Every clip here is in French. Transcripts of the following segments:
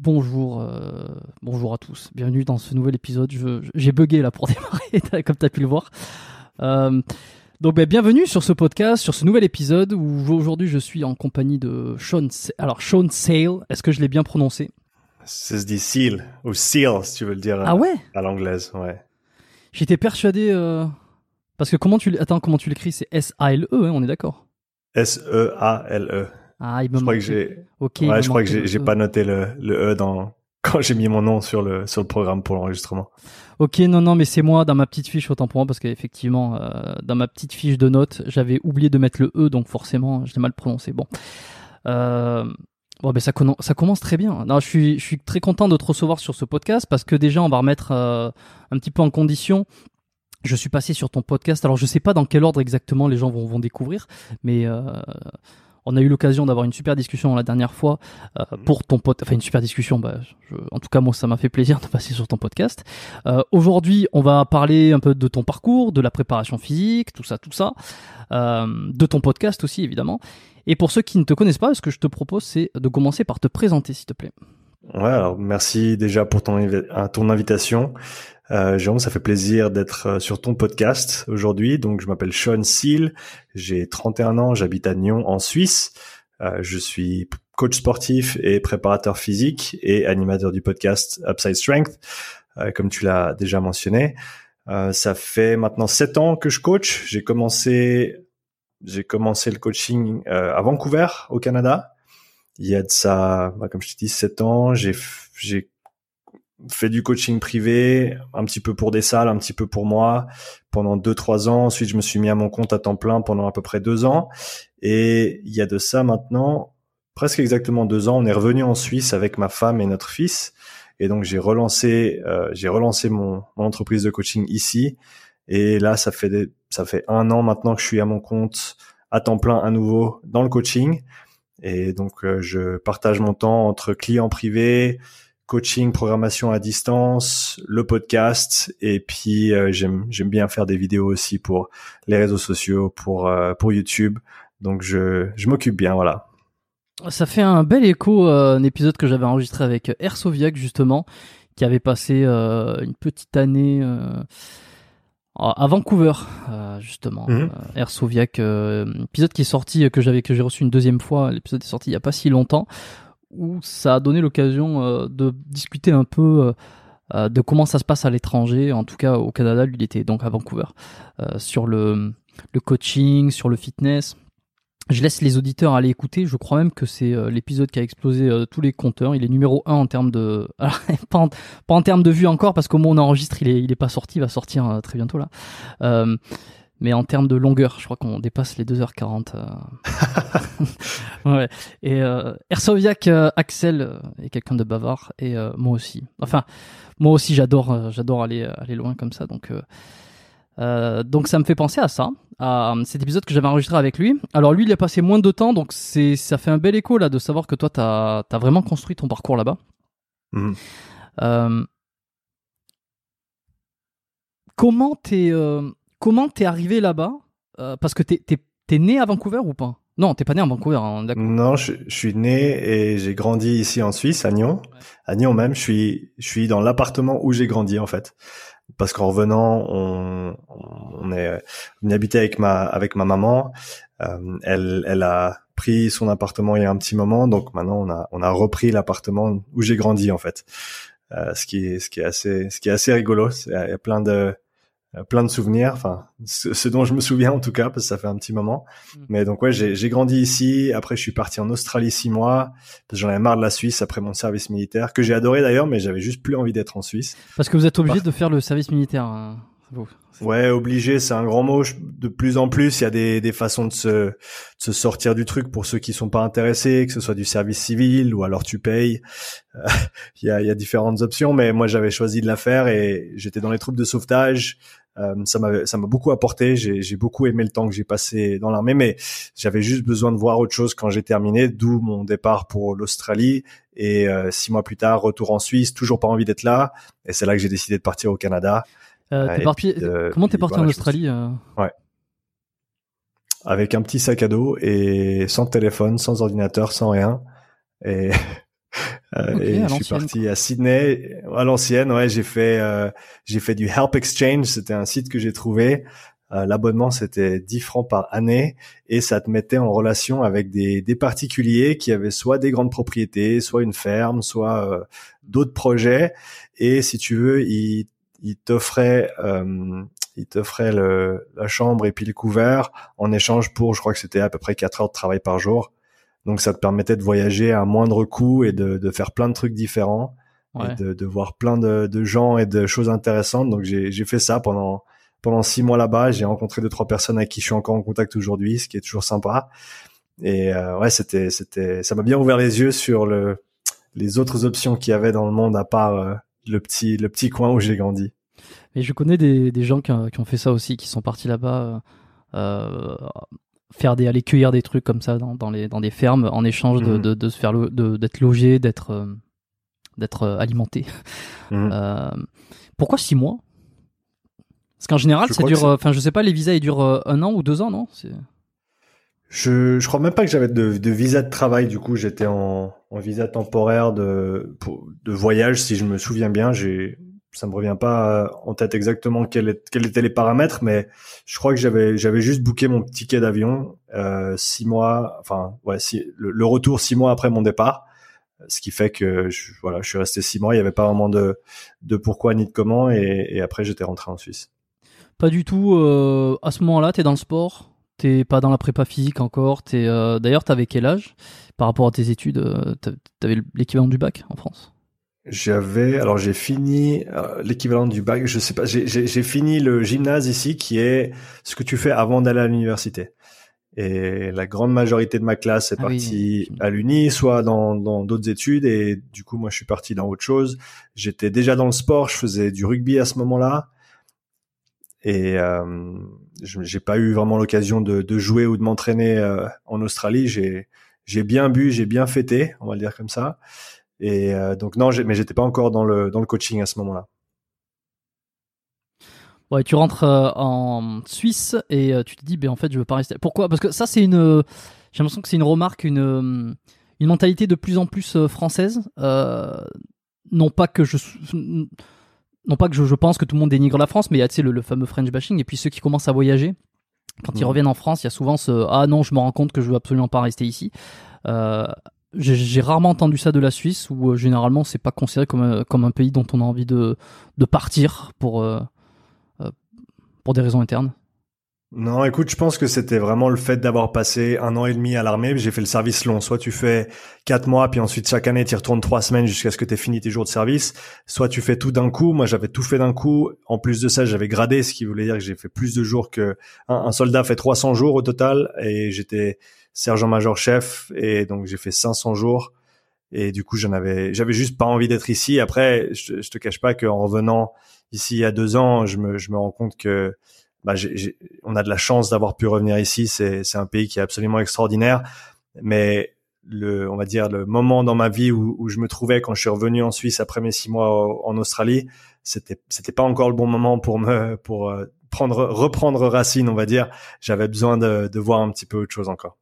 Bonjour, euh, bonjour à tous. Bienvenue dans ce nouvel épisode. J'ai bugué là pour démarrer, comme tu as pu le voir. Euh, donc, ben, bienvenue sur ce podcast, sur ce nouvel épisode où aujourd'hui je suis en compagnie de Sean. Alors, Sean Sale, est-ce que je l'ai bien prononcé? Ça se dit seal ou seal si tu veux le dire Ah euh, ouais à l'anglaise, ouais. J'étais persuadé. euh, Parce que comment tu attends comment tu l'écris? C'est S A L E, hein, on est d'accord? S E A L E. Ah, il me Je crois que j'ai Ok. ouais, je crois que j'ai pas noté le le E dans quand j'ai mis mon nom sur le sur le programme pour l'enregistrement. Ok, non, non, mais c'est moi dans ma petite fiche, autant pour moi, parce qu'effectivement, euh, dans ma petite fiche de notes, j'avais oublié de mettre le E, donc forcément, je l'ai mal prononcé. Bon. Euh, bon, ben ça, commence très bien. Non, je suis, je suis très content de te recevoir sur ce podcast parce que déjà, on va remettre euh, un petit peu en condition. Je suis passé sur ton podcast. Alors, je sais pas dans quel ordre exactement les gens vont, vont découvrir, mais euh, on a eu l'occasion d'avoir une super discussion la dernière fois euh, pour ton podcast. Enfin, une super discussion. Bah, je- en tout cas, moi, ça m'a fait plaisir de passer sur ton podcast. Euh, Aujourd'hui, on va parler un peu de ton parcours, de la préparation physique, tout ça, tout ça, euh, de ton podcast aussi, évidemment. Et pour ceux qui ne te connaissent pas, ce que je te propose, c'est de commencer par te présenter, s'il te plaît. Ouais, alors merci déjà pour ton euh, ton invitation. Euh, Jérôme, ça fait plaisir d'être euh, sur ton podcast aujourd'hui. Donc, je m'appelle Sean Seal, j'ai 31 ans, j'habite à Nyon en Suisse. Euh, je suis coach sportif et préparateur physique et animateur du podcast Upside Strength, euh, comme tu l'as déjà mentionné. Euh, ça fait maintenant sept ans que je coach. J'ai commencé, j'ai commencé le coaching euh, à Vancouver, au Canada. Il y a de ça, bah, comme je t'ai dit, sept ans. J'ai, f- j'ai fait du coaching privé, un petit peu pour des salles, un petit peu pour moi, pendant deux trois ans. Ensuite, je me suis mis à mon compte à temps plein pendant à peu près deux ans. Et il y a de ça maintenant, presque exactement deux ans, on est revenu en Suisse avec ma femme et notre fils. Et donc j'ai relancé, euh, j'ai relancé mon, mon entreprise de coaching ici. Et là, ça fait des- ça fait un an maintenant que je suis à mon compte à temps plein à nouveau dans le coaching. Et donc euh, je partage mon temps entre clients privés, coaching, programmation à distance, le podcast, et puis euh, j'aime j'aime bien faire des vidéos aussi pour les réseaux sociaux, pour euh, pour YouTube. Donc je je m'occupe bien, voilà. Ça fait un bel écho euh, un épisode que j'avais enregistré avec Ersoviac, justement, qui avait passé euh, une petite année euh, à Vancouver, euh, justement. Euh, euh, épisode qui est sorti, euh, que j'avais que j'ai reçu une deuxième fois. L'épisode est sorti il y a pas si longtemps, où ça a donné l'occasion euh, de discuter un peu euh, euh, de comment ça se passe à l'étranger. En tout cas, au Canada, lui, il était donc à Vancouver, sur le, le coaching, sur le fitness. Je laisse les auditeurs aller écouter. Je crois même que c'est l'épisode qui a explosé tous les compteurs. Il est numéro 1 en termes de, Alors, pas, en, pas en termes de vues encore parce qu'au moment où on enregistre, il est, il est pas sorti. Il va sortir très bientôt là. Mais en termes de longueur, je crois qu'on dépasse les 2h40. euh. ouais. Et euh, Ersoviac, euh, Axel euh, est quelqu'un de bavard et euh, moi aussi. Enfin, moi aussi, j'adore, j'adore aller aller loin comme ça. Donc donc ça me fait penser à ça, à cet épisode que j'avais enregistré avec lui. Alors lui, il a passé moins de temps, donc c'est ça fait un bel écho là de savoir que toi, t'as as vraiment construit ton parcours là-bas. Euh, comment t'es comment t'es arrivé là-bas Euh, Parce que t'es t'es t'es né à Vancouver ou pas? Non, t'es pas né à Vancouver, hein, d'accord. Non, je, je suis né et j'ai grandi ici en Suisse, à Nyon. À Nyon même, je suis, je suis dans l'appartement où j'ai grandi en fait. parce qu'en revenant, on, on est on habité avec ma avec ma maman. Euh, elle elle a pris son appartement il y a un petit moment, donc maintenant on a on a repris l'appartement où j'ai grandi en fait. Euh, ce qui est ce qui est assez ce qui est assez rigolo. Il y a plein de plein de souvenirs, enfin ce, dont je me souviens en tout cas parce que ça fait un petit moment. Mm. Mais donc ouais, j'ai grandi ici. Après, je suis parti en Australie six mois parce que j'en avais marre de la Suisse après mon service militaire que j'ai adoré d'ailleurs, mais j'avais juste plus envie d'être en Suisse. Parce que vous êtes obligé de faire le service militaire. Hein, Ouais, obligé, c'est un grand mot. De plus en plus, il y a des, des façons de se, de se sortir du truc pour ceux qui sont pas intéressés, que ce soit du service civil ou alors tu payes. Euh, il, y a, il y a différentes options, mais moi j'avais choisi de la faire et j'étais dans les troupes de sauvetage. Euh, ça m'a ça m'a beaucoup apporté. J'ai, j'ai beaucoup aimé le temps que j'ai passé dans l'armée, mais j'avais juste besoin de voir autre chose quand j'ai terminé, d'où mon départ pour l'Australie. Et euh, six mois plus tard, retour en Suisse, toujours pas envie d'être là. Et c'est là que j'ai décidé de partir au Canada. Euh, parti... Comment t'es parti en Australie euh Ouais. Avec un petit sac à dos et sans téléphone, sans ordinateur, sans rien. Et, euh, et je suis parti à Sydney à l'ancienne. Ouais, j'ai fait j'ai fait du Help Exchange. C'était un site que j'ai trouvé. L'abonnement c'était 10 francs par année et ça te mettait en relation avec des, des particuliers qui avaient soit des grandes propriétés, soit une ferme, soit d'autres projets. Et si tu veux, ils il t'offrait euh, il t'offrait le, la chambre et puis le couvert en échange pour je crois que c'était à peu près 4 heures de travail par jour. Donc ça te permettait de voyager à moindre coût et de, de faire plein de trucs différents et de, de, voir plein de, de, gens et de choses intéressantes. Donc j'ai j'ai fait ça pendant pendant six mois là-bas. J'ai rencontré deux trois personnes avec qui je suis encore en contact aujourd'hui ce qui est toujours sympa. Et euh, ouais c'était c'était ça m'a bien ouvert les yeux sur le les autres options qu'il y avait dans le monde à part euh, le petit, le petit coin où j'ai grandi. Mais je connais des, des gens qui, ont fait ça aussi, qui sont partis là-bas euh, faire des, aller cueillir des trucs comme ça dans, dans, les, dans des fermes en échange de, mhm. de, de, se faire d'être logé, d'être euh, d'être euh, alimenté. Mhm. Euh, pourquoi six mois? Parce qu'en général, ça dure. Enfin, je sais pas, les visas ils durent un an ou deux ans, non? Je, je crois même pas que j'avais de, de, visa de travail. Du coup, j'étais en, en, visa temporaire de, de voyage, si je me souviens bien. J'ai, ça me revient pas en tête exactement quels étaient les paramètres, mais je crois que j'avais, j'avais juste booké mon ticket d'avion euh, six mois, enfin ouais, si, le, retour six mois après mon départ, ce qui fait que je, voilà, je suis resté six mois. Il y avait pas vraiment de, de pourquoi ni de comment, et, et après j'étais rentré en Suisse. Pas du tout. Euh, à ce moment-là, tu es dans le sport? T'es pas dans la prépa physique encore. T'es euh... d'ailleurs, t'avais quel âge par rapport à tes études euh, T'avais l'équivalent du bac en France? J'avais, alors j'ai fini euh, l'équivalent du bac. Je sais pas. J'ai fini le gymnase ici, qui est ce que tu fais avant d'aller à l'université. Et la grande majorité de ma classe est ah partie à l'uni, soit dans d'autres études. Et du coup, moi, je suis parti dans autre chose. J'étais déjà dans le sport. Je faisais du rugby à ce moment-là. Et euh, j'ai pas eu vraiment l'occasion de, de, jouer ou de m'entraîner euh, en Australie. J'ai j'ai bien bu, j'ai bien fêté, on va le dire comme ça. Et euh, donc non, mais j'étais pas encore dans le dans le coaching à ce moment-là. Ouais, tu rentres euh, en Suisse et tu te dis, ben en fait, je veux pas rester. Pourquoi? Parce que ça, c'est une. J'ai l'impression que c'est une remarque, une une mentalité de plus en plus française. non pas que je non pas que je, pense que tout le monde dénigre la France, mais il y a le, le fameux French bashing, et puis ceux qui commencent à voyager, quand ils reviennent en France, il y a souvent ce ah non, je me rends compte que je veux absolument pas rester ici. Euh, j'ai rarement entendu ça de la Suisse, où euh, généralement c'est pas considéré comme, euh, comme un pays dont on a envie de, de partir pour, pour des raisons internes. Non, écoute, je pense que c'était vraiment le fait d'avoir passé un an et demi à l'armée. J'ai fait le service long. Soit tu fais quatre mois, puis ensuite chaque année tu retournes trois semaines jusqu'à ce que tu aies fini tes jours de service. Soit tu fais tout d'un coup. Moi, j'avais tout fait d'un coup. En plus de ça, j'avais gradé, ce qui voulait dire que j'ai fait plus de jours que un, soldat fait 300 jours au total, et j'étais sergent-major chef, et donc j'ai fait 500 jours. Et du coup, j'en avais, j'avais juste pas envie d'être ici. Après, je, je te cache pas qu'en revenant ici il y a deux ans, je me, je me rends compte que bah, on a de la chance d'avoir pu revenir ici. C'est, un pays qui est absolument extraordinaire. Mais le, on va dire, le moment dans ma vie où, où, je me trouvais quand je suis revenu en Suisse après mes six mois en Australie, c'était, c'était pas encore le bon moment pour me, pour euh, prendre, reprendre racine, on va dire. J'avais besoin de, de voir un petit peu autre chose encore.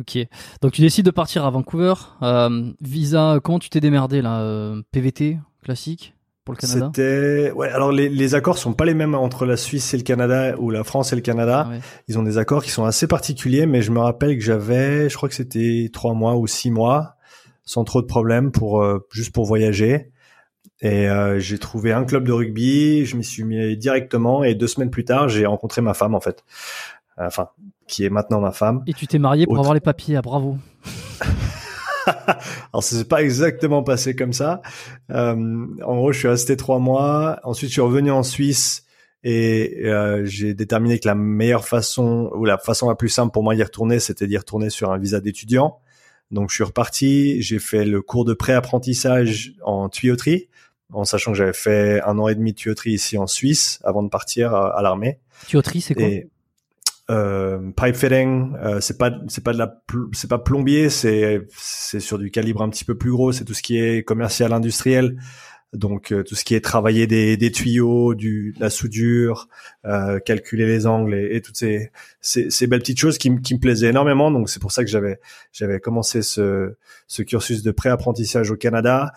Ok, donc tu décides de partir à Vancouver. Euh, visa, comment tu t'es démerdé là euh, PVT classique? Pour le Canada? C'était ouais. Alors les, les accords sont pas les mêmes entre la Suisse et le Canada ou la France et le Canada. Ah ouais. Ils ont des accords qui sont assez particuliers, mais je me rappelle que j'avais, je crois que c'était trois mois ou six mois, sans trop de problèmes pour euh, juste pour voyager. Et euh, j'ai trouvé un club de rugby, je m'y suis mis directement et deux semaines plus tard, j'ai rencontré ma femme en fait, enfin qui est maintenant ma femme. Et tu t'es marié pour avoir les papiers, ah, bravo. Alors ça s'est pas exactement passé comme ça. Euh, en gros, je suis resté trois mois. Ensuite, je suis revenu en Suisse et euh, j'ai déterminé que la meilleure façon ou la façon la plus simple pour moi d'y retourner, c'était d'y retourner sur un visa d'étudiant. Donc, je suis reparti. J'ai fait le cours de pré-apprentissage en tuyauterie, en sachant que j'avais fait un an et demi de tuyauterie ici en Suisse avant de partir à, à l'armée. Tuyauterie, c'est quoi? Et euh, pipe fitting, euh, c'est pas c'est pas de la c'est pas plombier, c'est c'est sur du calibre un petit peu plus gros, c'est tout ce qui est commercial industriel. Donc euh, tout ce qui est travailler des, des tuyaux, du de la soudure, euh, calculer les angles et, et toutes ces, ces ces belles petites choses qui, qui me plaisaient énormément. Donc c'est pour ça que j'avais j'avais commencé ce ce cursus de pré-apprentissage au Canada.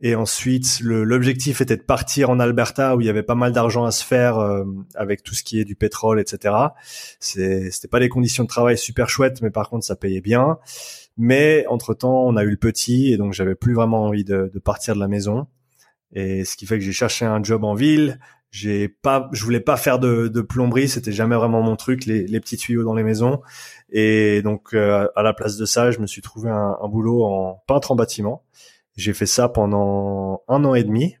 Et ensuite, l'objectif était de partir en Alberta où il y avait pas mal d'argent à se faire euh, avec tout ce qui est du pétrole, etc. C'était pas des conditions de travail super chouettes, mais par contre, ça payait bien. Mais entre temps, on a eu le petit et donc j'avais plus vraiment envie de, de partir de la maison. Et ce qui fait que j'ai cherché un job en ville. J'ai pas, je voulais pas faire de, de plomberie, c'était jamais vraiment mon truc, les, les petits tuyaux dans les maisons. Et donc, euh, à la place de ça, je me suis trouvé un, un boulot en peintre en bâtiment. J'ai fait ça pendant un an et demi,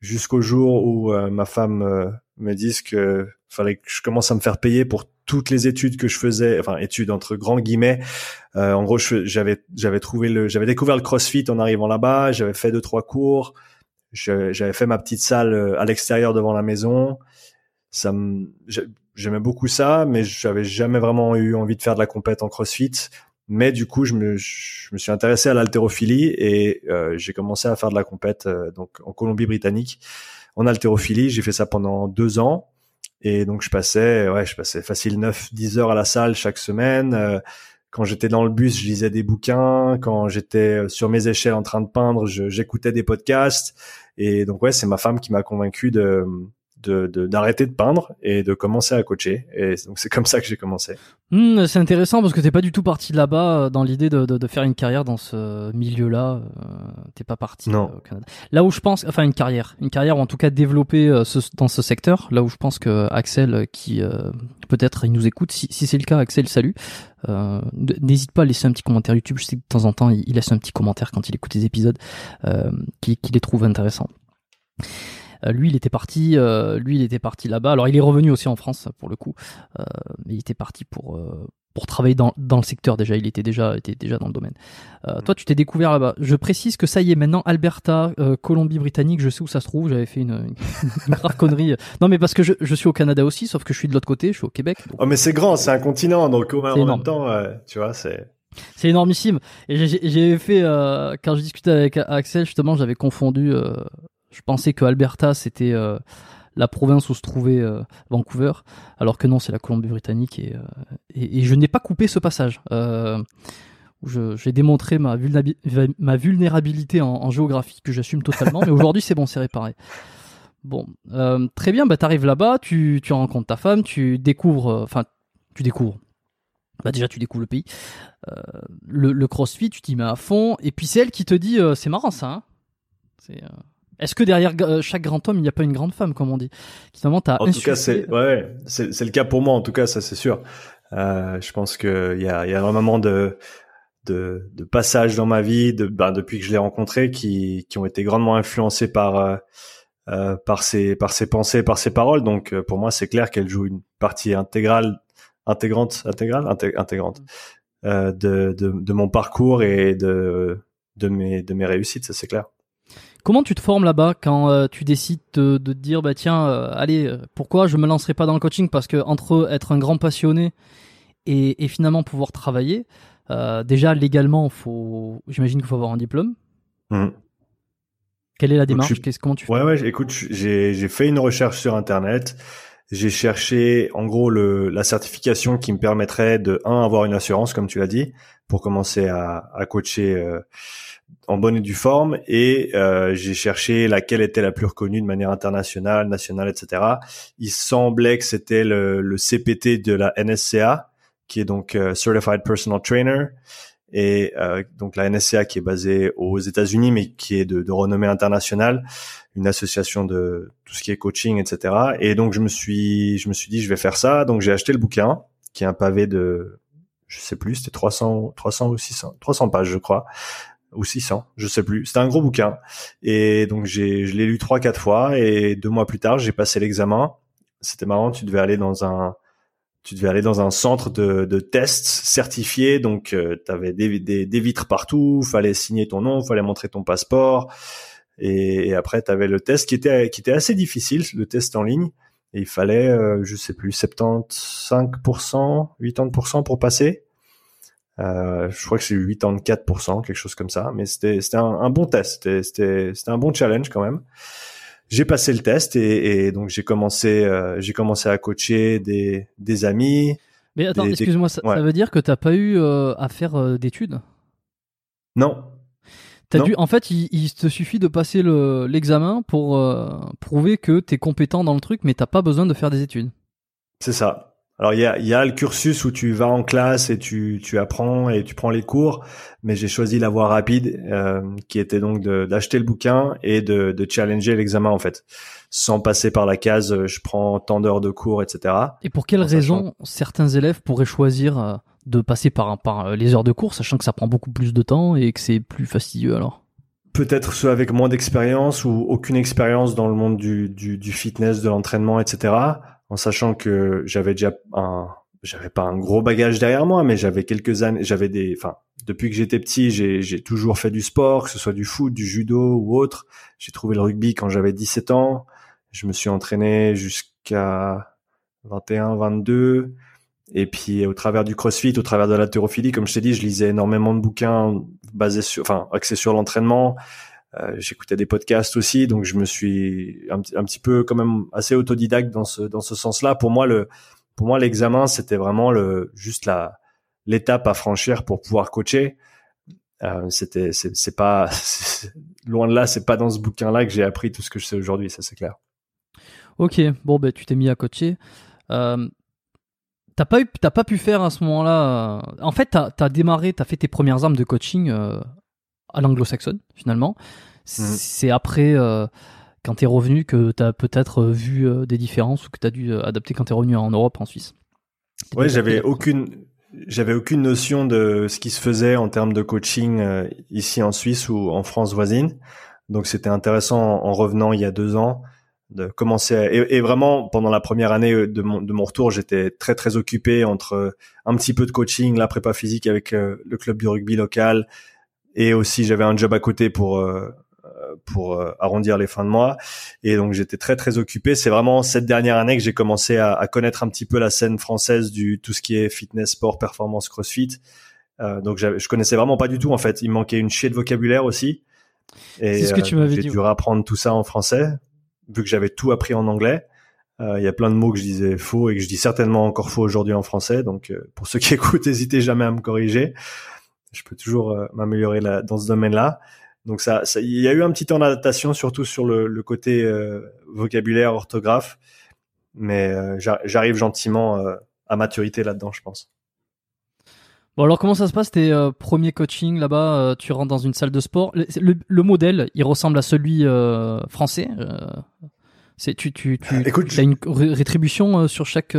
jusqu'au jour où euh, ma femme euh, me dise que fallait que je commence à me faire payer pour toutes les études que je faisais, enfin études entre grands guillemets. Euh, en gros, j'avais j'avais trouvé le, j'avais découvert le CrossFit en arrivant là-bas. J'avais fait deux trois cours. J'avais fait ma petite salle euh, à l'extérieur devant la maison. Ça me, j'ai- j'aimais beaucoup ça, mais j'avais jamais vraiment eu envie de faire de la compète en CrossFit. Mais du coup, je me, je me suis intéressé à l'haltérophilie et euh, j'ai commencé à faire de la compète euh, donc en Colombie-Britannique en haltérophilie. J'ai fait ça pendant deux ans et donc je passais, ouais, je passais facile 9-10 heures à la salle chaque semaine. Euh, quand j'étais dans le bus, je lisais des bouquins. Quand j'étais euh, sur mes échelles en train de peindre, j'écoutais des podcasts. Et donc ouais, c'est ma femme qui m'a convaincu de de- de- d'arrêter de, peindre et de commencer à coacher. Et donc c'est comme ça que j'ai commencé. Hmm, c'est intéressant parce que t'es pas du tout parti de là-bas euh, dans l'idée de, de, de faire une carrière dans ce milieu-là. Euh, t'es pas parti Non. euh, au Canada. Là où je pense, enfin une carrière, une carrière ou en tout cas développer ce, dans ce secteur. Là où je pense que Axel, qui euh, peut-être il nous écoute, si, si c'est le cas, Axel, salut. Euh, N'hésite pas à laisser un petit commentaire YouTube. Je sais que de temps en temps il, il laisse un petit commentaire quand il écoute les épisodes, euh, qui, qui les trouve intéressants. Euh, lui, il était parti, euh, lui, il était parti là-bas. Alors, il est revenu aussi en France pour le coup, euh, mais il était parti pour euh, pour travailler dans, dans le secteur déjà. Il était déjà était déjà dans le domaine. Euh, toi, tu t'es découvert là-bas. Je précise que ça y est maintenant, Alberta, euh, Colombie-Britannique. Je sais où ça se trouve. J'avais fait une, une, grave connerie. Non, mais parce que je, je suis au Canada aussi, sauf que je suis de l'autre côté. Je suis au Québec. donc Oh mais c'est grand, c'est un continent, donc en énorme. même temps, euh, tu vois, c'est. C'est énormissime. Et j'ai- fait euh, quand je discutais avec Axel justement, j'avais confondu. Je pensais que Alberta c'était euh, la province où se trouvait euh, Vancouver, alors que non, c'est la Colombie-Britannique. Et, euh, et, et je n'ai pas coupé ce passage. J'ai démontré ma, vulnérabilité en, en géographie que j'assume totalement. mais aujourd'hui, c'est bon, c'est réparé. Bon, très bien. Bah, t'arrives là-bas, tu, tu rencontres ta femme, tu découvres, enfin, tu découvres. Bah déjà, tu découvres le pays Euh, le, le crossfit, tu t'y mets à fond, et puis c'est elle qui te dit, euh, c'est marrant ça. Hein c'est, euh, Est-ce que derrière euh, chaque grand homme, il n'y a pas une grande femme, comme on dit? Qui finalement t'a En tout cas, c'est ouais, c'est c'est le cas pour moi. En tout cas, ça c'est sûr. Euh, je pense que il y a il y a un moment de de, de passage dans ma vie, de ben, depuis que je l'ai rencontré, qui qui ont été grandement influencés par euh, euh, par ses par ses pensées, par ses paroles. Donc euh, pour moi, c'est clair qu'elle joue une partie intégrale, intégrante, intégrale, inté- intégrante euh, de, de de mon parcours et de de mes de mes réussites. Ça c'est clair. Comment tu te formes là-bas quand euh, tu décides de, de te dire, bah tiens, euh, allez, euh, pourquoi je me lancerai pas dans le coaching? Parce que entre être un grand passionné et, et finalement pouvoir travailler, euh, déjà légalement, faut, j'imagine qu'il faut avoir un diplôme. Mhm. Quelle est la je démarche? suis- Qu'est-ce comment tu fais? Ouais, ouais, écoute, j'ai, j'ai fait une recherche sur Internet. j'ai cherché en gros le, la certification qui me permettrait de un avoir une assurance comme tu l'as dit pour commencer à, à coacher en bonne et due forme et euh, j'ai cherché laquelle était la plus reconnue de manière internationale, nationale, etc. Il semblait que c'était le, le, CPT de la NSCA qui est donc euh, Certified Personal Trainer et euh, donc la NSCA qui est basée aux États-Unis mais qui est de, de renommée internationale une association de tout ce qui est coaching, etc. Et donc je me suis, je me suis dit, je vais faire ça. Donc j'ai acheté le bouquin, qui est un pavé de, je sais plus, c'était 300, 300 ou 600, 300 pages, je crois, ou 600, je sais plus. C'était un gros bouquin. Et donc j'ai, je l'ai lu trois, quatre fois. Et deux mois plus tard, j'ai passé l'examen. C'était marrant. Tu devais aller dans un, tu devais aller dans un centre de, de tests certifié. Donc euh, tu avais des, des, des vitres partout. Fallait signer ton nom, fallait montrer ton passeport. Et, après, tu avais le test qui était qui était assez difficile, le test en ligne. Et il fallait, euh, je sais plus, 75%, 80% pour passer. Euh, je crois que c'est 84%, quelque chose comme ça. Mais c'était c'était un, bon test, c'était un bon challenge quand même. J'ai passé le test et, et donc j'ai commencé euh, j'ai commencé à coacher des des amis. Mais attends, excuse-moi, ça, ça, veut dire que t'as pas eu euh, à faire d'études? Non, dû, en fait, il, te suffit de passer l'examen pour prouver que tu es compétent dans le truc, mais t'as pas besoin de faire des études. C'est ça. Alors il y a, y a le cursus où tu vas en classe et tu, tu apprends et tu prends les cours, mais j'ai choisi la voie rapide, euh, qui était donc d'acheter le bouquin et de, de challenger l'examen en fait, sans passer par la case euh, je prends tant d'heures de cours, etc. Et pour quelles raisons certains élèves pourraient choisir de passer par, par euh, les heures de cours, sachant que ça prend beaucoup plus de temps et que c'est plus fastidieux alors? Peut-être ceux avec moins d'expérience ou aucune expérience dans le monde du, du, du fitness, de l'entraînement, etc. En sachant que j'avais déjà un, j'avais pas un gros bagage derrière moi, mais j'avais quelques années, j'avais des, enfin, depuis que j'étais petit, j'ai, toujours fait du sport, que ce soit du foot, du judo ou autre. J'ai trouvé le rugby quand j'avais 17 ans. Je me suis entraîné jusqu'à 21, 22. Et puis au travers du CrossFit, au travers de la thérophilie, comme je t'ai dit, je lisais énormément de bouquins basés sur, enfin axés sur l'entraînement. Euh, J'écoutais des podcasts aussi, donc je me suis un, petit peu quand même assez autodidacte dans ce dans ce sens-là. Pour moi, le pour moi l'examen c'était vraiment le juste la l'étape à franchir pour pouvoir coacher. Euh, c'était c'est pas loin de là, c'est pas dans ce bouquin-là que j'ai appris tout ce que je sais aujourd'hui, ça c'est clair. Ok, bon ben tu t'es mis à coacher. Euh, T'as pas, eu, pas pu faire à ce moment-là. Euh, en fait, t'as as démarré, t'as fait tes premières armes de coaching euh, à l'anglo-saxonne, finalement. Mhm. C'est après, euh, quand t'es revenu, que t'as peut-être vu des différences ou que t'as dû adapter quand t'es revenu en Europe, en Suisse. Ouais, j'avais aucune, j'avais aucune notion de ce qui se faisait en termes de coaching ici en Suisse ou en France voisine. Donc c'était intéressant en revenant il y a deux ans de commencer et, vraiment pendant la première année euh, de mon, de mon retour j'étais très très occupé entre euh, un petit peu de coaching la prépa physique avec euh, le club du rugby local et aussi j'avais un job à côté pour pour arrondir les fins de mois et donc j'étais très très occupé c'est vraiment cette dernière année que j'ai commencé à, à, connaître un petit peu la scène française du tout ce qui est fitness sport performance crossfit donc je connaissais vraiment pas du tout en fait il manquait une chier de vocabulaire aussi et ce que tu m'avais dit. J'ai dû apprendre tout ça en français vu que j'avais tout appris en anglais. Euh, il y a plein de mots que je disais faux et que je dis certainement encore faux aujourd'hui en français. Donc, euh, pour ceux qui écoutent, n'hésitez jamais à me corriger. Je peux toujours euh, m'améliorer dans ce domaine-là. Donc, ça, il y a eu un petit temps d'adaptation, surtout sur le, le côté vocabulaire, orthographe. Mais j'arrive gentiment à maturité là-dedans, je pense. Bon alors comment ça se passe tes euh, premiers coaching là-bas Tu rentres dans une salle de sport? Le, le, modèle, il ressemble à celui euh, français. Euh, c'est tu tu tu as une rétribution sur chaque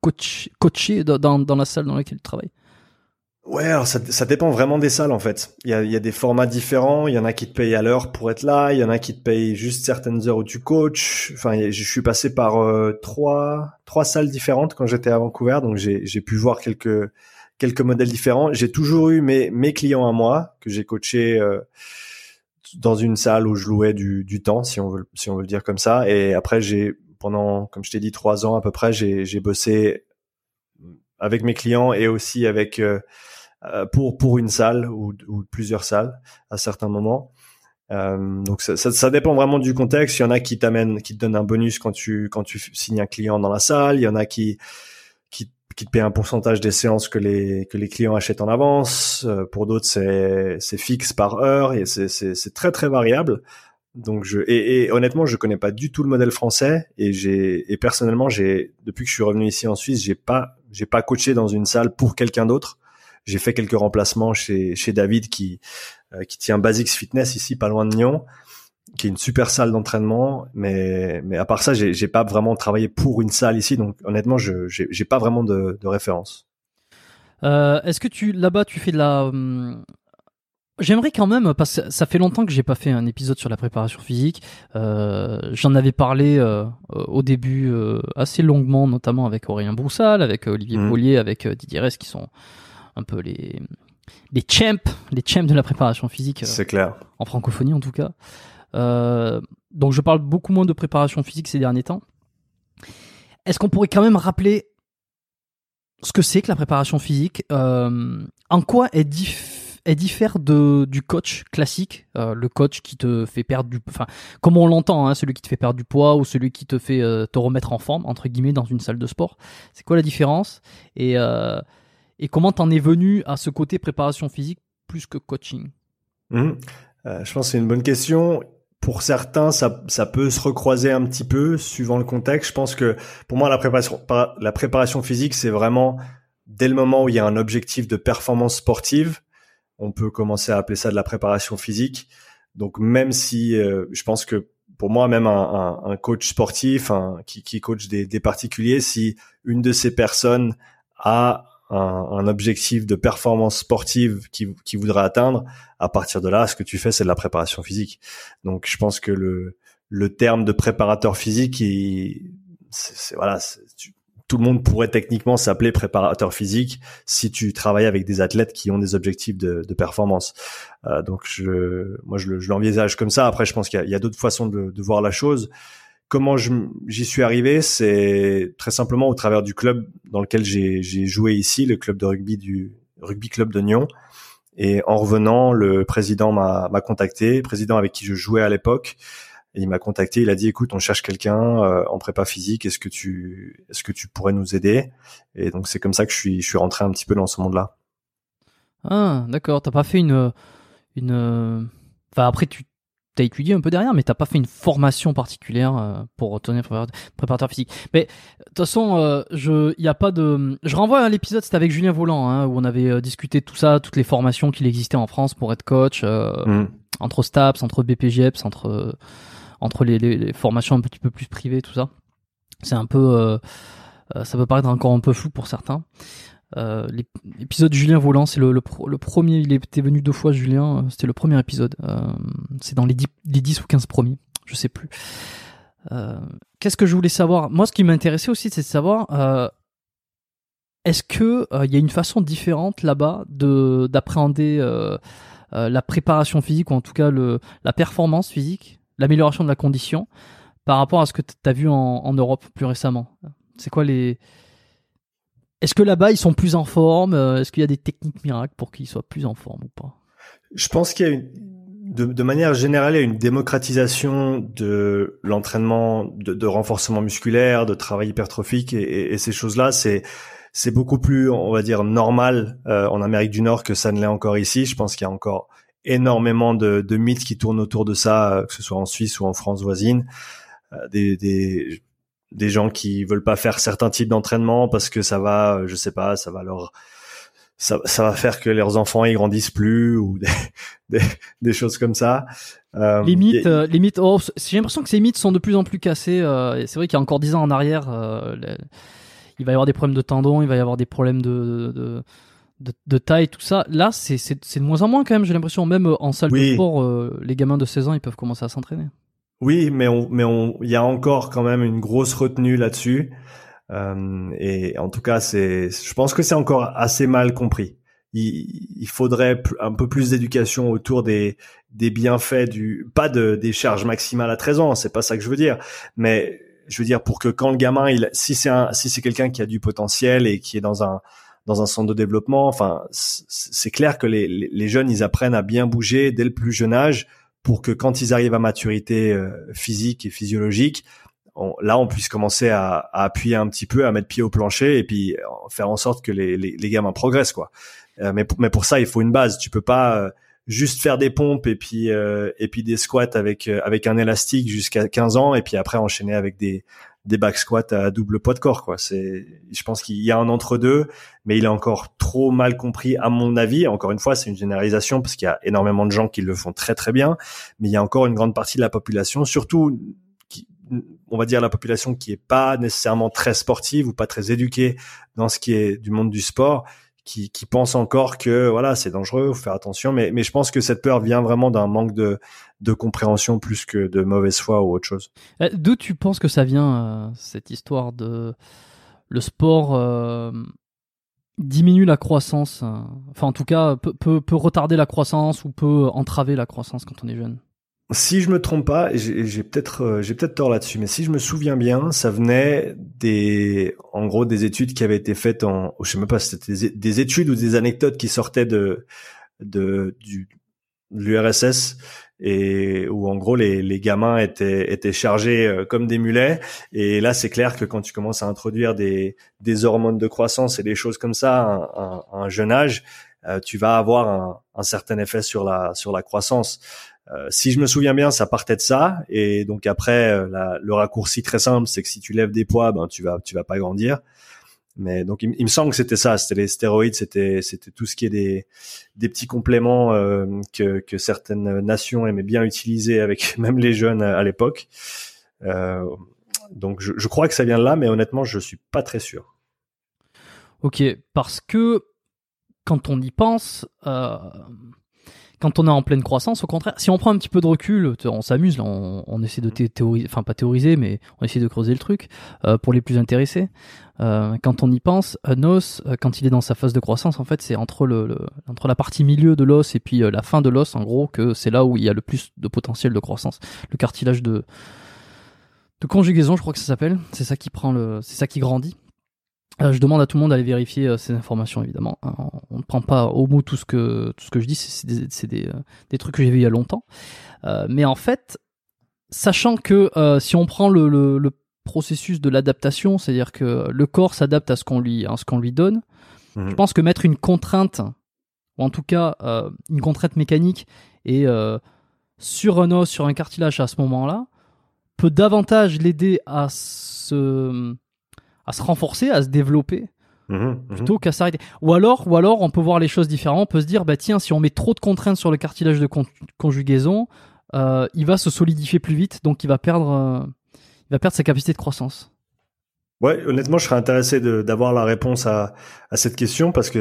coach coaché dans, dans la salle dans laquelle tu travailles? Ouais, alors ça, ça dépend vraiment des salles en fait. Il y a, y a des formats différents. Il y en a qui te payent à l'heure pour être là. Il y en a qui te payent juste certaines heures où tu coaches. Enfin, je suis passé par trois trois salles différentes quand j'étais à Vancouver, donc j'ai pu voir quelques quelques modèles différents. J'ai toujours eu mes, mes clients à moi que j'ai coaché euh, dans une salle où je louais du, du temps, si on veut si on veut le dire comme ça. Et après, j'ai pendant, comme je t'ai dit, trois ans à peu près, j'ai bossé avec mes clients et aussi avec euh, euh, pour pour une salle ou, ou plusieurs salles à certains moments. Euh, donc ça, ça, ça, dépend vraiment du contexte. Il y en a qui t'amènent, qui te donnent un bonus quand tu quand tu signes un client dans la salle. Il y en a qui qui, qui te paient un pourcentage des séances que les que les clients achètent en avance. Euh, pour d'autres, c'est c'est fixe par heure et c'est c'est très très variable. Donc je et, et, honnêtement, je connais pas du tout le modèle français et j'ai et personnellement, j'ai depuis que je suis revenu ici en Suisse, j'ai pas j'ai pas coaché dans une salle pour quelqu'un d'autre. J'ai fait quelques remplacements chez chez David qui euh, qui tient Basics Fitness ici, pas loin de Nyon, qui est une super salle d'entraînement. Mais, mais à part ça, j'ai, j'ai pas vraiment travaillé pour une salle ici. Donc honnêtement, je j'ai, j'ai pas vraiment de, de référence. Euh, est-ce que tu là-bas tu fais de la hum, J'aimerais quand même, parce que ça fait longtemps que j'ai pas fait un épisode sur la préparation physique. Euh, J'en avais parlé euh, au début euh, assez longuement, notamment avec Aurélien Broussal, avec Olivier mmh. avec euh, Didier Rest, qui sont un peu les, les champs, les champs de la préparation physique. Euh, C'est clair. En francophonie en tout cas. Euh, donc je parle beaucoup moins de préparation physique ces derniers temps. Est-ce qu'on pourrait quand même rappeler ce que c'est que la préparation physique euh, En quoi elle, diffère de, du coach classique, le coach qui te fait perdre du, enfin, comme on l'entend, hein, celui qui te fait perdre du poids ou celui qui te fait te remettre en forme entre guillemets dans une salle de sport. C'est quoi la différence? Et et comment t'en es venu à ce côté préparation physique plus que coaching? Mmh. euh, Je pense que c'est une bonne question. Pour certains, ça, ça peut se recroiser un petit peu suivant le contexte. Je pense que pour moi, la préparation, la préparation physique, c'est vraiment dès le moment où il y a un objectif de performance sportive, on peut commencer à appeler ça de la préparation physique. Donc même si euh, je pense que pour moi, même un, coach sportif qui, coach des particuliers, si une de ces personnes a un, un, objectif de performance sportive qui, qui voudra atteindre, à partir de là, ce que tu fais, c'est de la préparation physique. Donc, je pense que le, le terme de préparateur physique, c'est, voilà, tout le monde pourrait techniquement s'appeler préparateur physique si tu travailles avec des athlètes qui ont des objectifs de, de performance. Euh, donc, je, moi, je, je l'envisage comme ça. Après, je pense qu'il y a, a d'autres façons de, de, voir la chose. Comment j'y suis arrivé, c'est très simplement au travers du club dans lequel j'ai joué ici, le club de rugby du rugby club de Nyon. Et en revenant, le président m'a contacté, président avec qui je jouais à l'époque. Il m'a contacté, il a dit écoute, on cherche quelqu'un euh, en prépa physique, est-ce que tu est-ce que tu pourrais nous aider? Et donc c'est comme ça que je suis je suis rentré un petit peu dans ce monde-là. Ah, d'accord, t'as pas fait une une enfin après tu t'as étudié un peu derrière, mais t'as pas fait une formation particulière euh, pour retenir préparateur physique. Mais de toute façon, euh, je, y a pas de, je renvoie à l'épisode, c'était avec Julien Volant, hein, où on avait euh, discuté de tout ça, toutes les formations qu'il existait en France pour être coach, mm. entre STAPS, entre BPGEPS, entre entre les, les, les, formations un petit peu plus privées, tout ça. C'est un peu, ça peut paraître encore un peu flou pour certains. Euh, l'épisode Julien Volant, c'est le, le, premier, il était venu deux fois Julien, euh, c'était le premier épisode. Euh, c'est dans les 10, les 10 ou 15 premiers, je sais plus. Qu'est-ce que je voulais savoir? Moi, ce qui m'intéressait aussi, c'est de savoir est-ce que il y a une façon différente là-bas de d'appréhender la préparation physique ou en tout cas le, la performance physique, l'amélioration de la condition par rapport à ce que tu as vu en, en Europe plus récemment? C'est quoi les est-ce que là-bas, ils sont plus en forme euh, Est-ce qu'il y a des techniques miracles pour qu'ils soient plus en forme ou pas? Je pense qu'il y a une, de, manière générale, il y a une démocratisation de l'entraînement, de, renforcement musculaire, de travail hypertrophique et, ces choses-là, c'est beaucoup plus, on va dire, normal euh, en Amérique du Nord que ça ne l'est encore ici. Je pense qu'il y a encore énormément de, mythes qui tournent autour de ça, euh, que ce soit en Suisse ou en France voisine. des des gens qui veulent pas faire certains types d'entraînement parce que ça va, euh, je sais pas, ça va leur ça, ça va faire que leurs enfants ils grandissent plus ou des, des, des choses comme ça. Euh, les mythes, euh, les mythes. Oh, j'ai l'impression que ces mythes sont de plus en plus cassés. Euh, c'est vrai qu'il y a encore dix ans en arrière, il va y avoir des problèmes de tendons, il va y avoir des problèmes de, de, de, de taille, tout ça. Là, c'est de moins en moins quand même. J'ai l'impression même en salle de sport, les gamins de 16 ans, ils peuvent commencer à s'entraîner. Oui, mais on, mais on, il y a encore quand même une grosse retenue là-dessus. Euh, et en tout cas, c'est, je pense que c'est encore assez mal compris. Il, il faudrait un peu plus d'éducation autour des, des bienfaits du, pas de, des charges maximales à 13 ans, c'est pas ça que je veux dire, mais je veux dire pour que quand le gamin, il, si c'est un, si c'est quelqu'un qui a du potentiel et qui est dans un, dans un centre de développement, enfin, c'est clair que les, les, les jeunes, ils apprennent à bien bouger dès le plus jeune âge pour que quand ils arrivent à maturité physique et physiologique, là on puisse commencer à, à, appuyer un petit peu, à mettre pied au plancher et puis faire en sorte que les, les, les gamins progressent quoi. mais, pour, mais pour ça il faut une base. Tu peux pas juste faire des pompes et puis euh, et puis des squats avec euh, avec un élastique jusqu'à 15 ans et puis après enchaîner avec des des back squats à double poids de corps quoi. C'est je pense qu'il y a un entre deux mais il est encore trop mal compris à mon avis. Encore une fois, c'est une généralisation parce qu'il y a énormément de gens qui le font très très bien, mais il y a encore une grande partie de la population surtout qui, on va dire la population qui est pas nécessairement très sportive ou pas très éduquée dans ce qui est du monde du sport qui, qui pensent encore que voilà c'est dangereux, faut faire attention. Mais, mais je pense que cette peur vient vraiment d'un manque de, de compréhension plus que de mauvaise foi ou autre chose. Euh, d'où tu penses que ça vient euh, cette histoire de le sport euh, diminue la croissance, enfin en tout cas peut, peut, peut retarder la croissance ou peut entraver la croissance quand on est jeune? Si je me trompe pas, j'ai peut-être j'ai peut-être tort là-dessus, mais si je me souviens bien, ça venait des en gros des études qui avaient été faites en je sais même pas c'était des, études ou des anecdotes qui sortaient de de du l'URSS et où en gros les, les gamins étaient étaient chargés euh, comme des mulets. Et là c'est clair que quand tu commences à introduire des des hormones de croissance et des choses comme ça à, un jeune âge euh, tu vas avoir un, un certain effet sur la sur la croissance. Euh, si je me souviens bien, ça partait de ça, et donc après, euh, le raccourci très simple, c'est que si tu lèves des poids, ben tu vas, tu vas pas grandir. Mais donc il, me semble que c'était ça, c'était les stéroïdes, c'était, c'était tout ce qui est des, des petits compléments euh, que, que certaines nations aimaient bien utiliser avec même les jeunes à, l'époque. donc je, je crois que ça vient de là, mais honnêtement, je suis pas très sûr. Ok, parce que quand on y pense, euh, quand on est en pleine croissance, au contraire, si on prend un petit peu de recul, on s'amuse, là, on, essaie de théoriser, enfin pas théoriser, mais on essaie de creuser le truc euh, pour les plus intéressés. Euh, quand on y pense, un os, euh, quand il est dans sa phase de croissance, en fait, c'est entre le, entre la partie milieu de l'os et puis la fin de l'os, en gros, que c'est là où il y a le plus de potentiel de croissance. Le cartilage de de conjugaison, je crois que ça s'appelle. C'est ça qui prend le, c'est ça qui grandit. Euh, je demande à tout le monde d'aller vérifier euh, ces informations évidemment. Hein. on ne prend pas au mot tout ce que tout ce que je dis, c'est des, des, euh, des, trucs que j'ai vu il y a longtemps. mais en fait, sachant que si on prend le, le, le processus de l'adaptation, c'est-à-dire que le corps s'adapte à ce qu'on lui à ce qu'on lui donne, mhm. je pense que mettre une contrainte ou en tout cas une contrainte mécanique et sur un os, sur un cartilage à ce moment-là, peut davantage l'aider à se à se renforcer, à se développer. Mmh, mmh. plutôt qu'à s'arrêter. Ou alors, ou alors, on peut voir les choses différemment. On peut se dire, bah tiens, si on met trop de contraintes sur le cartilage de conjugaison, euh, il va se solidifier plus vite, donc il va perdre, euh, il va perdre sa capacité de croissance. Ouais, honnêtement, je serais intéressé d'avoir la réponse à, à cette question parce que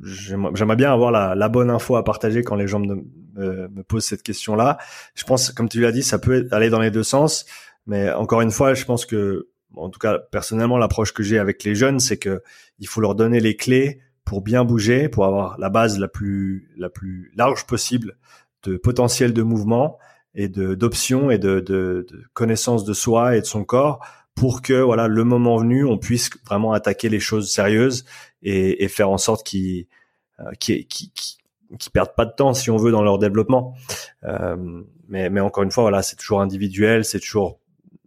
j'aimerais bien avoir la, la, bonne info à partager quand les gens me, me posent cette question-là. Je pense, comme tu l'as dit, ça peut aller dans les deux sens, mais encore une fois, je pense que en tout cas personnellement l'approche que j'ai avec les jeunes, c'est que il faut leur donner les clés pour bien bouger, pour avoir la base la plus la plus large possible de potentiel de mouvement et de d'options et de, de, de connaissance de soi et de son corps pour que voilà le moment venu on puisse vraiment attaquer les choses sérieuses et, et faire en sorte qu'ils euh, perdent pas de temps si on veut dans leur développement. Euh, mais, mais encore une fois, voilà, c'est toujours individuel, c'est toujours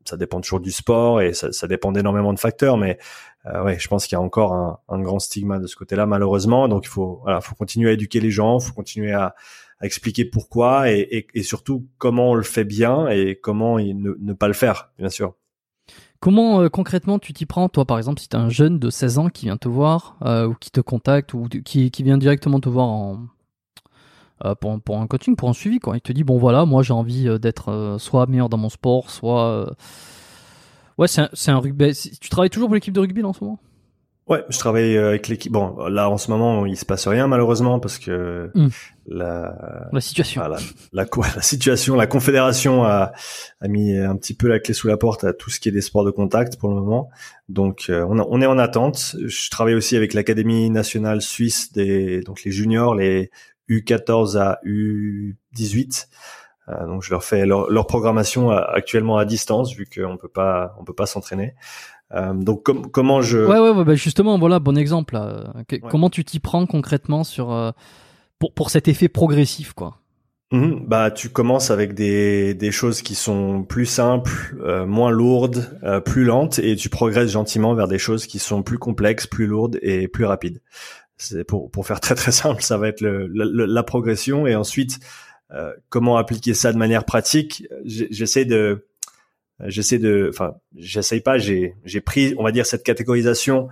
ça dépend toujours du sport et ça, ça dépend d'énormément de facteurs, mais euh, ouais, je pense qu'il y a encore un, un, grand stigma de ce côté-là, malheureusement. Donc il faut, voilà, faut continuer à éduquer les gens, faut continuer à, à expliquer pourquoi et, et, et, surtout comment on le fait bien et comment ne, ne pas le faire, bien sûr. Comment euh, concrètement tu t'y prends, toi par exemple, si tu un jeune de 16 ans qui vient te voir euh, ou qui te contacte ou qui, qui vient directement te voir en, euh, pour, pour, un coaching, pour un suivi. Quoi. Il te dit, bon voilà, moi j'ai envie euh, d'être euh, soit meilleur dans mon sport, soit... Ouais, c'est un, un, rugby. Tu travailles toujours pour l'équipe de rugby là, en ce moment? Ouais, je travaille avec l'équipe. Bon, là en ce moment, il se passe rien malheureusement parce que hmm. la la situation, la, la, la, situation, la confédération a, a mis un petit peu la clé sous la porte à tout ce qui est des sports de contact pour le moment. Donc on, on est en attente. Je travaille aussi avec l'académie nationale suisse des donc les juniors, les U14 à U18. Euh, donc je leur fais leur, leur, programmation actuellement à distance vu qu'on peut pas on peut pas s'entraîner. Euh, donc comment je ouais ouais, ouais bah justement voilà bon exemple Comment tu t'y prends concrètement sur euh, pour pour cet effet progressif quoi? Mhm. bah, tu commences avec des, des choses qui sont plus simples, euh, moins lourdes, euh, plus lentes, et tu progresses gentiment vers des choses qui sont plus complexes, plus lourdes et plus rapides. C'est pour pour faire très très simple, ça va être le, la progression, et ensuite euh, comment appliquer ça de manière pratique. J'essaie de j'essaie de, enfin, j'essaie pas. J'ai j'ai pris, on va dire, cette catégorisation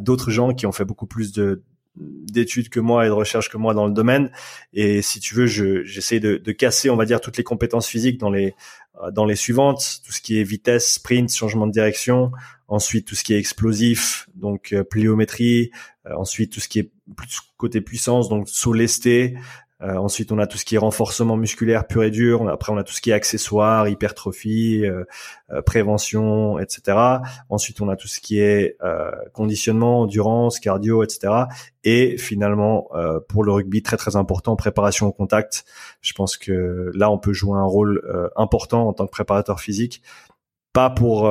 d'autres gens qui ont fait beaucoup plus de d'études que moi et de recherche que moi dans le domaine. Et si tu veux, je, j'essaie de, de, casser, on va dire, toutes les compétences physiques dans les euh, dans les suivantes, tout ce qui est vitesse, sprint, changement de direction, ensuite tout ce qui est explosif, donc euh, pliométrie, euh, ensuite tout ce qui est plus côté puissance, donc saut lesté, euh, ensuite, on a tout ce qui est renforcement musculaire pur et dur. après, on a tout ce qui est accessoires, hypertrophie, euh, euh, prévention, etc. Ensuite, on a tout ce qui est conditionnement, endurance, cardio, etc. Et finalement, pour le rugby, très très important, préparation au contact. Je pense que là, on peut jouer un rôle important en tant que préparateur physique, pas pour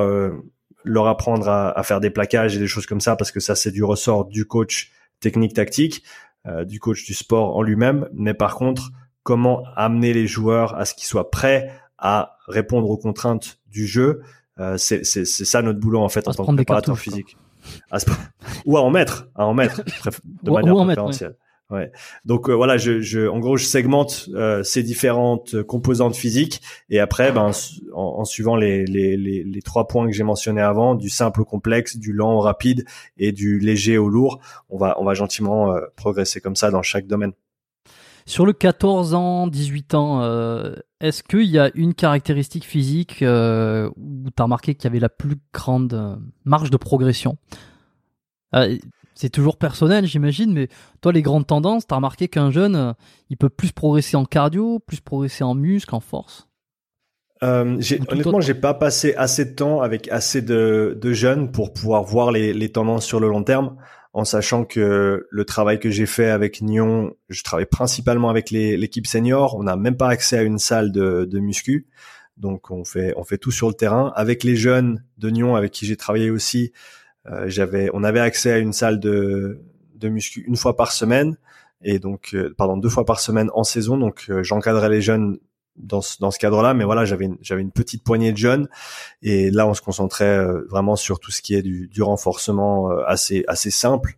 leur apprendre à, à faire des plaquages et des choses comme ça, parce que ça, c'est du ressort du coach technique tactique euh, du coach du sport en lui-même, mais par contre, comment amener les joueurs à ce qu'ils soient prêts à répondre aux contraintes du jeu, euh, c'est ça notre boulot en fait en tant que préparateur physique. ou à en mettre, à en mettre de manière préférentielle. Ouais. Donc euh, voilà, je, je, en gros, je segmente euh, ces différentes composantes physiques et après, ben, en, suivant les, les, les, les, trois points que j'ai mentionnés avant, du simple au complexe, du lent au rapide et du léger au lourd, on va, on va gentiment euh, progresser comme ça dans chaque domaine. Sur le 14 ans, 18 ans, est-ce qu'il y a une caractéristique physique où tu as remarqué qu'il y avait la plus grande marge de progression? C'est toujours personnel, j'imagine, mais toi, les grandes tendances, t'as remarqué qu'un jeune, euh, il peut plus progresser en cardio, plus progresser en muscle, en force? Euh, honnêtement, j'ai pas passé assez de temps avec assez de, jeunes pour pouvoir voir les, tendances sur le long terme, en sachant que le travail que j'ai fait avec Nyon, je travaille principalement avec l'équipe senior. On n'a même pas accès à une salle de, de muscu, donc on fait on fait tout sur le terrain. Avec les jeunes de Nyon, avec qui j'ai travaillé aussi, j'avais, on avait accès à une salle de, de muscu une fois par semaine et donc euh, pardon deux fois par semaine en saison. Donc euh, j'encadrais les jeunes dans ce, dans ce cadre-là, mais voilà, j'avais une, j'avais une petite poignée de jeunes et là on se concentrait vraiment sur tout ce qui est du, du renforcement assez assez simple,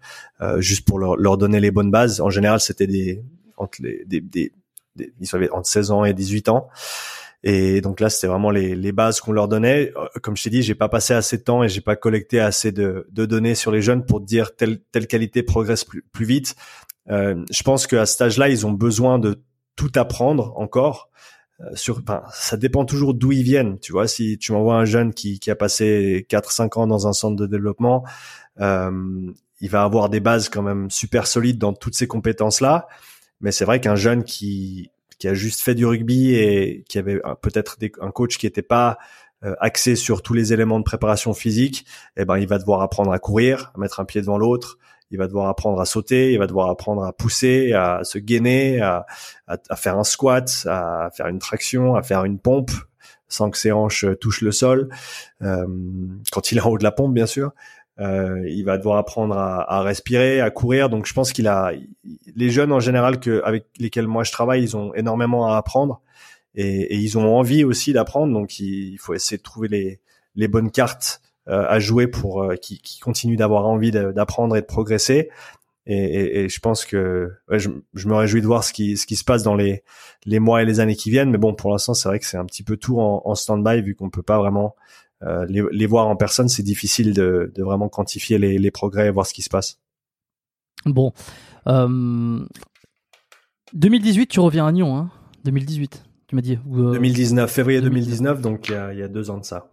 juste pour leur, leur, donner les bonnes bases. En général, c'était des entre les des, des, ils avaient entre 16 ans et 18 ans. Et donc là, c'était vraiment les, les bases qu'on leur donnait. Euh, comme je t'ai dit, j'ai pas passé assez de temps et j'ai pas collecté assez de, de, données sur les jeunes pour dire telle, telle qualité progresse plus, plus vite. Euh, je pense qu'à cet âge-là, ils ont besoin de tout apprendre encore. Euh, sur, enfin, ça dépend toujours d'où ils viennent. Tu vois, si tu m'envoies un jeune qui, qui a passé 4-5 ans dans un centre de développement, euh, il va avoir des bases quand même super solides dans toutes ces compétences-là. Mais c'est vrai qu'un jeune qui qui a juste fait du rugby et qui avait peut-être un coach qui n'était pas euh, axé sur tous les éléments de préparation physique, eh ben il va devoir apprendre à courir, à mettre un pied devant l'autre, il va devoir apprendre à sauter, il va devoir apprendre à pousser, à se gainer, à, faire un squat, à faire une traction, à faire une pompe sans que ses hanches touchent le sol, euh, quand il est en haut de la pompe bien sûr. Euh, il va devoir apprendre à, à, respirer, à courir. Donc je pense qu'il a les jeunes en général que avec lesquels moi je travaille, ils ont énormément à apprendre et, et ils ont envie aussi d'apprendre. Donc il, faut essayer de trouver les, les bonnes cartes euh, à jouer pour euh, qui continuent d'avoir envie d'apprendre et de progresser. Et, et, et je pense que ouais, je, je, me réjouis de voir ce qui, ce qui se passe dans les, les mois et les années qui viennent. Mais bon, pour l'instant, c'est vrai que c'est un petit peu tout en, en stand-by vu qu'on peut pas vraiment euh, les, les, voir en personne, c'est difficile de, de, vraiment quantifier les, les, progrès et voir ce qui se passe. Bon. Euh, 2018, tu reviens à Nyon, hein 2018, tu m'as dit. 2019, euh, février 2019, donc il y, a, il y, a, deux ans de ça.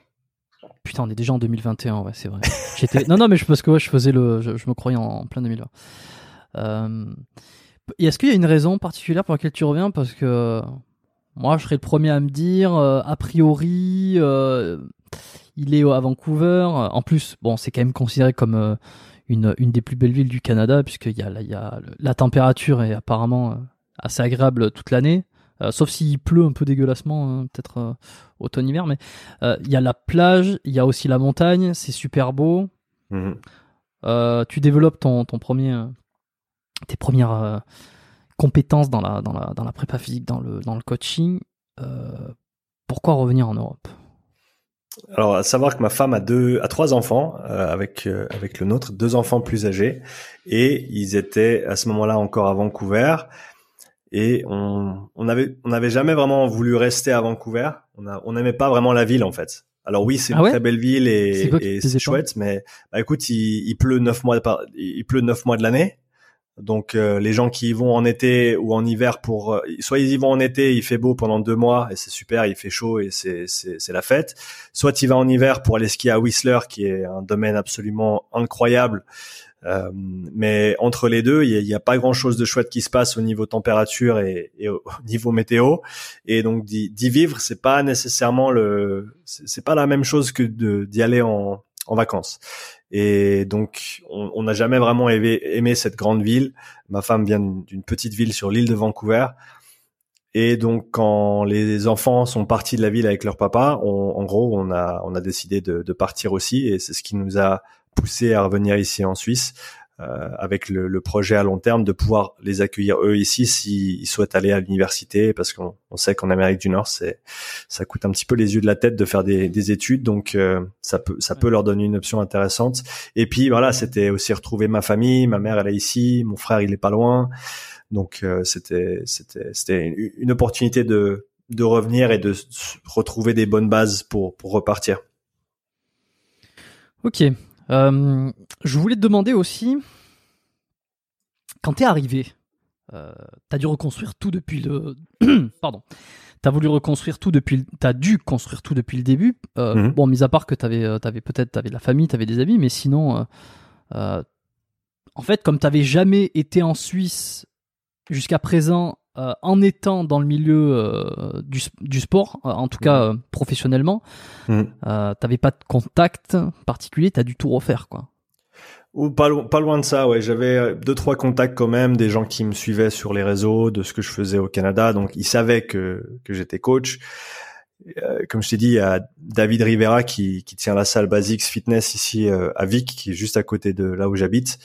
Putain, on est déjà en 2021, ouais, c'est vrai. J'étais... non, non, mais je, parce que ouais, je faisais le, je, me croyais en, plein 2020. Euh, est-ce qu'il y a une raison particulière pour laquelle tu reviens? Parce que moi, je serais le premier à me dire, euh, a priori, euh, il est à Vancouver. En plus, bon, c'est quand même considéré comme euh, une, une des plus belles villes du Canada, puisqu'il y a, il y a la température est apparemment assez agréable toute l'année. sauf s'il pleut un peu dégueulassement, hein, peut-être automne-hiver, mais il y a la plage, il y a aussi la montagne, c'est super beau. Mhm. tu développes ton, ton premier, tes premières compétences dans la, dans, la, dans la prépa physique, dans le, dans le coaching, pourquoi revenir en Europe? Alors, à savoir que ma femme a deux, a trois enfants avec avec le nôtre, deux enfants plus âgés, et ils étaient à ce moment-là encore à Vancouver et on on avait on n'avait jamais vraiment voulu rester à Vancouver. On a on n'aimait pas vraiment la ville en fait. Alors oui, c'est ah une très belle ville et, et c'est chouette, mais bah, écoute, il, il pleut neuf mois par, il pleut neuf mois de l'année. Donc euh, les gens qui y vont en été ou en hiver pour euh, soit ils y vont en été, il fait beau pendant deux mois et c'est super, il fait chaud et c'est c'est la fête. Soit il vas en hiver pour aller skier à Whistler qui est un domaine absolument incroyable euh, mais entre les deux, il n'y a, pas grand-chose de chouette qui se passe au niveau température et, au niveau météo. Et donc d'y vivre, c'est pas nécessairement le, c'est pas la même chose que d'y aller en, en vacances. Et donc, on n'a jamais vraiment aimé, cette grande ville. Ma femme vient d'une petite ville sur l'île de Vancouver. Et donc, quand les enfants sont partis de la ville avec leur papa, on, en gros, on a, on a décidé de, de partir aussi. Et c'est ce qui nous a poussé à revenir ici en Suisse euh, avec le, le, projet à long terme de pouvoir les accueillir eux ici s'ils souhaitent aller à l'université parce qu'on on sait qu'en Amérique du Nord c'est ça coûte un petit peu les yeux de la tête de faire des, des études. Donc euh, ça peut ça peut leur donner une option intéressante. Et puis voilà c'était aussi retrouver ma famille. Ma mère elle est ici. Mon frère il est pas loin. Donc euh, c'était c'était c'était une opportunité de de revenir et de retrouver des bonnes bases pour pour repartir. Ok, euh, je voulais te demander aussi, quand t'es arrivé, euh, t'as dû reconstruire tout depuis le. Pardon. T'as voulu reconstruire tout depuis. Le... T'as dû construire tout depuis le début. Euh, mhm. Bon, mis à part que t'avais, avais peut-être, t'avais de la famille, t'avais des amis, mais sinon, en fait, comme t'avais jamais été en Suisse jusqu'à présent euh, en étant dans le milieu euh, du, du, sport, euh, en tout cas professionnellement, mmh. t'avais pas de contact particulier, t'as dû tout refaire, quoi. Ou pas, pas loin de ça, ouais. J'avais deux trois contacts quand même, des gens qui me suivaient sur les réseaux de ce que je faisais au Canada, donc ils savaient que que j'étais coach. comme je t'ai dit, il y a David Rivera qui, qui tient la salle Basics Fitness ici à Vic, qui est juste à côté de là où j'habite,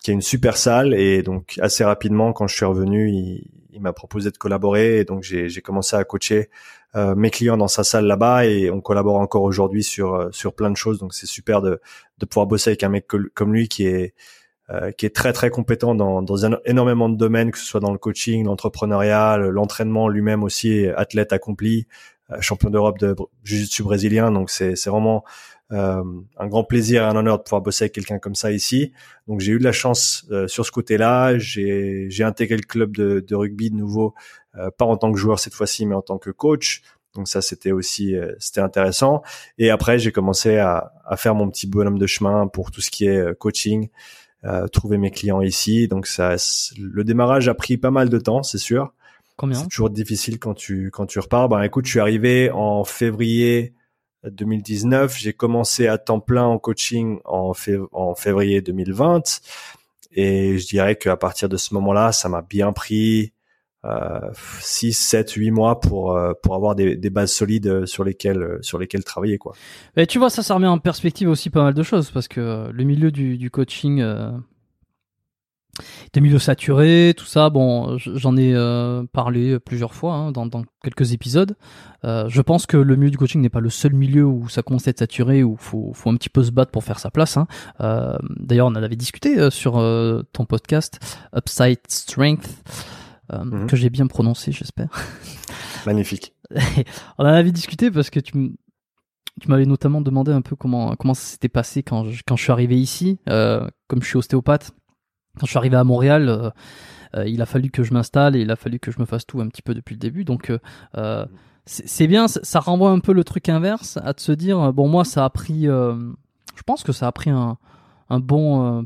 qui a une super salle et donc assez rapidement quand je suis revenu, il, il m'a proposé de collaborer et donc j'ai commencé à coacher euh, mes clients dans sa salle là-bas et on collabore encore aujourd'hui sur euh, sur plein de choses. Donc c'est super de de pouvoir bosser avec un mec comme lui qui est euh, qui est très très compétent dans dans énormément de domaines que ce soit dans le coaching, l'entrepreneuriat, l'entraînement lui-même aussi athlète accompli, champion d'Europe de jiu-jitsu brésilien. Donc c'est c'est vraiment euh, un grand plaisir et un honneur de pouvoir bosser avec quelqu'un comme ça ici. Donc j'ai eu de la chance euh, sur ce côté-là. J'ai, j'ai intégré le club de, de rugby de nouveau, euh, pas en tant que joueur cette fois-ci, mais en tant que coach. Donc ça c'était aussi c'était intéressant. Et après j'ai commencé à, à, faire mon petit bonhomme de chemin pour tout ce qui est coaching, trouver mes clients ici. Donc ça, le démarrage a pris pas mal de temps, c'est sûr. Combien? C'est toujours difficile quand tu quand tu repars. Ben écoute, je suis arrivé en février 2019. J'ai commencé à temps plein en coaching en, février 2020. Et je dirais qu'à partir de ce moment-là, ça m'a bien pris euh, 6, 7, 8 mois pour euh, pour avoir des, bases solides sur lesquelles sur lesquelles travailler quoi. Mais tu vois ça ça remet en perspective aussi pas mal de choses parce que le milieu du, du coaching euh, des milieux saturés, tout ça. Bon, j'en ai euh, parlé plusieurs fois hein, dans, dans, quelques épisodes. Euh, je pense que le milieu du coaching n'est pas le seul milieu où ça commence à être saturé, où faut, faut un petit peu se battre pour faire sa place. Hein. Euh, D'ailleurs, on en avait discuté euh, sur euh, ton podcast Upside Strength, mhm. que j'ai bien prononcé, j'espère. Magnifique. on en avait discuté parce que tu tu m'avais notamment demandé un peu comment comment ça s'était passé quand je, quand je suis arrivé ici. comme je suis ostéopathe, quand je suis arrivé à Montréal, euh, euh, il a fallu que je m'installe et il a fallu que je me fasse tout un petit peu depuis le début. Donc euh, c'est bien, ça renvoie un peu le truc inverse à de se dire bon moi ça a pris, je pense que ça a pris un, un bon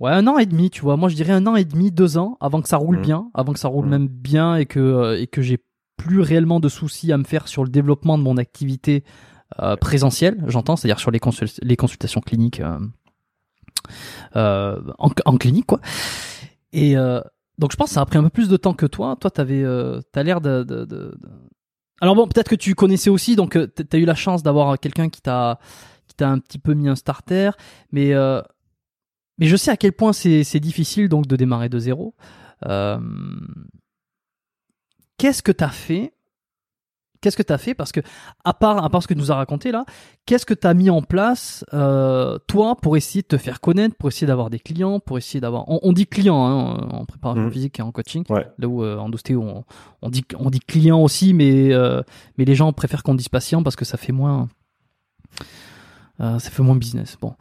Ouais, un an et demi, tu vois. Moi, je dirais un an et demi, deux ans, avant que ça roule mmh. bien, avant que ça roule mmh. même bien et que et que j'ai plus réellement de soucis à me faire sur le développement de mon activité présentielle. J'entends, c'est-à-dire sur les, les consultations cliniques euh, en, en, clinique, quoi. Et euh, donc je pense que ça a pris un peu plus de temps que toi. Toi, t'avais, euh, t'as l'air de, Alors bon, peut-être que tu connaissais aussi, donc t'as eu la chance d'avoir quelqu'un qui t'a, qui t'a un petit peu mis un starter, mais mais je sais à quel point c'est, difficile donc de démarrer de zéro. Qu'est-ce que tu as fait Qu'est-ce que tu as fait? Parce que, à part, à part ce que tu nous as raconté là, qu'est-ce que tu as mis en place, euh, toi, pour essayer de te faire connaître, pour essayer d'avoir des clients, pour essayer d'avoir. On, dit client hein, en préparation mmh. physique et en coaching. Là où euh, en dostéo, on, on, dit, on dit client aussi, mais, euh, mais les gens préfèrent qu'on dise patient parce que ça fait moins. ça fait moins business. Bon.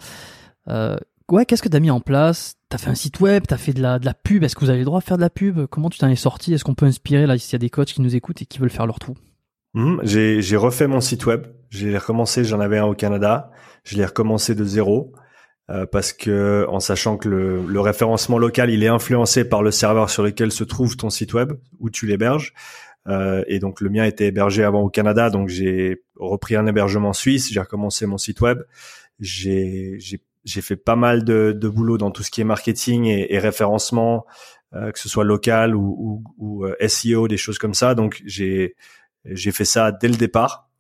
ouais, qu'est-ce que tu as mis en place? T'as fait un site web, t'as fait de la, de la pub? Est-ce que vous avez le droit de faire de la pub? Comment tu t'en es sorti? Est-ce qu'on peut inspirer là s'il y a des coachs qui nous écoutent et qui veulent faire leur trou? Hmm, j'ai refait mon site web. J'ai recommencé, j'en avais un au Canada. Je l'ai recommencé de zéro euh, parce que en sachant que le, le, référencement local, il est influencé par le serveur sur lequel se trouve ton site web où tu l'héberges. Euh, et donc le mien était hébergé avant au Canada, donc j'ai repris un hébergement suisse. J'ai recommencé mon site web. J'ai j'ai fait pas mal de, de, boulot dans tout ce qui est marketing et, et référencement, euh, que ce soit local ou, ou, ou euh, SEO, des choses comme ça. Donc j'ai j'ai fait ça dès le départ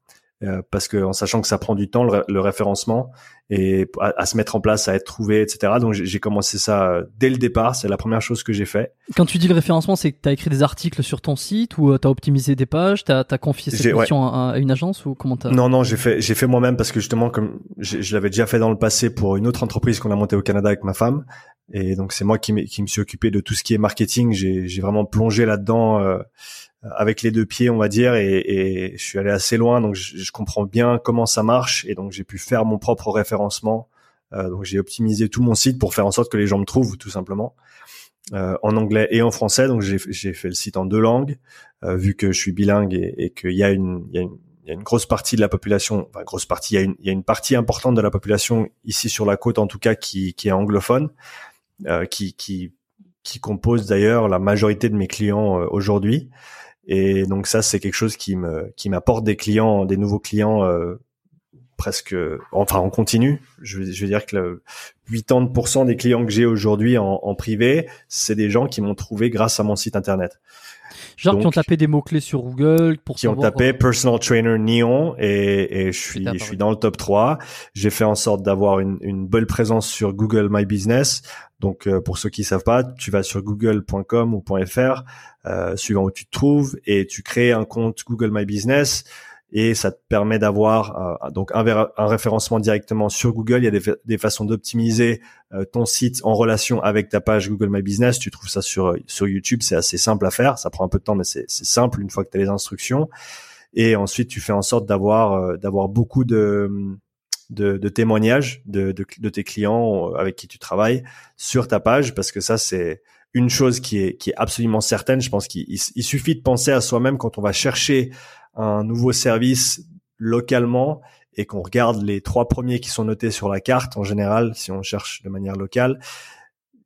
euh, parce que en sachant que ça prend du temps le, référencement et à, se mettre en place, à être trouvé, etc. Donc j'ai commencé ça euh, dès le départ. C'est la première chose que j'ai fait. Quand tu dis le référencement, c'est que tu as écrit des articles sur ton site ou euh, tu as optimisé des pages, tu as, confié cette mission à, une agence ou comment Non, non, j'ai fait j'ai fait moi-même parce que justement comme je l'avais déjà fait dans le passé pour une autre entreprise qu'on a montée au Canada avec ma femme. Et donc c'est moi qui, qui me suis occupé de tout ce qui est marketing. J'ai vraiment plongé là-dedans. Euh, avec les deux pieds, on va dire, et, et je suis allé assez loin, donc je, je, comprends bien comment ça marche, et donc j'ai pu faire mon propre référencement. Euh, donc j'ai optimisé tout mon site pour faire en sorte que les gens me trouvent, tout simplement, euh, en anglais et en français. Donc j'ai fait le site en deux langues, euh, vu que je suis bilingue et, et qu'il y a une, y y a une grosse partie de la population, enfin grosse partie, il y a une, y a une partie importante de la population ici sur la côte en tout cas qui, qui est anglophone, euh, qui, qui, qui compose d'ailleurs la majorité de mes clients euh, aujourd'hui. Et donc ça, c'est quelque chose qui me qui m'apporte des clients, des nouveaux clients euh, presque, enfin en continu. Je, veux dire que le 80% des clients que j'ai aujourd'hui en, privé, c'est des gens qui m'ont trouvé grâce à mon site internet. Genre qui ont tapé des mots clés sur Google pour qui ont tapé euh, personal trainer Neon et, et je suis je suis dans le top 3. J'ai fait en sorte d'avoir une, une belle présence sur Google My Business. Donc euh, pour ceux qui savent pas, tu vas sur google.com ou .fr euh, suivant où tu te trouves et tu crées un compte Google My Business et ça te permet d'avoir euh, donc un, référencement directement sur Google. Il y a des, des façons d'optimiser euh, ton site en relation avec ta page Google My Business. Tu trouves ça sur sur YouTube, c'est assez simple à faire. Ça prend un peu de temps, mais c'est simple une fois que tu as les instructions. Et ensuite, tu fais en sorte d'avoir euh, d'avoir beaucoup de, de, de témoignages de, de, de, tes clients avec qui tu travailles sur ta page, parce que ça c'est une chose qui est qui est absolument certaine. Je pense qu'il il suffit de penser à soi-même quand on va chercher un nouveau service localement et qu'on regarde les trois premiers qui sont notés sur la carte en général, si on cherche de manière locale,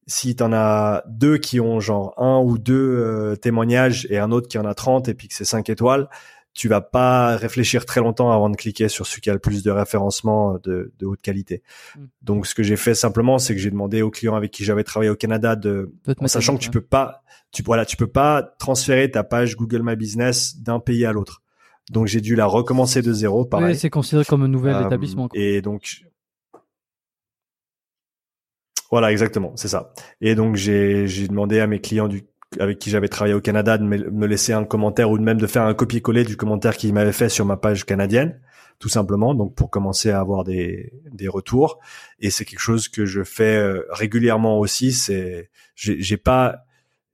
si tu en as deux qui ont genre un ou deux euh, témoignages et un autre qui en a 30 et puis que c'est cinq étoiles, tu vas pas réfléchir très longtemps avant de cliquer sur celui qui a le plus de référencement de, de haute qualité. Mm. Donc ce que j'ai fait simplement, c'est que j'ai demandé aux clients avec qui j'avais travaillé au Canada de, en sachant que tu peux pas, tu voilà, tu peux pas transférer ta page Google My Business d'un pays à l'autre. Donc j'ai dû la recommencer de zéro. Pareil. Oui, c'est considéré comme un nouvel euh, établissement. Et donc voilà, exactement, c'est ça. Et donc j'ai j'ai demandé à mes clients du avec qui j'avais travaillé au Canada de me, laisser un commentaire ou de même de faire un copier-coller du commentaire qu'ils m'avaient fait sur ma page canadienne, tout simplement. Donc pour commencer à avoir des des retours. Et c'est quelque chose que je fais euh, régulièrement aussi. C'est j'ai pas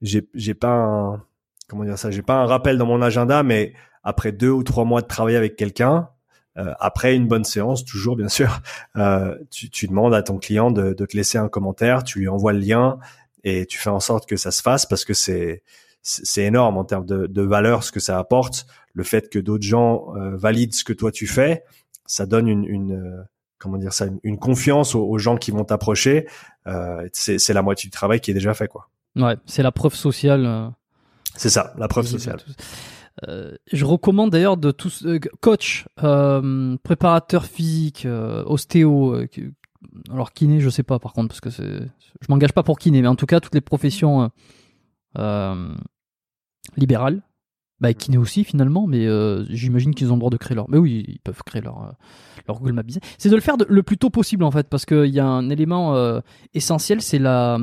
j'ai j'ai pas un comment dire ça j'ai pas un rappel dans mon agenda mais après deux ou trois mois de travail avec quelqu'un, euh, après une bonne séance, toujours bien sûr, euh, tu, tu, demandes à ton client de, de, te laisser un commentaire, tu lui envoies le lien et tu fais en sorte que ça se fasse parce que c'est c'est énorme en termes de, de, valeur ce que ça apporte. Le fait que d'autres gens euh, valident ce que toi tu fais, ça donne une, une euh, comment dire ça, une, confiance aux, gens qui vont t'approcher. Euh, c'est la moitié du travail qui est déjà fait quoi. Ouais, c'est la preuve sociale. C'est ça, la preuve sociale. Euh, je recommande d'ailleurs de tous euh, coach, euh, préparateur physique, ostéo, alors kiné, je sais pas par contre parce que c'est, je m'engage pas pour kiné, mais en tout cas toutes les professions libérales, bah kiné aussi finalement, mais j'imagine qu'ils ont le droit de créer leur, mais oui ils peuvent créer leur leur Google Maps. C'est de le faire le plus tôt possible en fait parce qu'il y a un élément essentiel, c'est la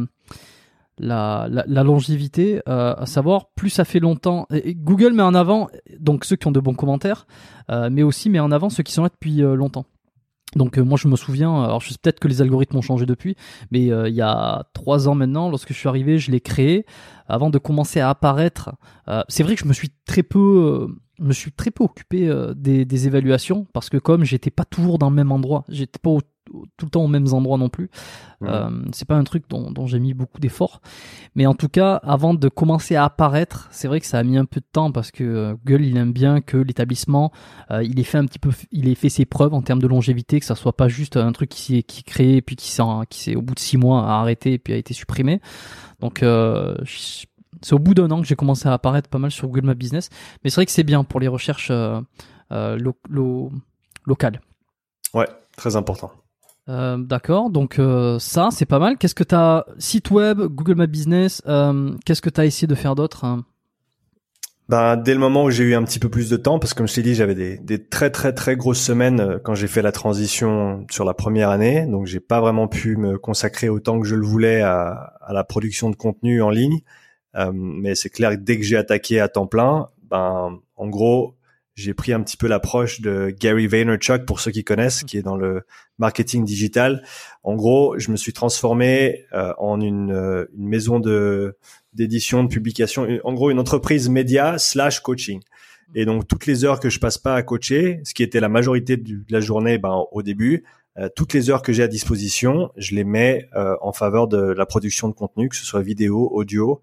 la, longévité, à savoir plus ça fait longtemps. Google met en avant donc ceux qui ont de bons commentaires, mais aussi met en avant ceux qui sont là depuis longtemps. Donc moi je me souviens, alors je sais peut-être que les algorithmes ont changé depuis, mais il y a trois ans maintenant, lorsque je suis arrivé, je l'ai créé avant de commencer à apparaître. c'est vrai que je me suis très peu occupé euh, des, évaluations parce que comme j'étais pas toujours dans le même endroit, j'étais pas tout le temps aux mêmes endroits non plus. Euh, c'est pas un truc dont, j'ai mis beaucoup d'efforts, mais en tout cas, avant de commencer à apparaître, c'est vrai que ça a mis un peu de temps parce que euh, Google il aime bien que l'établissement il ait fait un petit peu, il ait fait ses preuves en termes de longévité, que ça soit pas juste un truc qui s'est qui créé puis qui s'est qui s'est au bout de six mois a arrêté et puis a été supprimé. Donc c'est au bout d'un an que j'ai commencé à apparaître pas mal sur Google My Business. Mais c'est vrai que c'est bien pour les recherches euh, euh, locales. Ouais, très important. Euh, d'accord, donc ça c'est pas mal. Qu'est-ce que tu as Site web, Google My Business, qu'est-ce que tu as essayé de faire d'autre hein? Ben, dès le moment où j'ai eu un petit peu plus de temps, parce que comme je t'ai dit, j'avais des, des, très très très grosses semaines quand j'ai fait la transition sur la première année, donc j'ai pas vraiment pu me consacrer autant que je le voulais à, à la production de contenu en ligne. Euh, mais c'est clair que dès que j'ai attaqué à temps plein, ben en gros, j'ai pris un petit peu l'approche de Gary Vaynerchuk pour ceux qui connaissent, qui est dans le marketing digital. En gros, je me suis transformé euh, en une, euh, une, maison de d'édition, de publication, en gros une entreprise média slash coaching. Et donc toutes les heures que je passe pas à coacher, ce qui était la majorité de la journée, ben au début, toutes les heures que j'ai à disposition, je les mets en faveur de la production de contenu, que ce soit vidéo, audio,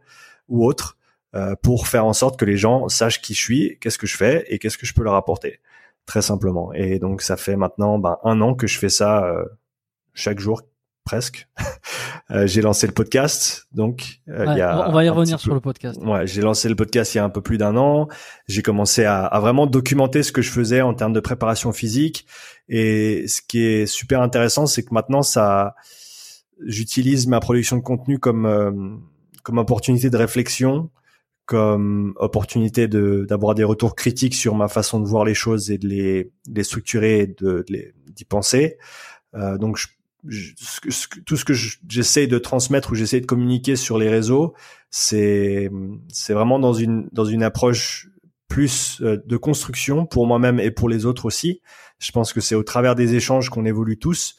ou autre euh, pour faire en sorte que les gens sachent qui je suis, qu'est-ce que je fais et qu'est-ce que je peux leur apporter, très simplement. Et donc ça fait maintenant ben, un an que je fais ça euh, chaque jour presque. euh, j'ai lancé le podcast, donc euh, il y a on va y revenir sur le podcast. Ouais, j'ai lancé le podcast il y a un peu plus d'un an. J'ai commencé à, à, vraiment documenter ce que je faisais en termes de préparation physique. Et ce qui est super intéressant, c'est que maintenant ça, j'utilise ma production de contenu comme euh, comme opportunité de réflexion, comme opportunité de d'avoir des retours critiques sur ma façon de voir les choses et de les, les structurer et de, d'y penser. Euh, donc je, tout ce que j'essaie de transmettre ou j'essaie de communiquer sur les réseaux, c'est c'est vraiment dans une dans une approche plus euh, de construction pour moi-même et pour les autres aussi. Je pense que c'est au travers des échanges qu'on évolue tous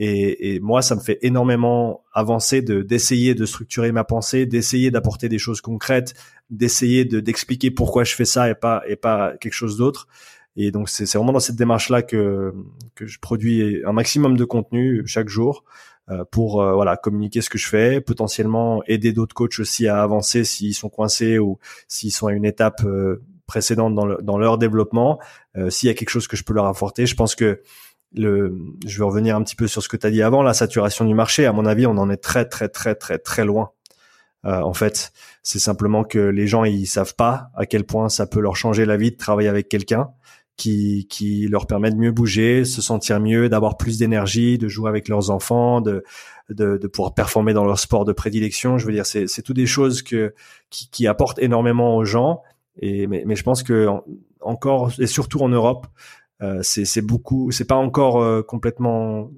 et, et, moi, ça me fait énormément avancer de d'essayer de structurer ma pensée, d'essayer d'apporter des choses concrètes, d'essayer de d'expliquer pourquoi je fais ça et pas et pas quelque chose d'autre. Et donc c'est vraiment dans cette démarche là que que je produis un maximum de contenu chaque jour euh, pour euh, voilà communiquer ce que je fais, potentiellement aider d'autres coachs aussi à avancer s'ils sont coincés ou s'ils sont à une étape euh, précédente dans, le, dans leur développement. s'il y a quelque chose que je peux leur apporter, je pense que le, je vais revenir un petit peu sur ce que tu as dit avant, la saturation du marché. À mon avis, on en est très très très très très loin. Euh, en fait, c'est simplement que les gens ils savent pas à quel point ça peut leur changer la vie de travailler avec quelqu'un qui qui leur permet de mieux bouger, se sentir mieux, d'avoir plus d'énergie, de jouer avec leurs enfants, de de, de pouvoir performer dans leur sport de prédilection. Je veux dire, c'est c'est tout des choses que qui, qui apportent énormément aux gens. Et mais, mais je pense que encore et surtout en Europe, euh, c'est beaucoup, c'est pas encore euh, complètement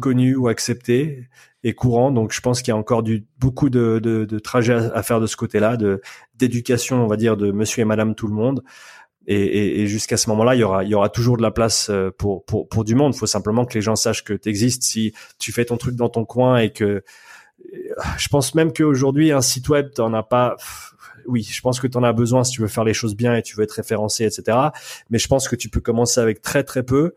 connu ou accepté et courant. Donc je pense qu'il y a encore du beaucoup de, de, de trajets à, faire de ce côté-là, de d'éducation, on va dire, de Monsieur et Madame tout le monde. Et, et, et jusqu'à ce moment-là, il y aura, il y aura toujours de la place euh, pour, pour, pour du monde. Il faut simplement que les gens sachent que tu existes. Si tu fais ton truc dans ton coin et que je pense même qu'aujourd'hui, un site web, t'en as pas oui, je pense que tu en as besoin si tu veux faire les choses bien et tu veux être référencé, etc. Mais je pense que tu peux commencer avec très très peu.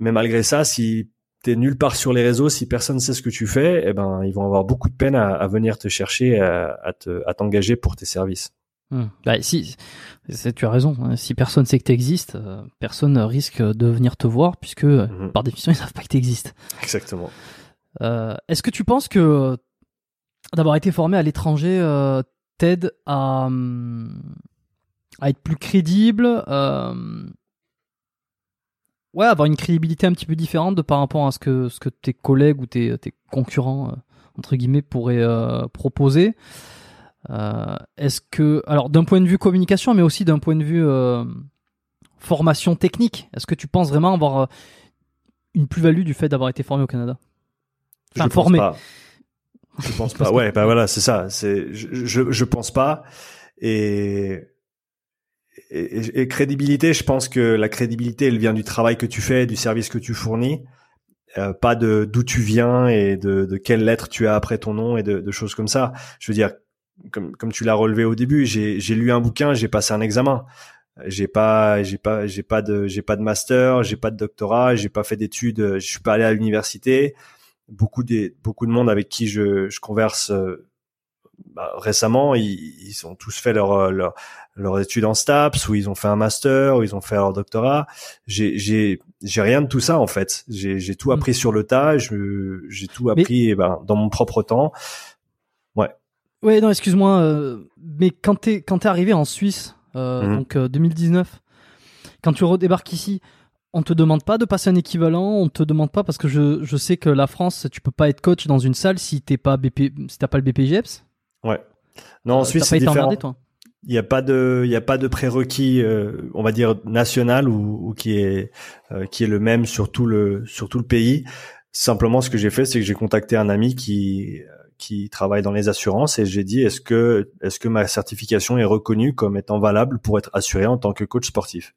Mais malgré ça, si t'es nulle part sur les réseaux, si personne sait ce que tu fais, eh ben ils vont avoir beaucoup de peine à, venir te chercher, à, à t'engager pour tes services. Hmm. Bah, si, tu as raison. Hein. Si personne sait que tu existes, euh, personne risque de venir te voir puisque mhm. par définition ils savent pas que tu existes. Exactement. Euh, est-ce que tu penses que d'avoir été formé à l'étranger euh, t'aide à, à être plus crédible, euh, ouais, avoir une crédibilité un petit peu différente de par rapport à ce que, ce que tes collègues ou tes, tes concurrents, euh, entre guillemets, pourraient euh, proposer. Est-ce que, alors d'un point de vue communication, mais aussi d'un point de vue formation technique, est-ce que tu penses vraiment avoir une plus-value du fait d'avoir été formé au Canada? Enfin, Je formé. Pense pas. Je pense pas. ouais, bah voilà, c'est ça. C'est je, je, je pense pas. Et, et, et crédibilité, je pense que la crédibilité, elle vient du travail que tu fais, du service que tu fournis. Euh, pas de d'où tu viens et de, de quelle lettre tu as après ton nom et de, de choses comme ça. Je veux dire, comme, comme tu l'as relevé au début, j'ai, j'ai lu un bouquin, j'ai passé un examen. J'ai pas, j'ai pas, j'ai pas de, j'ai pas de master, j'ai pas de doctorat, j'ai pas fait d'études, je suis pas allé à l'université. Beaucoup des, beaucoup de monde avec qui je, je converse euh, bah, récemment, ils, ils ont tous fait leur, leur leurs études en STAPS, ou ils ont fait un master, ou ils ont fait leur doctorat. J'ai, j'ai, j'ai rien de tout ça en fait. J'ai, j'ai tout mm. appris sur le tas. j'ai tout appris eh ben, dans mon propre temps. Ouais. Ouais, non, excuse-moi, euh, mais quand t'es quand t'es arrivé en Suisse, euh, mhm. donc 2019, euh, quand tu redébarques ici, on te demande pas de passer un équivalent, on te demande pas parce que je, je sais que la France, tu peux pas être coach dans une salle si t'es pas BP, si t'as pas le BPGEPS. Ouais. Non, en Suisse c'est différent. toi il n'y a pas de il y a pas de prérequis on va dire national ou, ou qui est qui est le même sur tout le sur tout le pays simplement ce que j'ai fait c'est que j'ai contacté un ami qui qui travaille dans les assurances et j'ai dit est-ce que est-ce que ma certification est reconnue comme étant valable pour être assuré en tant que coach sportif?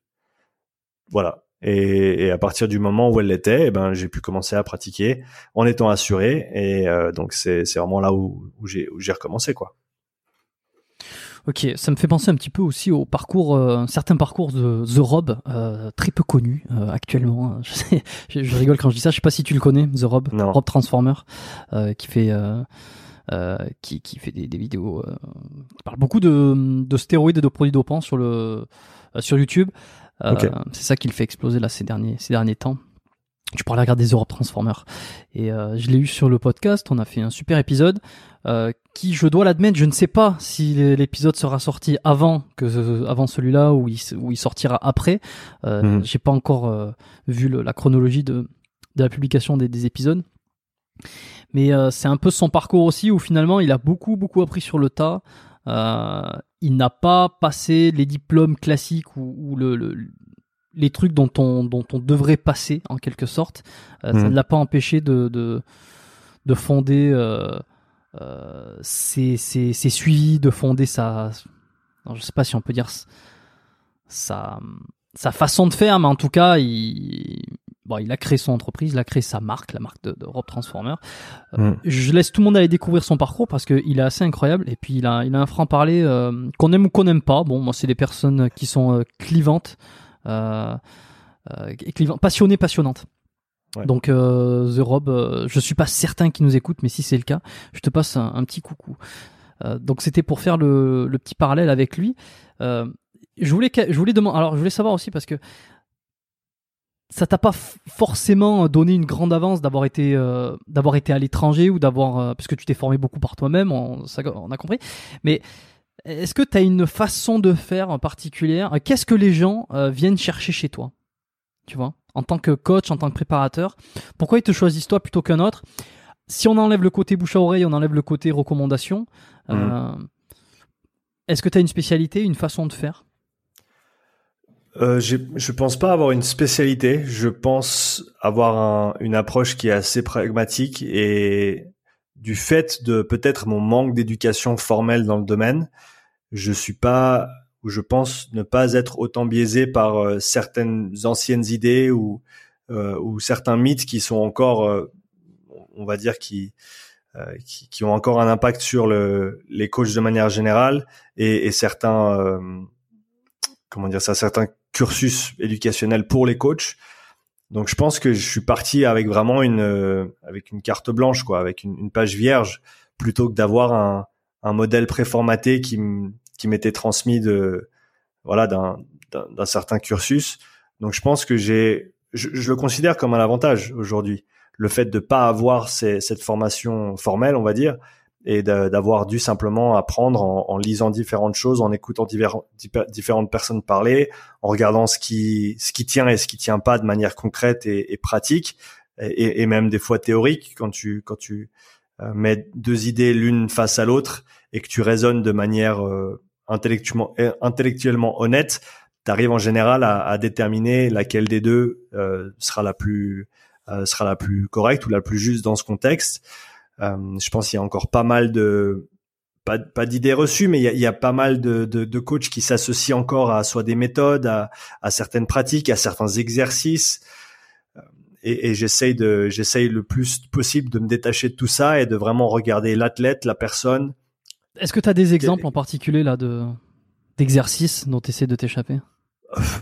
Voilà. Et, à partir du moment où elle l'était, eh ben j'ai pu commencer à pratiquer en étant assuré et euh, donc c'est vraiment là où, où j'ai recommencé quoi. Ok, ça me fait penser un petit peu aussi au parcours, euh, certains parcours de The Rob, euh, très peu connu euh, actuellement. Je, je, rigole quand je dis ça. Je sais pas si tu le connais, The Rob, Rob Transformer, qui fait qui, qui fait des, des vidéos, qui parle beaucoup de, de stéroïdes et de produits dopants sur le sur YouTube. C'est ça qui le fait exploser là ces derniers ces derniers temps tu pourrais regarder The Rob Transformer. Et euh, je l'ai eu sur le podcast, on a fait un super épisode euh, qui, je dois l'admettre, je ne sais pas si l'épisode sera sorti avant que avant celui-là ou il, où il sortira après. Euh, mhm. J'ai pas encore euh, vu le, la chronologie de, de la publication des, des épisodes. Mais euh, c'est un peu son parcours aussi où finalement il a beaucoup beaucoup appris sur le tas. Il n'a pas passé les diplômes classiques ou, ou le, le, les trucs dont on, dont on devrait passer en quelque sorte. Ça mhm. ne l'a pas empêché de, de, de fonder euh, euh, ses, ses, ses, suivis, de fonder sa, je sais pas si on peut dire sa, sa façon de faire, mais en tout cas, il, bon, il a créé son entreprise, il a créé sa marque, la marque de, de Rob Transformer. Euh, mm. Je laisse tout le monde aller découvrir son parcours parce qu'il est assez incroyable et puis il a, il a un franc parler euh, qu'on aime ou qu'on n'aime pas. Bon, moi, c'est des personnes qui sont euh, clivantes, euh, clivantes, passionnées, passionnantes. Donc euh, The Rob, euh, je suis pas certain qu'il nous écoute, mais si c'est le cas, je te passe un, petit coucou. Euh, donc c'était pour faire le, le, petit parallèle avec lui. Euh, je voulais, je voulais demander, alors je voulais savoir aussi parce que ça t'a pas forcément donné une grande avance d'avoir été euh, d'avoir été à l'étranger ou d'avoir euh, parce que tu t'es formé beaucoup par toi-même, on, on, a compris. Mais est-ce que tu as une façon de faire en particulier Qu'est-ce que les gens viennent chercher chez toi? Tu vois? En tant que coach, en tant que préparateur Pourquoi ils te choisissent toi plutôt qu'un autre? Si on enlève le côté bouche à oreille, on enlève le côté recommandation, euh, est-ce que tu as une spécialité, une façon de faire? Euh, je pense pas avoir une spécialité. Je pense avoir une approche qui est assez pragmatique et du fait de peut-être mon manque d'éducation formelle dans le domaine, je suis pas où je pense ne pas être autant biaisé par euh, certaines anciennes idées ou euh, ou certains mythes qui sont encore, euh, on va dire, qui, qui, qui ont encore un impact sur le, les coachs de manière générale et, et certains comment dire ça certains cursus éducationnels pour les coachs donc je pense que je suis parti avec vraiment une avec une carte blanche quoi avec une, page vierge plutôt que d'avoir un, un modèle préformaté qui qui m'était transmis de voilà d'un d'un certain cursus. Donc je pense que j'ai je, le considère comme un avantage aujourd'hui le fait de pas avoir cette formation formelle on va dire et d'avoir dû simplement apprendre en, lisant différentes choses, en écoutant différentes personnes parler, en regardant ce qui ce qui tient et ce qui tient pas de manière concrète et, pratique et, même des fois théorique quand tu quand tu euh, mets deux idées l'une face à l'autre et que tu raisonnes de manière euh, intellectuellement, euh, intellectuellement honnête, tu arrives en général à, déterminer laquelle des deux sera la plus sera la plus correcte ou la plus juste dans ce contexte. Je pense qu'il y a encore pas mal de pas, pas d'idées reçues, mais il y a, il y a pas mal de, de, de coachs qui s'associent encore à soit des méthodes, à, à certaines pratiques, à certains exercices. Et, et j'essaye de, j'essaye le plus possible de me détacher de tout ça et de vraiment regarder l'athlète, la personne. Est-ce que tu as des exemples en particulier là de d'exercices dont tu essaies de t'échapper?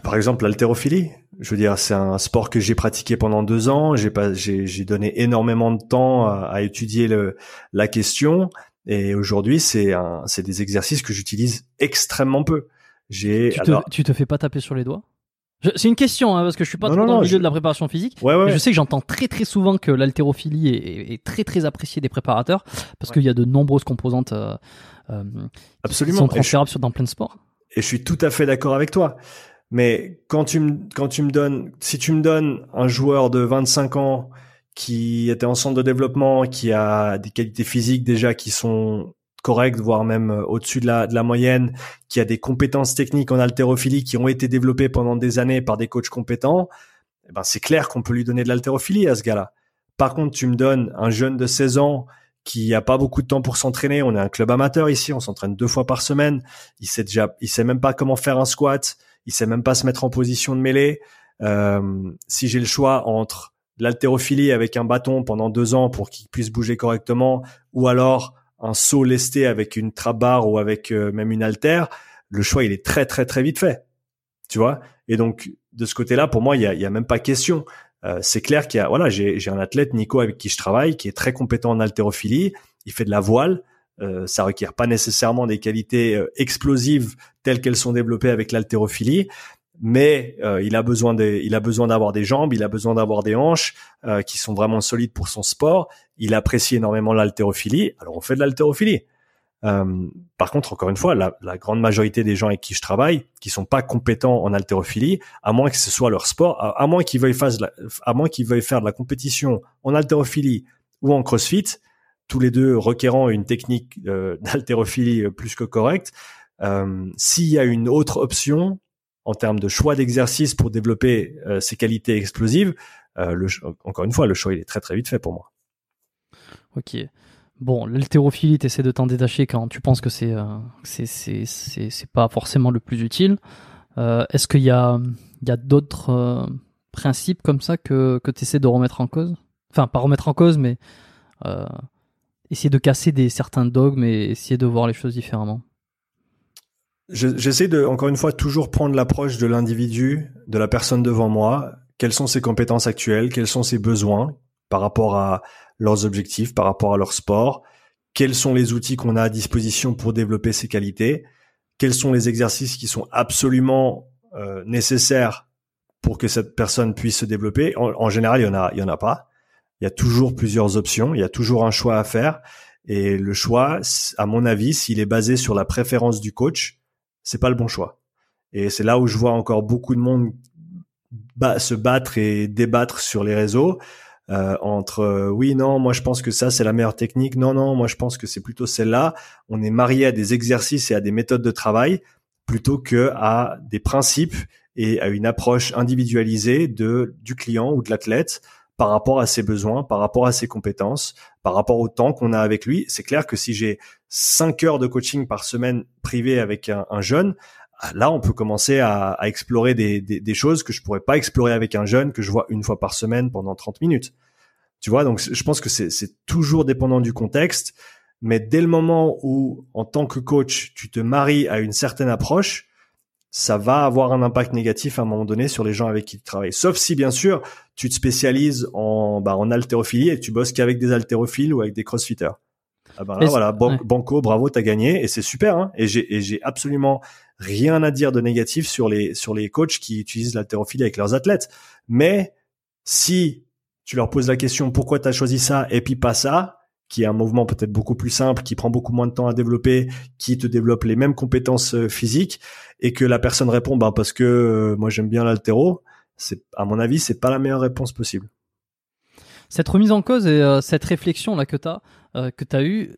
Par exemple, l'haltérophilie. Je veux dire, c'est un sport que j'ai pratiqué pendant deux ans. J'ai pas, j'ai, j'ai donné énormément de temps à, à étudier le, la question. Et aujourd'hui, c'est un, c'est des exercices que j'utilise extrêmement peu. J'ai. Tu, te, tu te fais pas taper sur les doigts? C'est une question hein, parce que je suis pas dans le milieu de la préparation physique. Ouais, ouais, je sais que j'entends très très souvent que l'haltérophilie est, est, très très appréciée des préparateurs parce qu'il y a de nombreuses composantes euh, euh, Absolument. qui sont transférables sur dans plein de sports. Et je suis tout à fait d'accord avec toi. Mais quand tu me quand tu me donnes si tu me donnes un joueur de 25 ans qui était en centre de développement, qui a des qualités physiques déjà qui sont correctes, voire même euh, au-dessus de la, de la moyenne, qui a des compétences techniques en haltérophilie qui ont été développées pendant des années par des coachs compétents, eh ben c'est clair qu'on peut lui donner de l'haltérophilie à ce gars-là. Par contre, tu me donnes un jeune de 16 ans qui a pas beaucoup de temps pour s'entraîner. On est un club amateur ici, on s'entraîne deux fois par semaine. Il sait déjà, il sait même pas comment faire un squat. Il sait même pas se mettre en position de mêlée. Euh, si j'ai le choix entre l'haltérophilie avec un bâton pendant deux ans pour qu'il puisse bouger correctement, ou alors un saut lesté avec une trap bar ou avec euh, même une haltère, le choix il est très très très vite fait. Tu vois? Et donc de ce côté-là, pour moi, il y a, y a même pas question. Euh, c'est clair qu'il y a voilà, j'ai un athlète Nico avec qui je travaille qui est très compétent en haltérophilie. Il fait de la voile. Euh, ça requiert pas nécessairement des qualités euh, explosives telles qu'elles sont développées avec l'haltérophilie, mais euh, il a besoin des, il a besoin d'avoir des jambes, il a besoin d'avoir des hanches euh, qui sont vraiment solides pour son sport. Il apprécie énormément l'haltérophilie. Alors on fait de l'haltérophilie. Euh, par contre, encore une fois, la, la, grande majorité des gens avec qui je travaille, qui sont pas compétents en haltérophilie, à moins que ce soit leur sport, à, moins qu'ils veuillent faire, veuillent faire de la compétition en haltérophilie ou en CrossFit, tous les deux requérant une technique euh, d'haltérophilie plus que correcte. Euh, S'il y a une autre option, en termes de choix d'exercice pour développer euh, ses qualités explosives, euh, encore une fois, le choix il est très très vite fait pour moi. Ok. Bon, l'haltérophilie, tu essaies de t'en détacher quand tu penses que c'est euh, pas forcément le plus utile. Euh, Est-ce qu'il y a, a d'autres euh, principes comme ça que, que tu essaies de remettre en cause? Enfin, pas remettre en cause, mais euh, essayer de casser des certains dogmes et essayer de voir les choses différemment. J'essaie de, encore une fois, toujours prendre l'approche de l'individu, de la personne devant moi. Quelles sont ses compétences actuelles? Quels sont ses besoins par rapport à leurs objectifs, par rapport à leur sport? Quels sont les outils qu'on a à disposition pour développer ses qualités? Quels sont les exercices qui sont absolument euh, nécessaires pour que cette personne puisse se développer? En, en, général, il y en a, il y en a pas. Il y a toujours plusieurs options. Il y a toujours un choix à faire. Et le choix, à mon avis, s'il est basé sur la préférence du coach, c'est pas le bon choix. Et c'est là où je vois encore beaucoup de monde se battre et débattre sur les réseaux euh, entre euh, oui non moi je pense que ça c'est la meilleure technique non non moi je pense que c'est plutôt celle-là on est marié à des exercices et à des méthodes de travail plutôt que à des principes et à une approche individualisée de du client ou de l'athlète par rapport à ses besoins, par rapport à ses compétences, par rapport au temps qu'on a avec lui. C'est clair que si j'ai 5 heures de coaching par semaine privé avec un, un jeune, là, on peut commencer à, explorer des, des, des, choses que je pourrais pas explorer avec un jeune que je vois une fois par semaine pendant 30 minutes. Tu vois, donc je pense que c'est toujours dépendant du contexte, mais dès le moment où, en tant que coach, tu te maries à une certaine approche, ça va avoir un impact négatif à un moment donné sur les gens avec qui tu travailles. Sauf si, bien sûr, tu te spécialises en, bah, en haltérophilie et tu bosses qu'avec des haltérophiles ou avec des crossfitters. Ah ben là, voilà, banco, bravo, t'as gagné et c'est super. Hein et j'ai absolument rien à dire de négatif sur les sur les coachs qui utilisent l'haltérophilie avec leurs athlètes. Mais si tu leur poses la question pourquoi t'as choisi ça et puis pas ça, qui est un mouvement peut-être beaucoup plus simple, qui prend beaucoup moins de temps à développer, qui te développe les mêmes compétences euh, physiques, et que la personne répond bah parce que euh, moi j'aime bien l'altéro, c'est à mon avis c'est pas la meilleure réponse possible. Cette remise en cause et euh, cette réflexion là que tu as que tu as eu,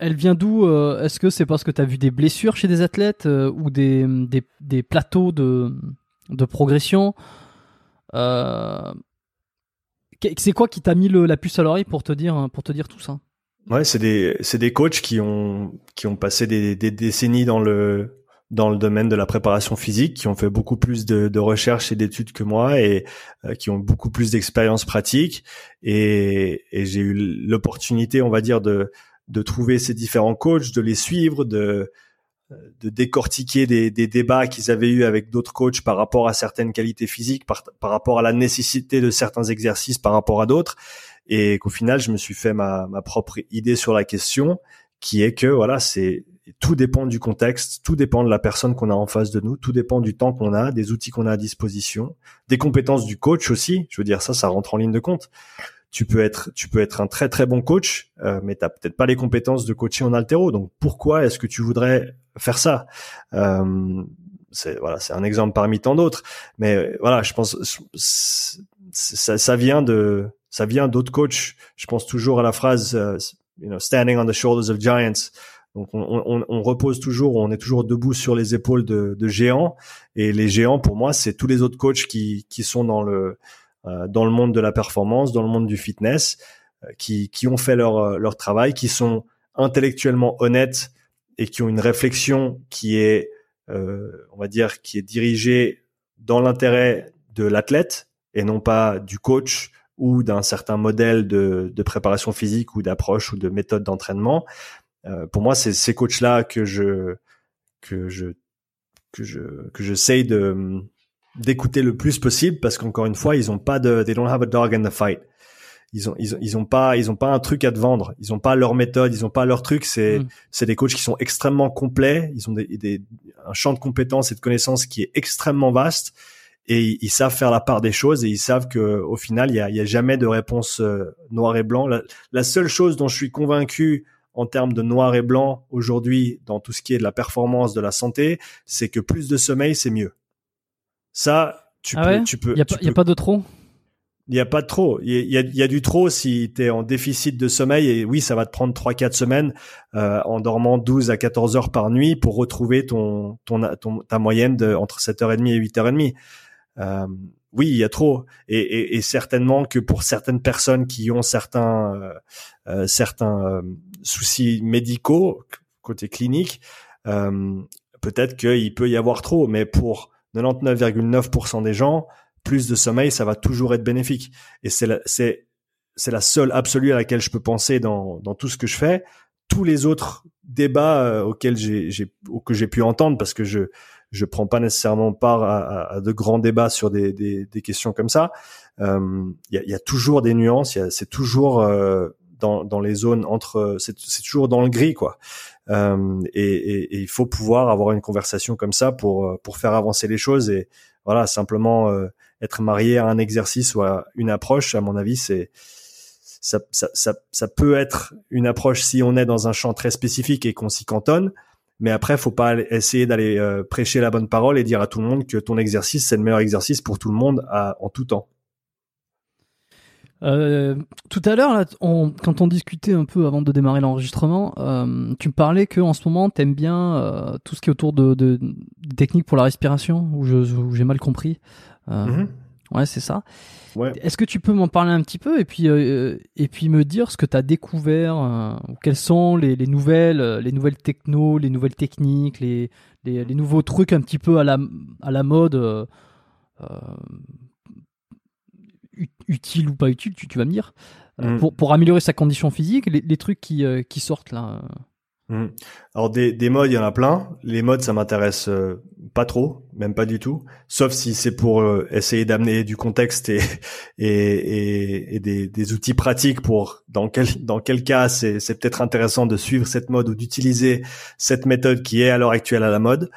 elle vient d'où Est-ce que c'est parce que tu as vu des blessures chez des athlètes ou des, des, des, plateaux de, de progression C'est quoi qui t'a mis le, la puce à l'oreille pour te dire pour te dire tout ça? Ouais, c'est des c'est des coachs qui ont qui ont passé des, des décennies dans le dans le domaine de la préparation physique, qui ont fait beaucoup plus de, de recherches et d'études que moi et euh, qui ont beaucoup plus d'expérience pratique. Et, et j'ai eu l'opportunité, on va dire, de, de trouver ces différents coachs, de les suivre, de, de décortiquer des, des débats qu'ils avaient eu avec d'autres coachs par rapport à certaines qualités physiques, par, par rapport à la nécessité de certains exercices par rapport à d'autres. Et qu'au final, je me suis fait ma, ma propre idée sur la question, qui est que voilà, c'est tout dépend du contexte, tout dépend de la personne qu'on a en face de nous, tout dépend du temps qu'on a, des outils qu'on a à disposition, des compétences du coach aussi. Je veux dire ça, ça rentre en ligne de compte. Tu peux être, tu peux être un très très bon coach, euh, mais t'as peut-être pas les compétences de coacher en altéro. Donc pourquoi est-ce que tu voudrais faire ça? Euh, C'est voilà, c'est un exemple parmi tant d'autres. Mais voilà, je pense ça, ça vient de ça vient d'autres coachs. Je pense toujours à la phrase, euh, you know, standing on the shoulders of giants. Donc on, on, on, repose toujours, on est toujours debout sur les épaules de, de géants. Et les géants, pour moi, c'est tous les autres coachs qui, qui sont dans le euh, dans le monde de la performance, dans le monde du fitness, euh, qui, qui ont fait leur euh, leur travail, qui sont intellectuellement honnêtes et qui ont une réflexion qui est, on va dire, qui est dirigée dans l'intérêt de l'athlète et non pas du coach ou d'un certain modèle de, de préparation physique ou d'approche ou de méthode d'entraînement. Euh, pour moi, c'est ces coachs-là que je que je que je que j'essaye de d'écouter le plus possible parce qu'encore une fois, ils ont pas de they don't have a dog in the fight. Ils ont ils ont ils ont pas ils ont pas un truc à te vendre. Ils ont pas leur méthode, ils ont pas leur truc. C'est mm. c'est des coachs qui sont extrêmement complets. Ils ont des, des un champ de compétences et de connaissances qui est extrêmement vaste et ils, savent faire la part des choses et ils savent que au final il y a, y a jamais de réponse euh, noir et blanc. La, la, seule chose dont je suis convaincu en termes de noir et blanc aujourd'hui dans tout ce qui est de la performance, de la santé, c'est que plus de sommeil, c'est mieux. Ça, tu ah peux, tu peux. Il n'y a, a, pas de trop? Il n'y a pas de trop. Il y a, y a, du trop si tu es en déficit de sommeil et oui, ça va te prendre 3-4 semaines euh, en dormant 12 à 14 heures par nuit pour retrouver ton, ton, ton ta moyenne de entre 7h30 et 8h30. Euh, oui, il y a trop, et, et, et, certainement que pour certaines personnes qui ont certains euh, euh certains soucis médicaux côté clinique, euh, peut-être qu'il peut y avoir trop, mais pour 99,9% des gens, plus de sommeil, ça va toujours être bénéfique. Et c'est la, c'est c'est la seule absolue à laquelle je peux penser dans dans tout ce que je fais. Tous les autres débats auxquels j'ai j'ai que j'ai pu entendre parce que je je prends pas nécessairement part à, à, de grands débats sur des, des, des questions comme ça. Il euh, y, a, y, a, toujours des nuances. C'est toujours euh, dans, dans les zones entre. C'est toujours dans le gris, quoi. Euh, et, et, il faut pouvoir avoir une conversation comme ça pour pour faire avancer les choses et voilà simplement euh, être marié à un exercice ou à une approche. À mon avis, c'est ça, ça, ça, ça peut être une approche si on est dans un champ très spécifique et qu'on s'y cantonne. Mais après, faut pas essayer d'aller euh, prêcher la bonne parole et dire à tout le monde que ton exercice c'est le meilleur exercice pour tout le monde à, en tout temps. Euh, tout à l'heure, quand on discutait un peu avant de démarrer l'enregistrement, euh, tu me parlais que en ce moment, tu aimes bien euh, tout ce qui est autour de, de, de techniques pour la respiration, ou j'ai mal compris. Euh, mm-hmm. Ouais, c'est ça. Ouais. Est-ce que tu peux m'en parler un petit peu et puis euh, et puis me dire ce que tu as découvert, euh, quelles sont les, les nouvelles les nouvelles techno, les nouvelles techniques, les, les, les nouveaux trucs un petit peu à la à la mode euh, utile ou pas utile, tu, tu vas me dire, mm. pour pour améliorer sa condition physique, les, les trucs qui qui sortent là. Mmh. Alors des, des modes, il y en a plein. Les modes, ça m'intéresse euh, pas trop, même pas du tout. Sauf si c'est pour euh, essayer d'amener du contexte et et, et, des, des, outils pratiques pour dans quel dans quel cas c'est c'est peut-être intéressant de suivre cette mode ou d'utiliser cette méthode qui est à l'heure actuelle à la mode.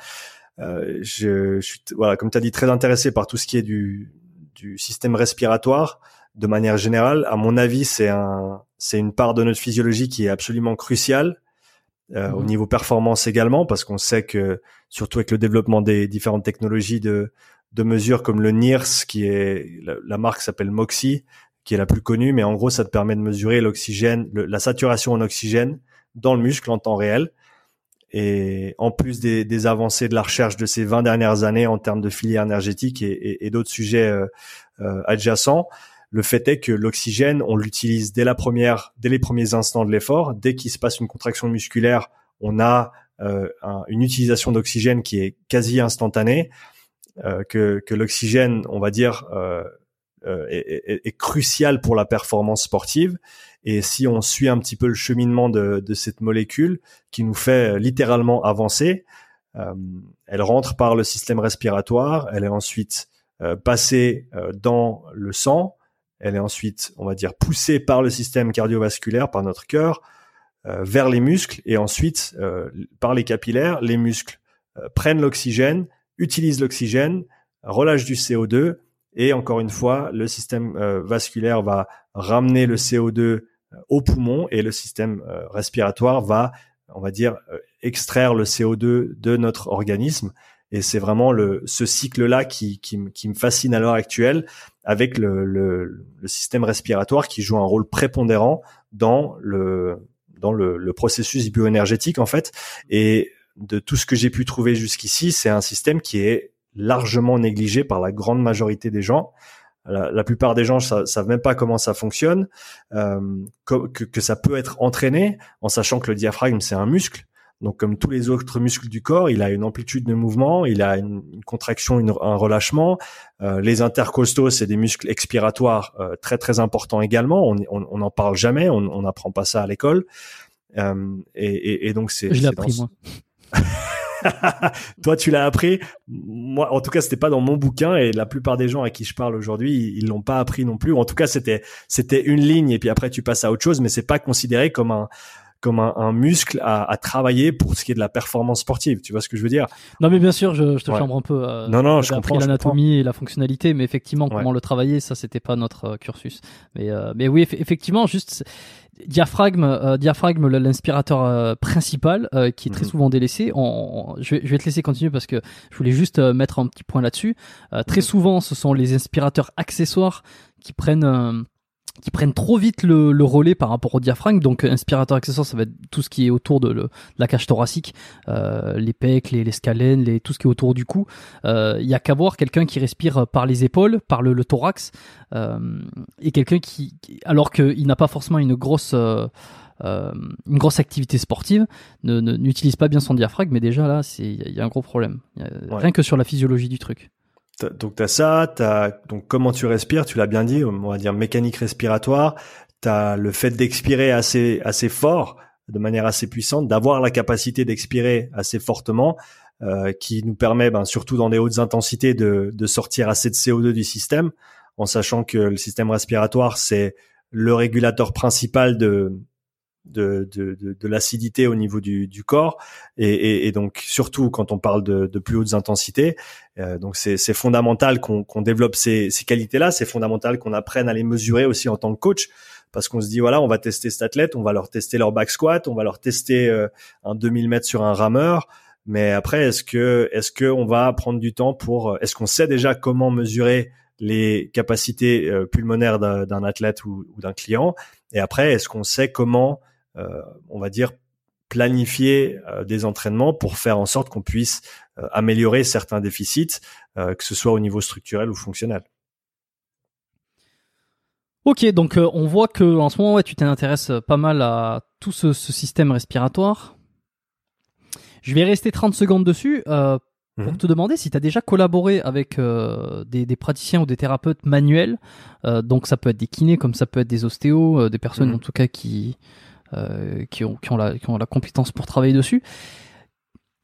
Euh, je, je, suis voilà, comme tu as dit, très intéressé par tout ce qui est du du système respiratoire de manière générale. À mon avis, c'est un c'est une part de notre physiologie qui est absolument cruciale euh, au mhm. niveau performance également, parce qu'on sait que surtout avec le développement des différentes technologies de, de mesure comme le NIRS, qui est la, marque s'appelle Moxie, qui est la plus connue, mais en gros ça te permet de mesurer l'oxygène, la saturation en oxygène dans le muscle en temps réel. Et en plus des, des, avancées de la recherche de ces 20 dernières années en termes de filière énergétique et, et, et d'autres sujets euh, euh, adjacents, le fait est que l'oxygène, on l'utilise dès la première, dès les premiers instants de l'effort. Dès qu'il se passe une contraction musculaire, on a euh, une utilisation d'oxygène qui est quasi instantanée. Euh, que, que l'oxygène, on va dire, euh, euh est, est, crucial pour la performance sportive. Et si on suit un petit peu le cheminement de, cette molécule qui nous fait littéralement avancer, euh, elle rentre par le système respiratoire, elle est ensuite euh, passée euh, dans le sang, elle est ensuite, on va dire, poussée par le système cardiovasculaire, par notre cœur, vers les muscles, et ensuite, par les capillaires, les muscles prennent l'oxygène, utilisent l'oxygène, relâchent du CO2, et encore une fois, le système vasculaire va ramener le CO2 au poumon et le système respiratoire va on va dire, euh, extraire le CO2 de notre organisme. Et c'est vraiment le, ce cycle-là qui, qui, qui, me fascine à l'heure actuelle, avec le, le, le, système respiratoire qui joue un rôle prépondérant dans le, dans le, le processus bioénergétique en fait. Et de tout ce que j'ai pu trouver jusqu'ici, c'est un système qui est largement négligé par la grande majorité des gens. La, plupart des gens ne savent même pas comment ça fonctionne, euh, que, que, ça peut être entraîné, en sachant que le diaphragme c'est un muscle. Donc comme tous les autres muscles du corps, il a une amplitude de mouvement, il a une, contraction, un relâchement. Euh, les intercostaux, c'est des muscles expiratoires euh, très très importants également. On on n'en parle jamais, on n'apprend pas ça à l'école. Euh, et, et, et, donc c'est. Je l'ai appris moi. Toi, tu l'as appris. Moi, en tout cas, c'était pas dans mon bouquin et la plupart des gens à qui je parle aujourd'hui, ils l'ont pas appris non plus. En tout cas, c'était c'était une ligne et puis après tu passes à autre chose, mais c'est pas considéré comme un comme un, muscle à, à, travailler pour ce qui est de la performance sportive. Tu vois ce que je veux dire? Non, mais bien sûr, je, je te chambre un peu. Euh, non, non, je comprends. l'anatomie et la fonctionnalité, mais effectivement, comment le travailler, ça, c'était pas notre euh, cursus. Mais, euh, mais oui, effectivement, juste diaphragme, euh, diaphragme, l'inspirateur euh, principal, euh, qui est très mhm. souvent délaissé. On, je, vais, je, vais, te laisser continuer parce que je voulais juste mettre un petit point là-dessus. très souvent, ce sont les inspirateurs accessoires qui prennent qui prennent trop vite le, le, relais par rapport au diaphragme. Donc, inspirateur accessoire, ça va être tout ce qui est autour de, le, la cage thoracique, euh, les pecs, les, les scalènes, les, tout ce qui est autour du cou. Il euh, y a qu'à voir quelqu'un qui respire par les épaules, par le, le thorax, euh, et quelqu'un qui, alors qu'il n'a pas forcément une grosse euh, euh, une grosse activité sportive ne n'utilise pas bien son diaphragme, mais déjà là, il y, a un gros problème. Rien que sur la physiologie du truc donc tu as ça, t'as donc comment tu respires, tu l'as bien dit, on va dire mécanique respiratoire, tu as le fait d'expirer assez assez fort, de manière assez puissante, d'avoir la capacité d'expirer assez fortement euh, qui nous permet ben, surtout dans des hautes intensités de, de sortir assez de CO2 du système en sachant que le système respiratoire c'est le régulateur principal de de, de, de, l'acidité au niveau du, du corps et, et, et, donc surtout quand on parle de, de plus hautes intensités. Euh, donc c'est fondamental qu'on qu'on développe ces, ces qualités-là. C'est fondamental qu'on apprenne à les mesurer aussi en tant que coach parce qu'on se dit voilà on va tester cet athlète, on va leur tester leur back squat, on va leur tester euh, un 2000 mètres sur un rameur. Mais après est-ce que est-ce que on va prendre du temps pour est-ce qu'on sait déjà comment mesurer les capacités euh, pulmonaires d'un athlète ou, ou d'un client? Et après est-ce qu'on sait comment euh, on va dire, planifier euh, des entraînements pour faire en sorte qu'on puisse euh, améliorer certains déficits, que ce soit au niveau structurel ou fonctionnel. Ok, donc on voit que en ce moment, ouais, tu t'intéresses pas mal à tout ce, système respiratoire. Je vais rester 30 secondes dessus pour mhm. te demander si tu as déjà collaboré avec des, praticiens ou des thérapeutes manuels. donc ça peut être des kinés, comme ça peut être des ostéos, des personnes mhm. en tout cas qui euh, qui, ont, qui, ont la, qui ont la compétence pour travailler dessus.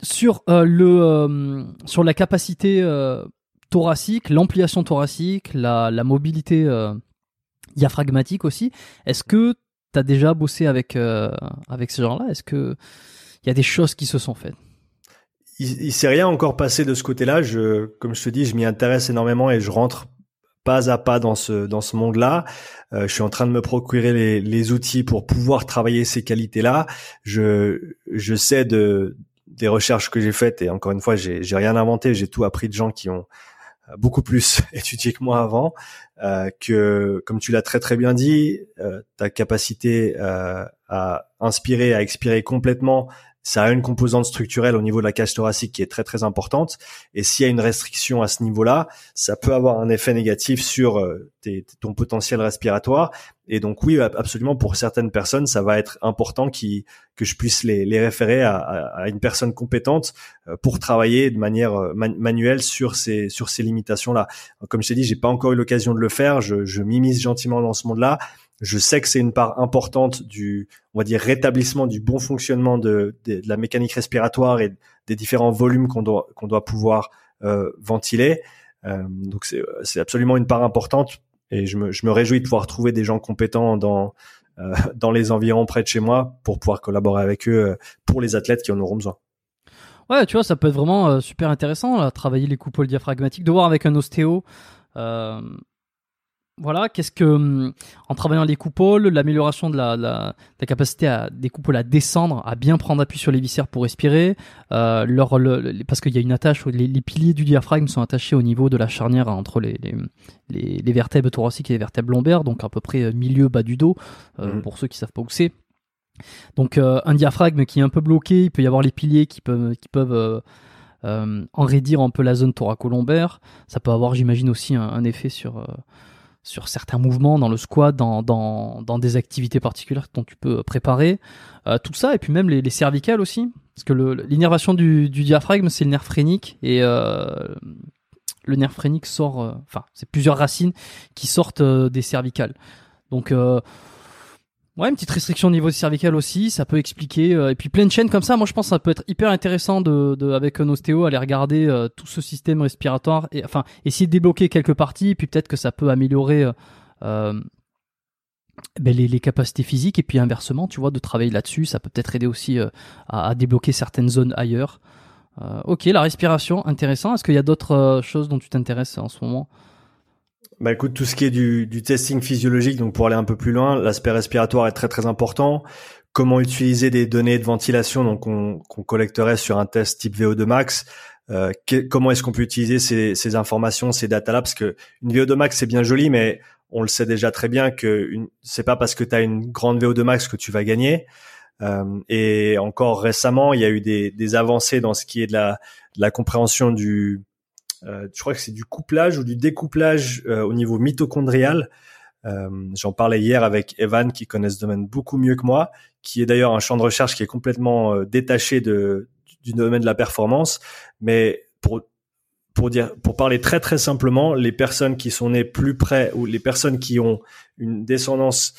Sur, euh, le, euh, sur la capacité thoracique, l'ampliation thoracique, la, la mobilité diaphragmatique aussi, est-ce que tu as déjà bossé avec, avec ces gens-là? Est-ce qu'il y a des choses qui se sont faites? Il, il s'est rien encore passé de ce côté-là. Je, comme je te dis, je m'y intéresse énormément et je rentre pas à pas dans ce dans ce monde-là. Euh, je suis en train de me procurer les, les outils pour pouvoir travailler ces qualités-là. Je je sais de des recherches que j'ai faites et encore une fois, j'ai j'ai rien inventé. J'ai tout appris de gens qui ont euh, beaucoup plus étudié que moi avant. Euh, que comme tu l'as très très bien dit, euh, ta capacité euh, à inspirer, à expirer complètement ça a une composante structurelle au niveau de la cage thoracique qui est très très importante. Et s'il y a une restriction à ce niveau-là, ça peut avoir un effet négatif sur euh, ton potentiel respiratoire. Et donc oui, absolument, pour certaines personnes, ça va être important que je puisse les, référer à, une personne compétente euh, pour travailler de manière euh, manuelle sur ces sur ces limitations-là. Comme je t'ai dit, j'ai pas encore eu l'occasion de le faire. Je, je m'immisce gentiment dans ce monde-là. Je sais que c'est une part importante du, on va dire, rétablissement du bon fonctionnement de, de, la mécanique respiratoire et des différents volumes qu'on doit, qu'on doit pouvoir euh, ventiler. Euh, donc c'est absolument une part importante et je me, je me réjouis de pouvoir trouver des gens compétents dans, euh, dans les environs près de chez moi pour pouvoir collaborer avec eux euh, pour les athlètes qui en auront besoin. Ouais, tu vois, ça peut être vraiment euh, super intéressant, là, travailler les coupoles diaphragmatiques, de voir avec un ostéo euh, voilà, qu'est-ce que hum, en travaillant les coupoles, l'amélioration de la, la, la, capacité à des coupoles à descendre, à bien prendre appui sur les viscères pour respirer, euh, leur, le, parce qu'il y a une attache, les, les, piliers du diaphragme sont attachés au niveau de la charnière entre les, les, les, vertèbres thoraciques et les vertèbres lombaires, donc à peu près euh, milieu bas du dos, euh, mmh. pour ceux qui savent pas où c'est. Donc euh, un diaphragme qui est un peu bloqué, il peut y avoir les piliers qui peuvent qui peuvent enraidir un peu la zone thoracolombaire. Ça peut avoir, j'imagine, aussi un, un effet sur sur certains mouvements dans le squat, dans, dans, dans des activités particulières dont tu peux préparer. Euh, tout ça, et puis même les, les cervicales aussi. Parce que l'innervation du, du, diaphragme, c'est le nerf phrénique. Et euh, le nerf phrénique sort... Euh, enfin, c'est plusieurs racines qui sortent des cervicales. Donc Ouais, une petite restriction au niveau cervical aussi, ça peut expliquer. Euh, et puis plein de chaînes comme ça, moi je pense que ça peut être hyper intéressant de, avec un ostéo aller regarder euh, tout ce système respiratoire et enfin essayer de débloquer quelques parties. Puis peut-être que ça peut améliorer euh, ben, les, capacités physiques. Et puis inversement, tu vois, de travailler là-dessus, ça peut peut-être aider aussi à, débloquer certaines zones ailleurs. ok, la respiration, intéressant. Est-ce qu'il y a d'autres choses dont tu t'intéresses en ce moment? Bah écoute, tout ce qui est du, du testing physiologique, donc pour aller un peu plus loin, l'aspect respiratoire est très très important. Comment utiliser des données de ventilation, donc qu'on collecterait sur un test type VO2 max. Euh, comment est-ce qu'on peut utiliser ces, ces, informations, ces data là, parce que une VO2 max c'est bien joli, mais on le sait déjà très bien que c'est pas parce que tu as une grande VO2 max que tu vas gagner. Euh, et encore récemment, il y a eu des, des, avancées dans ce qui est de la, de la compréhension du je crois que c'est du couplage ou du découplage euh, au niveau mitochondrial. Euh, j'en parlais hier avec Evan qui connaît ce domaine beaucoup mieux que moi, qui est d'ailleurs un champ de recherche qui est complètement détaché de, du domaine de la performance. Mais pour pour dire, pour parler très très simplement, les personnes qui sont nées plus près ou les personnes qui ont une descendance,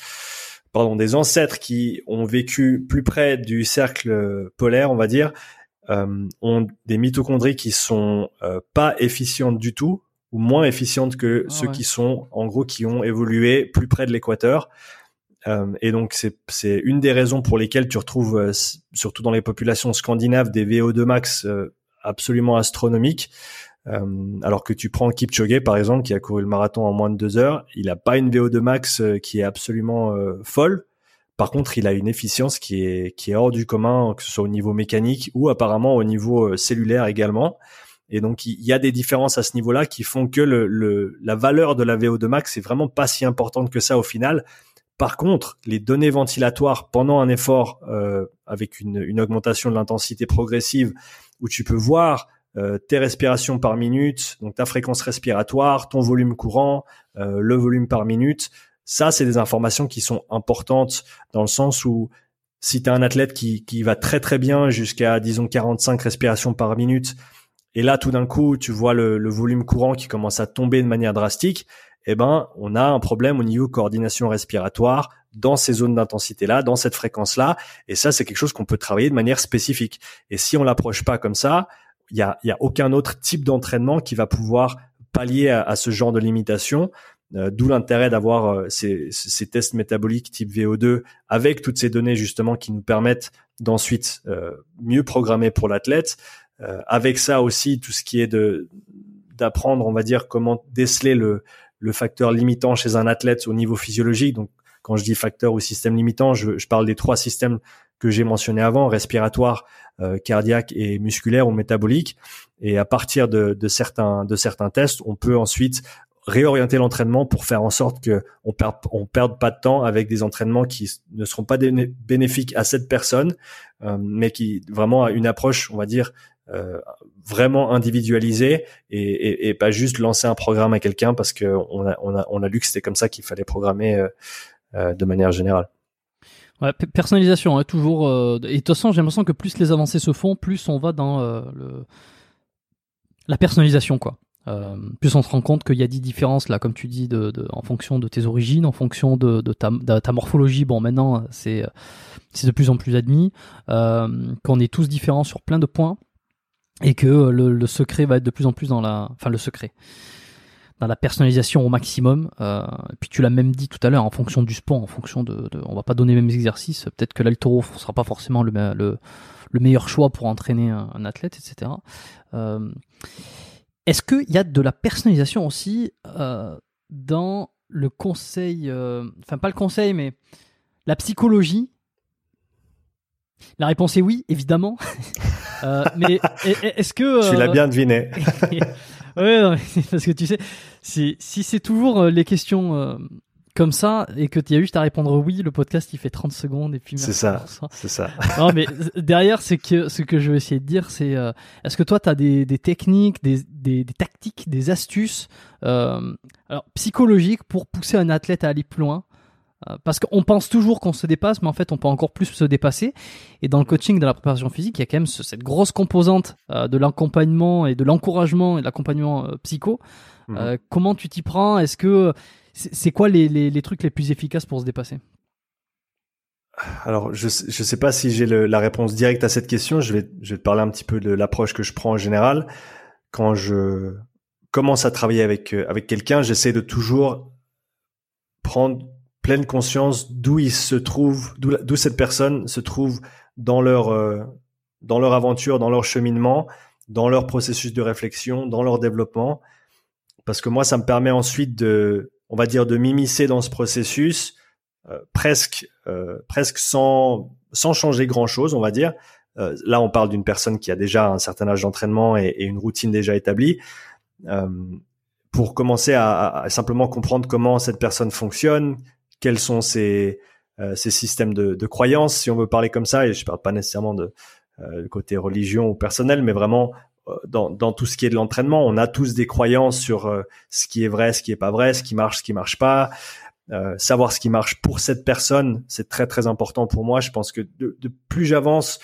pardon, des ancêtres qui ont vécu plus près du cercle polaire, on va dire, euh, ont des mitochondries qui sont euh, pas efficientes du tout ou moins efficientes que ah ceux qui sont en gros qui ont évolué plus près de l'équateur. Euh, et donc c'est c'est une des raisons pour lesquelles tu retrouves euh, surtout dans les populations scandinaves des VO2 max euh, absolument astronomiques. alors que tu prends Kipchoge par exemple qui a couru le marathon en moins de deux heures, il a pas une VO2 max qui est absolument folle, par contre, il a une efficience qui est hors du commun, que ce soit au niveau mécanique ou apparemment au niveau euh, cellulaire également. Et donc il y a des différences à ce niveau-là qui font que la valeur de la VO2 max est vraiment pas si importante que ça au final. Par contre, les données ventilatoires pendant un effort euh, avec une, une, augmentation de l'intensité progressive, où tu peux voir euh, tes respirations par minute, donc ta fréquence respiratoire, ton volume courant, le volume par minute, ça, c'est des informations qui sont importantes dans le sens où si tu un athlète qui, qui va très très bien jusqu'à disons 45 respirations par minute, et là tout d'un coup tu vois le, le, volume courant qui commence à tomber de manière drastique, eh ben on a un problème au niveau coordination respiratoire dans ces zones d'intensité là, dans cette fréquence là, et ça c'est quelque chose qu'on peut travailler de manière spécifique. Et si on l'approche pas comme ça, il y a, y a aucun autre type d'entraînement qui va pouvoir pallier à, ce genre de limitation. Euh, d'où l'intérêt d'avoir euh, ces, ces, tests métaboliques type VO2 avec toutes ces données justement qui nous permettent d'ensuite euh, mieux programmer pour l'athlète. avec ça aussi, tout ce qui est de d'apprendre, on va dire, comment déceler le, le facteur limitant chez un athlète au niveau physiologique. Donc, quand je dis facteur ou système limitant, je, je parle des trois systèmes que j'ai mentionnés avant, respiratoire, cardiaque et musculaire ou métabolique. Et à partir de, de, certains, de certains tests, on peut ensuite réorienter l'entraînement pour faire en sorte que on perd on perde pas de temps avec des entraînements qui ne seront pas bénéfiques à cette personne, euh, mais qui vraiment a une approche, on va dire, euh, vraiment individualisée et, et, et, pas juste lancer un programme à quelqu'un parce que on a on a on a lu que c'était comme ça qu'il fallait programmer euh, euh de manière générale. Ouais, personnalisation, hein, toujours. Euh, et de toute façon, j'ai l'impression que plus les avancées se font, plus on va dans le, la personnalisation, quoi. Euh, plus on se rend compte qu'il y a des différences là, comme tu dis, de, de, en fonction de tes origines, en fonction de, de, ta, ta, morphologie. Bon, maintenant c'est c'est de plus en plus admis euh, qu'on est tous différents sur plein de points et que le, le, secret va être de plus en plus dans la, enfin le secret, dans la personnalisation au maximum. Euh, puis tu l'as même dit tout à l'heure, en fonction du sport, en fonction de, on va pas donner les mêmes exercices. Peut-être que l'altero sera pas forcément le, le, le meilleur choix pour entraîner un, un athlète, etc. Est-ce qu'il y a de la personnalisation aussi euh, dans le conseil, euh, enfin pas le conseil, mais la psychologie? La réponse est oui, évidemment. euh, mais est-ce que... tu l'as bien deviné. oui, parce que tu sais, si, si c'est toujours les questions comme ça et que tu as juste à répondre oui, le podcast il fait 30 secondes et puis c'est ça, c'est ça. non mais derrière c'est que ce que je vais essayer de dire c'est euh, est-ce que toi tu as des, des techniques, des, des, des, tactiques, des astuces euh, alors psychologiques pour pousser un athlète à aller plus loin? Euh, parce qu'on pense toujours qu'on se dépasse, mais en fait, on peut encore plus se dépasser. Et dans le coaching, dans la préparation physique, il y a quand même cette grosse composante euh, de l'accompagnement et de l'encouragement et de l'accompagnement psycho. Mmh. comment tu t'y prends? Est-ce que c'est quoi les, les, trucs les plus efficaces pour se dépasser? Alors, je je sais pas si j'ai la réponse directe à cette question. Je vais je vais te parler un petit peu de l'approche que je prends en général. Quand je commence à travailler avec euh, avec quelqu'un, j'essaie de toujours prendre pleine conscience d'où il se trouve, d'où cette personne se trouve dans leur euh, dans leur aventure, dans leur cheminement, dans leur processus de réflexion, dans leur développement. Parce que moi, ça me permet ensuite de on va dire, de m'immiscer dans ce processus, euh, presque, euh, presque sans, sans changer grand chose, on va dire. Euh, là, on parle d'une personne qui a déjà un certain âge d'entraînement et, une routine déjà établie. pour commencer à, à, simplement comprendre comment cette personne fonctionne, quels sont ses, ses systèmes de, de croyances, si on veut parler comme ça, et je parle pas nécessairement de côté religion ou personnel, mais vraiment euh, dans, tout ce qui est de l'entraînement. On a tous des croyances sur euh, ce qui est vrai, ce qui est pas vrai, ce qui marche, ce qui marche pas. Euh, savoir ce qui marche pour cette personne, c'est très très important pour moi. Je pense que de, plus j'avance,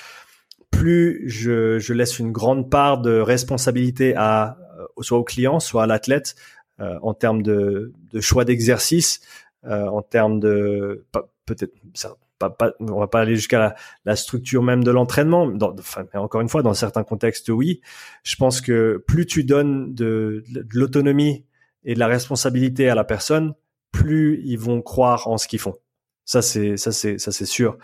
plus je, laisse une grande part de responsabilité à soit au client, soit à l'athlète en termes de choix d'exercice, en termes de peut-être pas, pas, on va pas aller jusqu'à la, structure même de l'entraînement. Enfin, encore une fois, dans certains contextes, oui. Je pense que plus tu donnes de, de l'autonomie et de la responsabilité à la personne, plus ils vont croire en ce qu'ils font. Ça, c'est ça, c'est ça, c'est sûr.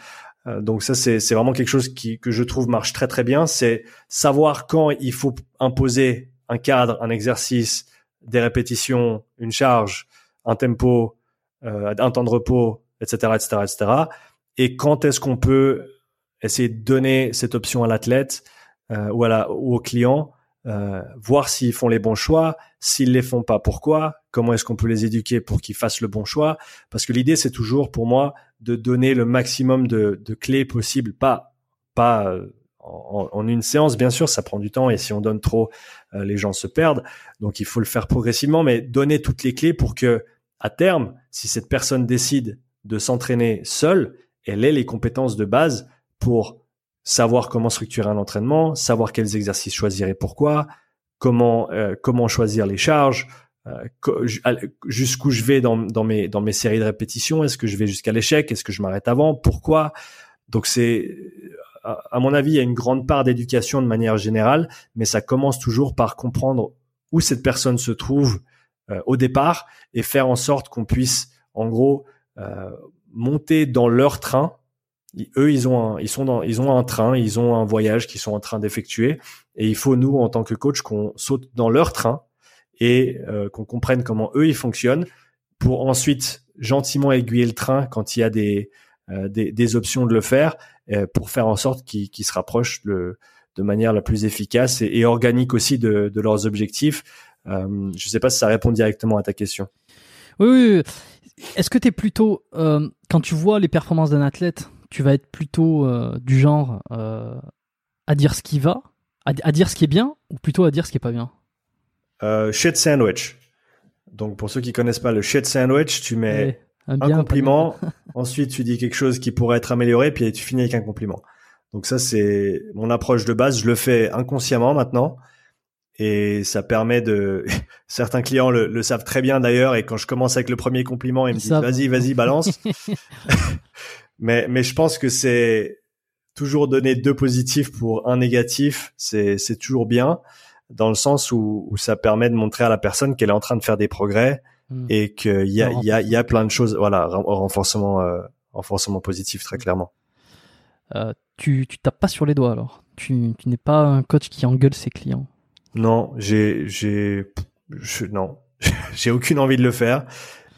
Euh, donc ça, c'est c'est vraiment quelque chose qui que je trouve marche très très bien. C'est savoir quand il faut imposer un cadre, un exercice, des répétitions, une charge, un tempo, euh, un temps de repos, etc., etc., etc et quand est-ce qu'on peut essayer de donner cette option à l'athlète euh, ou, à la, ou au client, euh, voir s'ils font les bons choix, s'ils les font pas, pourquoi, comment est-ce qu'on peut les éduquer pour qu'ils fassent le bon choix, parce que l'idée c'est toujours pour moi de donner le maximum de, de clés possibles, pas pas euh, en, en, une séance, bien sûr, ça prend du temps et si on donne trop, euh, les gens se perdent. Donc il faut le faire progressivement, mais donner toutes les clés pour que à terme, si cette personne décide de s'entraîner seule, elle ait les compétences de base pour savoir comment structurer un entraînement, savoir quels exercices choisir et pourquoi, comment euh, comment choisir les charges, euh, jusqu'où je vais dans, dans mes dans mes séries de répétitions, est-ce que je vais jusqu'à l'échec, est-ce que je m'arrête avant, pourquoi? Donc c'est à mon avis, il y a une grande part d'éducation de manière générale, mais ça commence toujours par comprendre où cette personne se trouve euh, au départ et faire en sorte qu'on puisse, en gros, euh, monter dans leur train. eux, ils ont un, ils sont dans, ils ont un train, ils ont un voyage qu'ils sont en train d'effectuer, et il faut nous, en tant que coach, qu'on saute dans leur train et euh, qu'on comprenne comment eux ils fonctionnent, pour ensuite gentiment aiguiller le train quand il y a des euh, des, des, options de le faire, euh, pour faire en sorte qu'ils se rapprochent le, de manière la plus efficace et, organique aussi de, de leurs objectifs, Euh, je sais pas si ça répond directement à ta question. Oui, oui. Est-ce que tu es plutôt, euh, quand tu vois les performances d'un athlète, tu vas être plutôt euh, du genre euh, à dire ce qui va, à, à, dire ce qui est bien, ou plutôt à dire ce qui est pas bien? Shit sandwich. Donc pour ceux qui connaissent pas le shit sandwich, tu mets un, compliment, ensuite tu dis quelque chose qui pourrait être amélioré, puis tu finis avec un compliment. Donc ça c'est mon approche de base. Je le fais inconsciemment maintenant et ça permet de certains clients le, savent très bien d'ailleurs et quand je commence avec le premier compliment ils me disent vas-y vas-y balance. Mais mais je pense que c'est toujours donner deux positifs pour un négatif c'est c'est toujours bien dans le sens où, où ça permet de montrer à la personne qu'elle est en train de faire des progrès hmm. et qu'il y a il y a il y a plein de choses voilà renforcement euh, renforcement positif très clairement. Euh, tu tu tapes pas sur les doigts alors. Tu tu n'es pas un coach qui engueule ses clients non, j'ai, j'ai, non, j'ai aucune envie de le faire.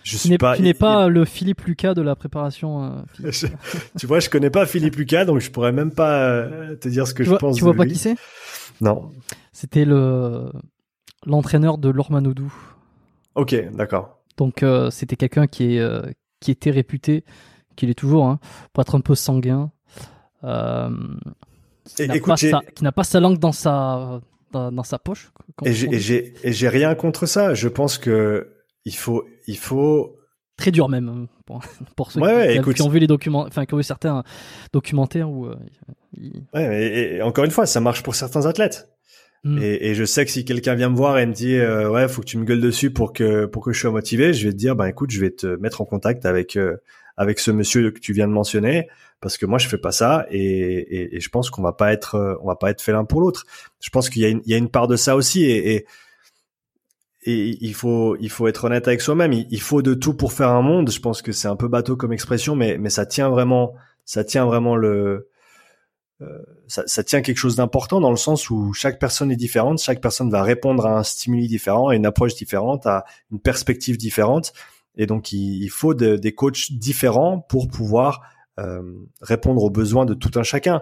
Je suis pas. Tu n'es pas le Philippe Lucas de la préparation. Euh, tu vois, je connais pas Philippe Lucas, donc je pourrais même pas euh, te dire ce que je pense. Tu vois pas qui c'est? Non. C'était le l'entraîneur de Lormanoudou. Ok, d'accord. Donc euh, c'était quelqu'un qui est qui était réputé, qu'il est toujours, hein, pour être un peu sanguin. qui n'a pas sa langue dans sa dans, sa poche. Et j'ai rien contre ça. Je pense que il faut il faut très dur même hein, pour, pour ceux qui, ont vu les documents, enfin qui ont vu certains documentaires où. Euh, ouais, et, encore une fois, ça marche pour certains athlètes. Hmm. Et, et, je sais que si quelqu'un vient me voir et me dit euh, ouais, faut que tu me gueules dessus pour que pour que je sois motivé, je vais te dire bah écoute, je vais te mettre en contact avec euh, avec ce monsieur que tu viens de mentionner parce que moi je fais pas ça et, je pense qu'on va pas être euh, on va pas être fait l'un pour l'autre. Je pense qu'il y a une part de ça aussi et, il faut il faut être honnête avec soi-même. Il, faut de tout pour faire un monde. Je pense que c'est un peu bateau comme expression, mais ça tient vraiment ça tient vraiment le euh, ça, tient quelque chose d'important dans le sens où chaque personne est différente, chaque personne va répondre à un stimuli différent, à une approche différente, à une perspective différente, et donc il, il faut de, des coachs différents pour pouvoir euh, répondre aux besoins de tout un chacun.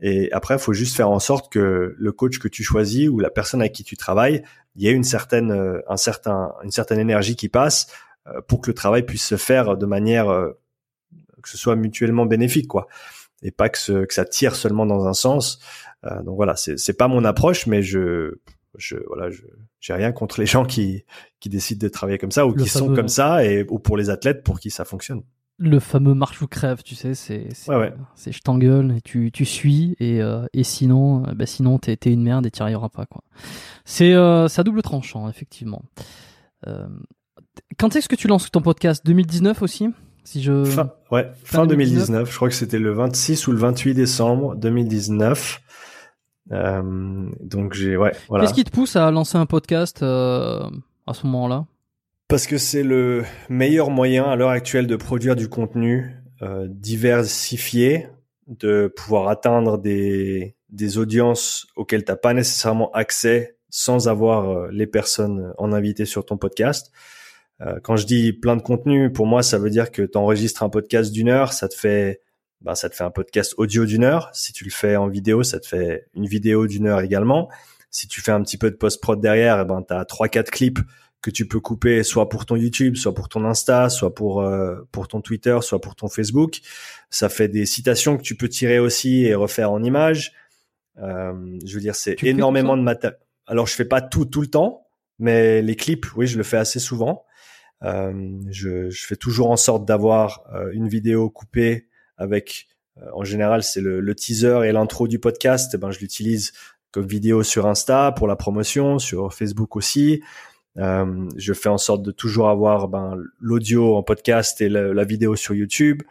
Et après, il faut juste faire en sorte que le coach que tu choisis ou la personne avec qui tu travailles, il y ait une certaine, euh, un certain, une certaine énergie qui passe euh, pour que le travail puisse se faire de manière que ce soit mutuellement bénéfique, quoi, et pas que, ce, que ça tire seulement dans un sens. donc voilà, c'est pas mon approche, mais je, je voilà, je j'ai rien contre les gens qui qui décident de travailler comme ça ou qui sont comme ça et ou pour les athlètes pour qui ça fonctionne le fameux marche ou crève, tu sais, c'est c'est je t'engueule et tu, tu suis et, euh, et sinon euh, bah sinon t'es es une merde et t'y arriveras pas quoi. C'est euh, à double tranchant effectivement. Euh, quand est-ce que tu lances ton podcast? 2019 aussi si je fin, ouais fin, 2019. je crois que c'était le 26 ou le 28 décembre 2019. Donc j'ai ouais voilà. Qu'est-ce qui te pousse à lancer un podcast à ce moment-là? Parce que c'est le meilleur moyen à l'heure actuelle de produire du contenu euh, diversifié, de pouvoir atteindre des, des audiences auxquelles tu n'as pas nécessairement accès sans avoir euh, les personnes en invité sur ton podcast. Euh, quand je dis plein de contenu, pour moi, ça veut dire que tu enregistres un podcast d'une heure, ça te fait bah, ça te fait un podcast audio d'une heure. Si tu le fais en vidéo, ça te fait une vidéo d'une heure également. Si tu fais un petit peu de post-prod derrière, eh ben, tu as 3-4 clips que tu peux couper soit pour ton YouTube, soit pour ton Insta, soit pour euh, pour ton Twitter, soit pour ton Facebook. Ça fait des citations que tu peux tirer aussi et refaire en images. Euh, je veux dire, c'est énormément de matériel. Alors, je fais pas tout tout le temps, mais les clips, oui, je le fais assez souvent. Euh, je, je, fais toujours en sorte d'avoir euh, une vidéo coupée avec, euh, en général, c'est le, teaser et l'intro du podcast. Eh ben, je l'utilise comme vidéo sur Insta pour la promotion, sur Facebook aussi. Euh, je fais en sorte de toujours avoir ben, l'audio en podcast et la, vidéo sur YouTube.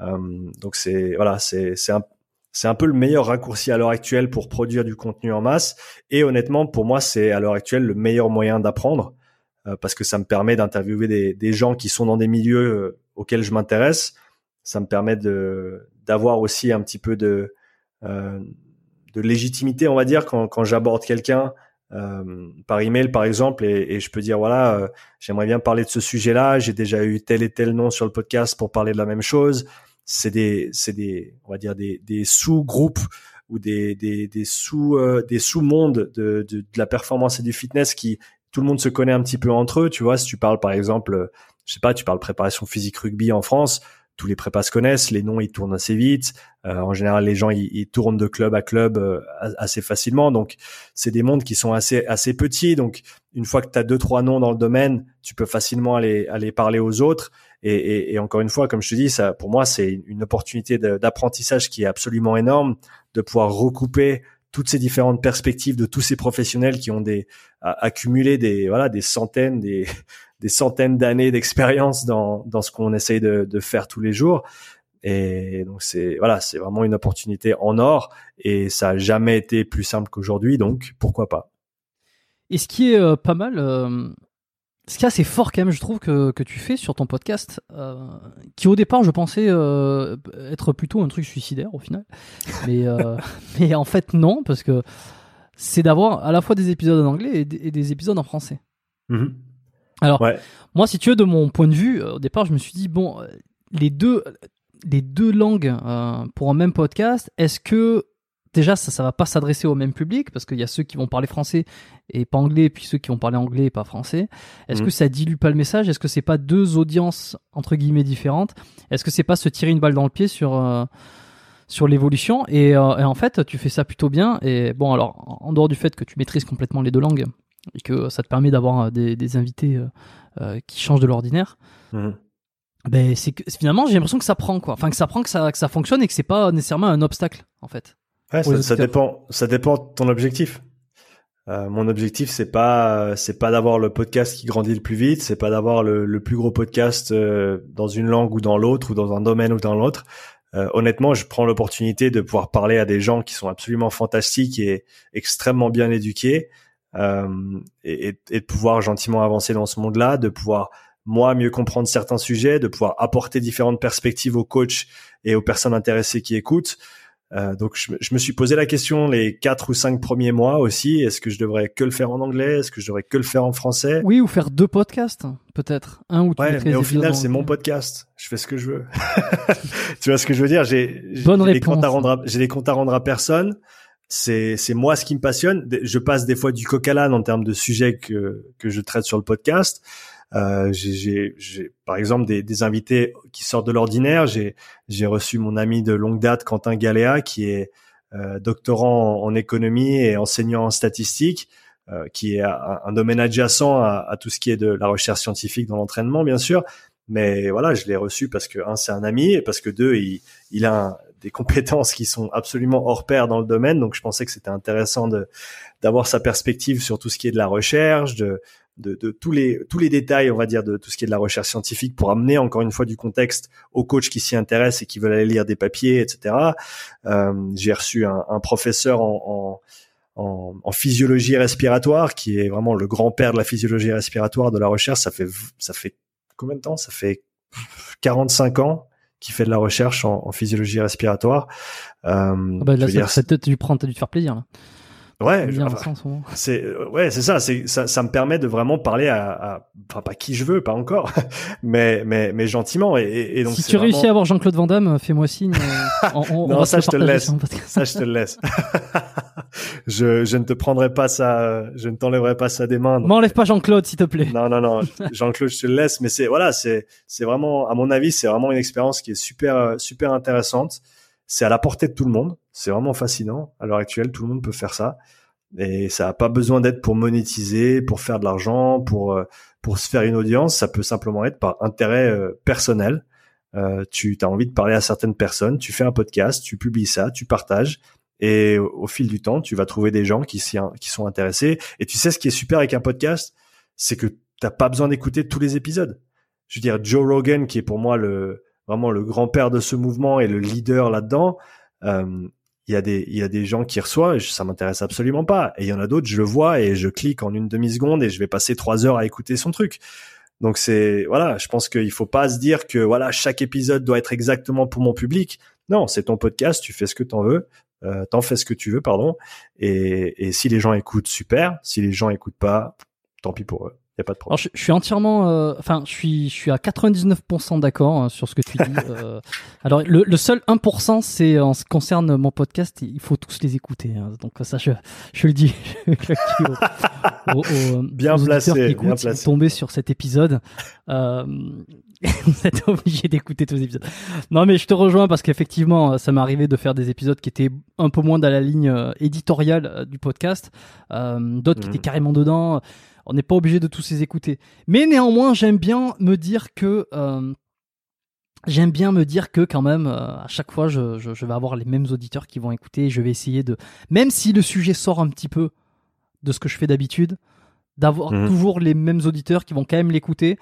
Euh, donc c'est voilà, c'est c'est un c'est un peu le meilleur raccourci à l'heure actuelle pour produire du contenu en masse. Et honnêtement, pour moi, c'est à l'heure actuelle le meilleur moyen d'apprendre parce que ça me permet d'interviewer des, des, gens qui sont dans des milieux auxquels je m'intéresse. Ça me permet de d'avoir aussi un petit peu de euh, de légitimité, on va dire, quand, quand j'aborde quelqu'un euh, par email par exemple et, et, je peux dire voilà euh, j'aimerais bien parler de ce sujet-là j'ai déjà eu tel et tel nom sur le podcast pour parler de la même chose c'est des c'est des on va dire des, des sous-groupes ou des des, des sous euh, des sous-mondes de, de, de, la performance et du fitness qui tout le monde se connaît un petit peu entre eux. Tu vois, si tu parles par exemple, je sais pas, tu parles préparation physique rugby en France, tous les prépas se connaissent, les noms ils tournent assez vite. Euh, en général, les gens ils, tournent de club à club euh, assez facilement. Donc, c'est des mondes qui sont assez assez petits. Donc, une fois que tu as deux trois noms dans le domaine, tu peux facilement aller aller parler aux autres. Et, et, et encore une fois, comme je te dis, ça pour moi c'est une opportunité d'apprentissage qui est absolument énorme de pouvoir recouper toutes ces différentes perspectives de tous ces professionnels qui ont des accumulé des voilà des centaines des des centaines d'années d'expérience dans, dans ce qu'on essaye de, de, faire tous les jours. Et donc c'est voilà, c'est vraiment une opportunité en or et ça a jamais été plus simple qu'aujourd'hui, donc pourquoi pas. Et ce qui est euh, pas mal, euh, ce qui est assez fort quand même, je trouve que, que tu fais sur ton podcast, euh, qui au départ je pensais être plutôt un truc suicidaire au final, mais mais en fait non parce que c'est d'avoir à la fois des épisodes en anglais et des, épisodes en français. Mm-hmm. Alors, moi, si tu veux, de mon point de vue, euh, au départ, je me suis dit, bon, euh, les deux, les deux langues euh, pour un même podcast, est-ce que déjà ça, ça va pas s'adresser au même public? Parce qu'il y a ceux qui vont parler français et pas anglais, puis ceux qui vont parler anglais et pas français. Est-ce mm. que ça dilue pas le message? Est-ce que c'est pas deux audiences entre guillemets différentes? Est-ce que c'est pas se tirer une balle dans le pied sur sur l'évolution? Et, et, en fait tu fais ça plutôt bien. Et bon alors en dehors du fait que tu maîtrises complètement les deux langues et que ça te permet d'avoir euh, des, invités euh, euh, qui changent de l'ordinaire. Mhm. Ben c'est finalement j'ai l'impression que ça prend quoi, enfin que ça prend que ça que ça fonctionne et que c'est pas nécessairement un obstacle en fait. Ouais, ça, dépend, ça dépend de ton objectif. mon objectif, c'est pas, c'est pas d'avoir le podcast qui grandit le plus vite, c'est pas d'avoir le, plus gros podcast dans une langue ou dans l'autre ou dans un domaine ou dans l'autre. honnêtement, je prends l'opportunité de pouvoir parler à des gens qui sont absolument fantastiques et extrêmement bien éduqués, euh, et, et, de pouvoir gentiment avancer dans ce monde-là, de pouvoir moi mieux comprendre certains sujets, de pouvoir apporter différentes perspectives aux coachs et aux personnes intéressées qui écoutent. Euh, donc je, je, me suis posé la question les quatre ou cinq premiers mois aussi. Est-ce que je devrais que le faire en anglais? Est-ce que je devrais que le faire en français? Oui, ou faire deux podcasts, peut-être un ou ouais, mais au final c'est mon podcast. Je fais ce que je veux. tu vois ce que je veux dire? J'ai des comptes à rendre. J'ai des comptes à rendre à personne c'est c'est moi ce qui me passionne. Je passe des fois du coq à l'âne en termes de sujets que que je traite sur le podcast. Euh, j'ai par exemple des, des invités qui sortent de l'ordinaire. J'ai j'ai reçu mon ami de longue date Quentin Galéa qui est euh, doctorant en, économie et enseignant en statistique, euh, qui est un, domaine adjacent à, à, tout ce qui est de la recherche scientifique dans l'entraînement, bien sûr. Mais voilà, je l'ai reçu parce que un, c'est un ami et parce que deux, il, il a un, des compétences qui sont absolument hors pair dans le domaine. Donc, je pensais que c'était intéressant de d'avoir sa perspective sur tout ce qui est de la recherche, de, de, de, tous les tous les détails, on va dire, de tout ce qui est de la recherche scientifique pour amener encore une fois du contexte aux coachs qui s'y intéressent et qui veulent aller lire des papiers, etc. Euh, J'ai reçu un, un professeur en, en, en, en, physiologie respiratoire qui est vraiment le grand-père de la physiologie respiratoire de la recherche. Ça fait ça fait combien de temps? Ça fait 45 ans qui fait de la recherche en, en physiologie respiratoire. Euh, ah bah là, ça, ça, tu prends, t'as dû te faire plaisir là. Ouais, c'est ouais, c'est ça, c'est ça, ça me permet de vraiment parler à, à, enfin pas qui je veux, pas encore, mais mais mais gentiment et, et donc si tu réussis à avoir Jean-Claude Van Damme, fais-moi signe. Euh, on, on, non, ça je te laisse, ça je te le laisse. je je ne te prendrai pas ça, je ne t'enlèverai pas ça des mains. M'enlève pas Jean-Claude s'il te plaît. Non non non, Jean-Claude je te le laisse, mais c'est voilà, c'est c'est vraiment à mon avis c'est vraiment une expérience qui est super super intéressante c'est à la portée de tout le monde. C'est vraiment fascinant. À l'heure actuelle, tout le monde peut faire ça. Et ça n'a pas besoin d'être pour monétiser, pour faire de l'argent, pour pour se faire une audience. Ça peut simplement être par intérêt euh, personnel. Euh, tu as envie de parler à certaines personnes, tu fais un podcast, tu publies ça, tu partages. Et au, fil du temps, tu vas trouver des gens qui, sont intéressés. Et tu sais ce qui est super avec un podcast, c'est que t'as pas besoin d'écouter tous les épisodes. Je veux dire, Joe Rogan, qui est pour moi le, vraiment le grand-père de ce mouvement et le leader là-dedans, euh, il y a des il y a des gens qui reçoivent et ça m'intéresse absolument pas et il y en a d'autres je le vois et je clique en une demi seconde et je vais passer trois heures à écouter son truc donc c'est voilà je pense qu'il faut pas se dire que voilà chaque épisode doit être exactement pour mon public non c'est ton podcast tu fais ce que t'en veux euh, t'en fais ce que tu veux pardon. Et, et si les gens écoutent super. Si les gens écoutent pas tant pis pour eux y a pas de problème. Alors, je, je suis entièrement, euh, enfin, je suis, je suis à 99% d'accord hein, sur ce que tu dis. euh, alors, le, le seul 1%, c'est en ce qui concerne mon podcast, il faut tous les écouter. hein. donc ça, je, je le dis, je aux- Bien placé, qui bien écoutent, si vous placé. tombez sur cet épisode, euh, vous êtes obligé d'écouter tous les épisodes. Non, mais je te rejoins parce qu'effectivement, ça m'est arrivé de faire des épisodes qui étaient un peu moins dans la ligne euh, éditoriale euh, du podcast, euh, d'autres qui Mhm. étaient carrément dedans. On n'est pas obligé de tous les écouter. Mais néanmoins, j'aime bien me dire que euh, j'aime bien me dire que quand même, euh, à chaque fois, je, je, je vais avoir les mêmes auditeurs qui vont écouter. Je vais essayer de, même si le sujet sort un petit peu de ce que je fais d'habitude, d'avoir Mhm. toujours les mêmes auditeurs qui vont quand même l'écouter,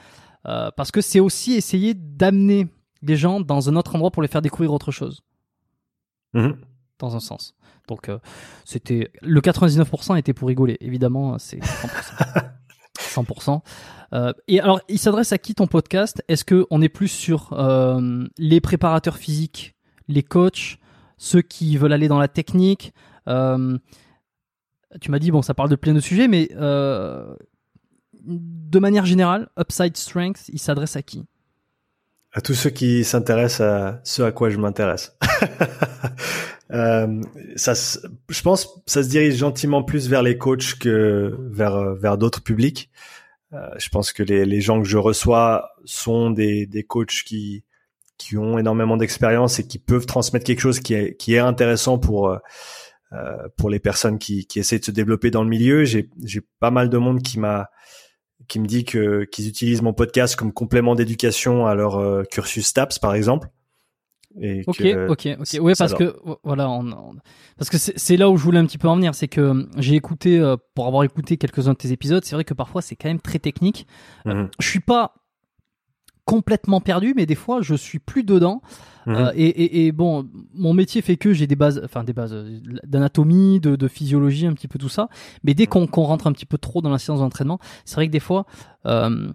euh, parce que c'est aussi essayer d'amener les gens dans un autre endroit pour les faire découvrir autre chose Mhm. dans un sens. Donc euh, c'était le 99% était pour rigoler, évidemment c'est 100%. 100%. Euh, et alors il s'adresse à qui ton podcast? Est-ce que on est plus sur euh, les préparateurs physiques, les coachs, ceux qui veulent aller dans la technique? Euh, Tu m'as dit bon ça parle de plein de sujets, mais de manière générale, Upside Strength, il s'adresse à qui? À tous ceux qui s'intéressent à ce à quoi je m'intéresse. Euh, ça, je pense, ça se dirige gentiment plus vers les coachs que vers euh, vers d'autres publics. Euh, je pense que les, les gens que je reçois sont des, des coachs qui qui ont énormément d'expérience et qui peuvent transmettre quelque chose qui est qui est intéressant pour pour les personnes qui qui essaient de se développer dans le milieu. J'ai j'ai pas mal de monde qui m'a qui me dit que qu'ils utilisent mon podcast comme complément d'éducation à leur euh, cursus STAPS par exemple. Et Ok, que- ok, ok. Oui, parce que voilà, on, on- parce que c'est là où je voulais un petit peu en venir, c'est que euh, j'ai écouté, euh, pour avoir écouté quelques-uns de tes épisodes, c'est vrai que parfois c'est quand même très technique. Euh, Mhm. Je suis pas complètement perdu, mais des fois je suis plus dedans. Mhm. Euh, et, et, et bon, mon métier fait que j'ai des bases, enfin des bases euh, d'anatomie, de, de physiologie, un petit peu tout ça. Mais dès qu'on rentre un petit peu trop dans la séance d'entraînement, c'est vrai que des fois, euh,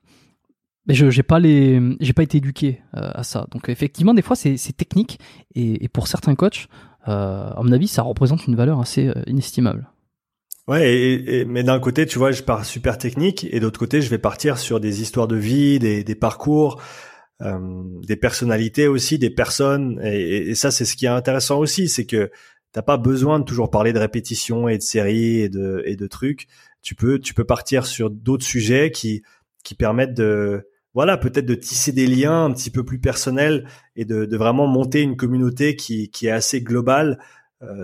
mais je j'ai pas les, j'ai pas été éduqué euh, à ça. Donc effectivement, des fois c'est technique et, et pour certains coachs, à mon avis, ça représente une valeur assez inestimable. Ouais, et, et- mais d'un côté, tu vois, je pars super technique, et d'autre côté, je vais partir sur des histoires de vie, des, des parcours, euh, des personnalités aussi, des personnes. Et, et- ça, c'est ce qui est intéressant aussi, c'est que t'as pas besoin de toujours parler de répétitions et de séries et de, et de trucs. Tu peux, tu peux partir sur d'autres sujets qui, qui permettent de, voilà, peut-être de tisser des liens un petit peu plus personnels et de, de vraiment monter une communauté qui, qui est assez globale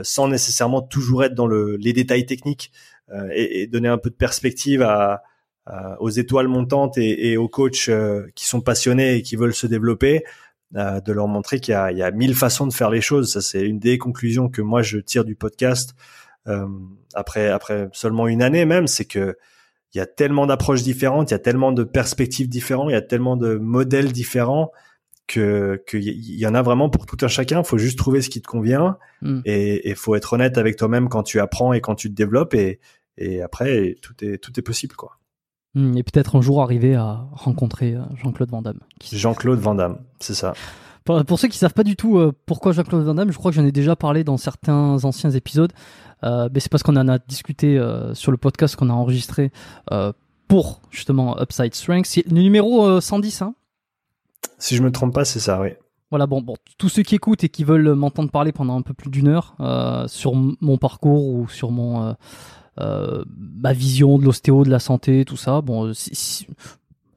sans nécessairement toujours être dans le, les détails techniques euh, et, donner un peu de perspective aux étoiles montantes et, aux coachs euh, qui sont passionnés et qui veulent se développer, euh, de leur montrer qu'il y a, mille façons de faire les choses. Ça, c'est une des conclusions que moi je tire du podcast euh, après après seulement une année même, c'est que il y a tellement d'approches différentes, il y a tellement de perspectives différentes, il y a tellement de modèles différents que qu'il y en a vraiment pour tout un chacun. faut juste trouver ce qui te convient Mm. et il faut être honnête avec toi-même quand tu apprends et quand tu te développes et et après tout est tout est possible quoi. Hmm, Et peut-être un jour arriver à rencontrer euh, Jean-Claude Van Damme. Jean-Claude Van Damme, c'est ça. Pour, pour ceux qui savent pas du tout euh, pourquoi Jean-Claude Van Damme, je crois que j'en ai déjà parlé dans certains anciens épisodes. Euh, mais c'est parce qu'on en a discuté euh, sur le podcast qu'on a enregistré pour justement Upside Strength. C'est le numéro euh, 110, hein Si je me trompe pas, c'est ça, oui. Voilà, bon, tous ceux qui écoutent et qui veulent m'entendre parler pendant un peu plus d'une heure euh, sur mon parcours ou sur mon euh, euh, ma vision de l'ostéo, de la santé, tout ça, bon, si, si-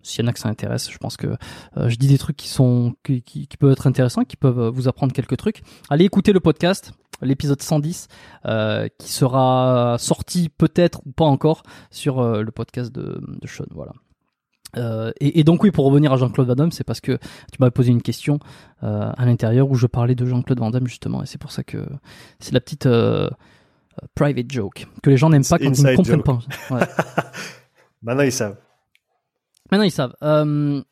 s'il y en a que ça intéresse, je pense que je dis des trucs qui sont qui, peuvent être intéressants, qui peuvent vous apprendre quelques trucs. Allez écouter le podcast, l'épisode 110, euh, qui sera sorti peut-être ou pas encore sur le podcast de, de Sean. Voilà. Euh, et, et donc oui, pour revenir à Jean-Claude Van Damme, c'est parce que tu m'avais posé une question euh, à l'intérieur où je parlais de Jean-Claude Van Damme justement, et c'est pour ça que c'est la petite euh, private joke que les gens n'aiment pas quand ils ne comprennent joke. pas. Ouais. Maintenant ils savent. Maintenant ils savent. Euh,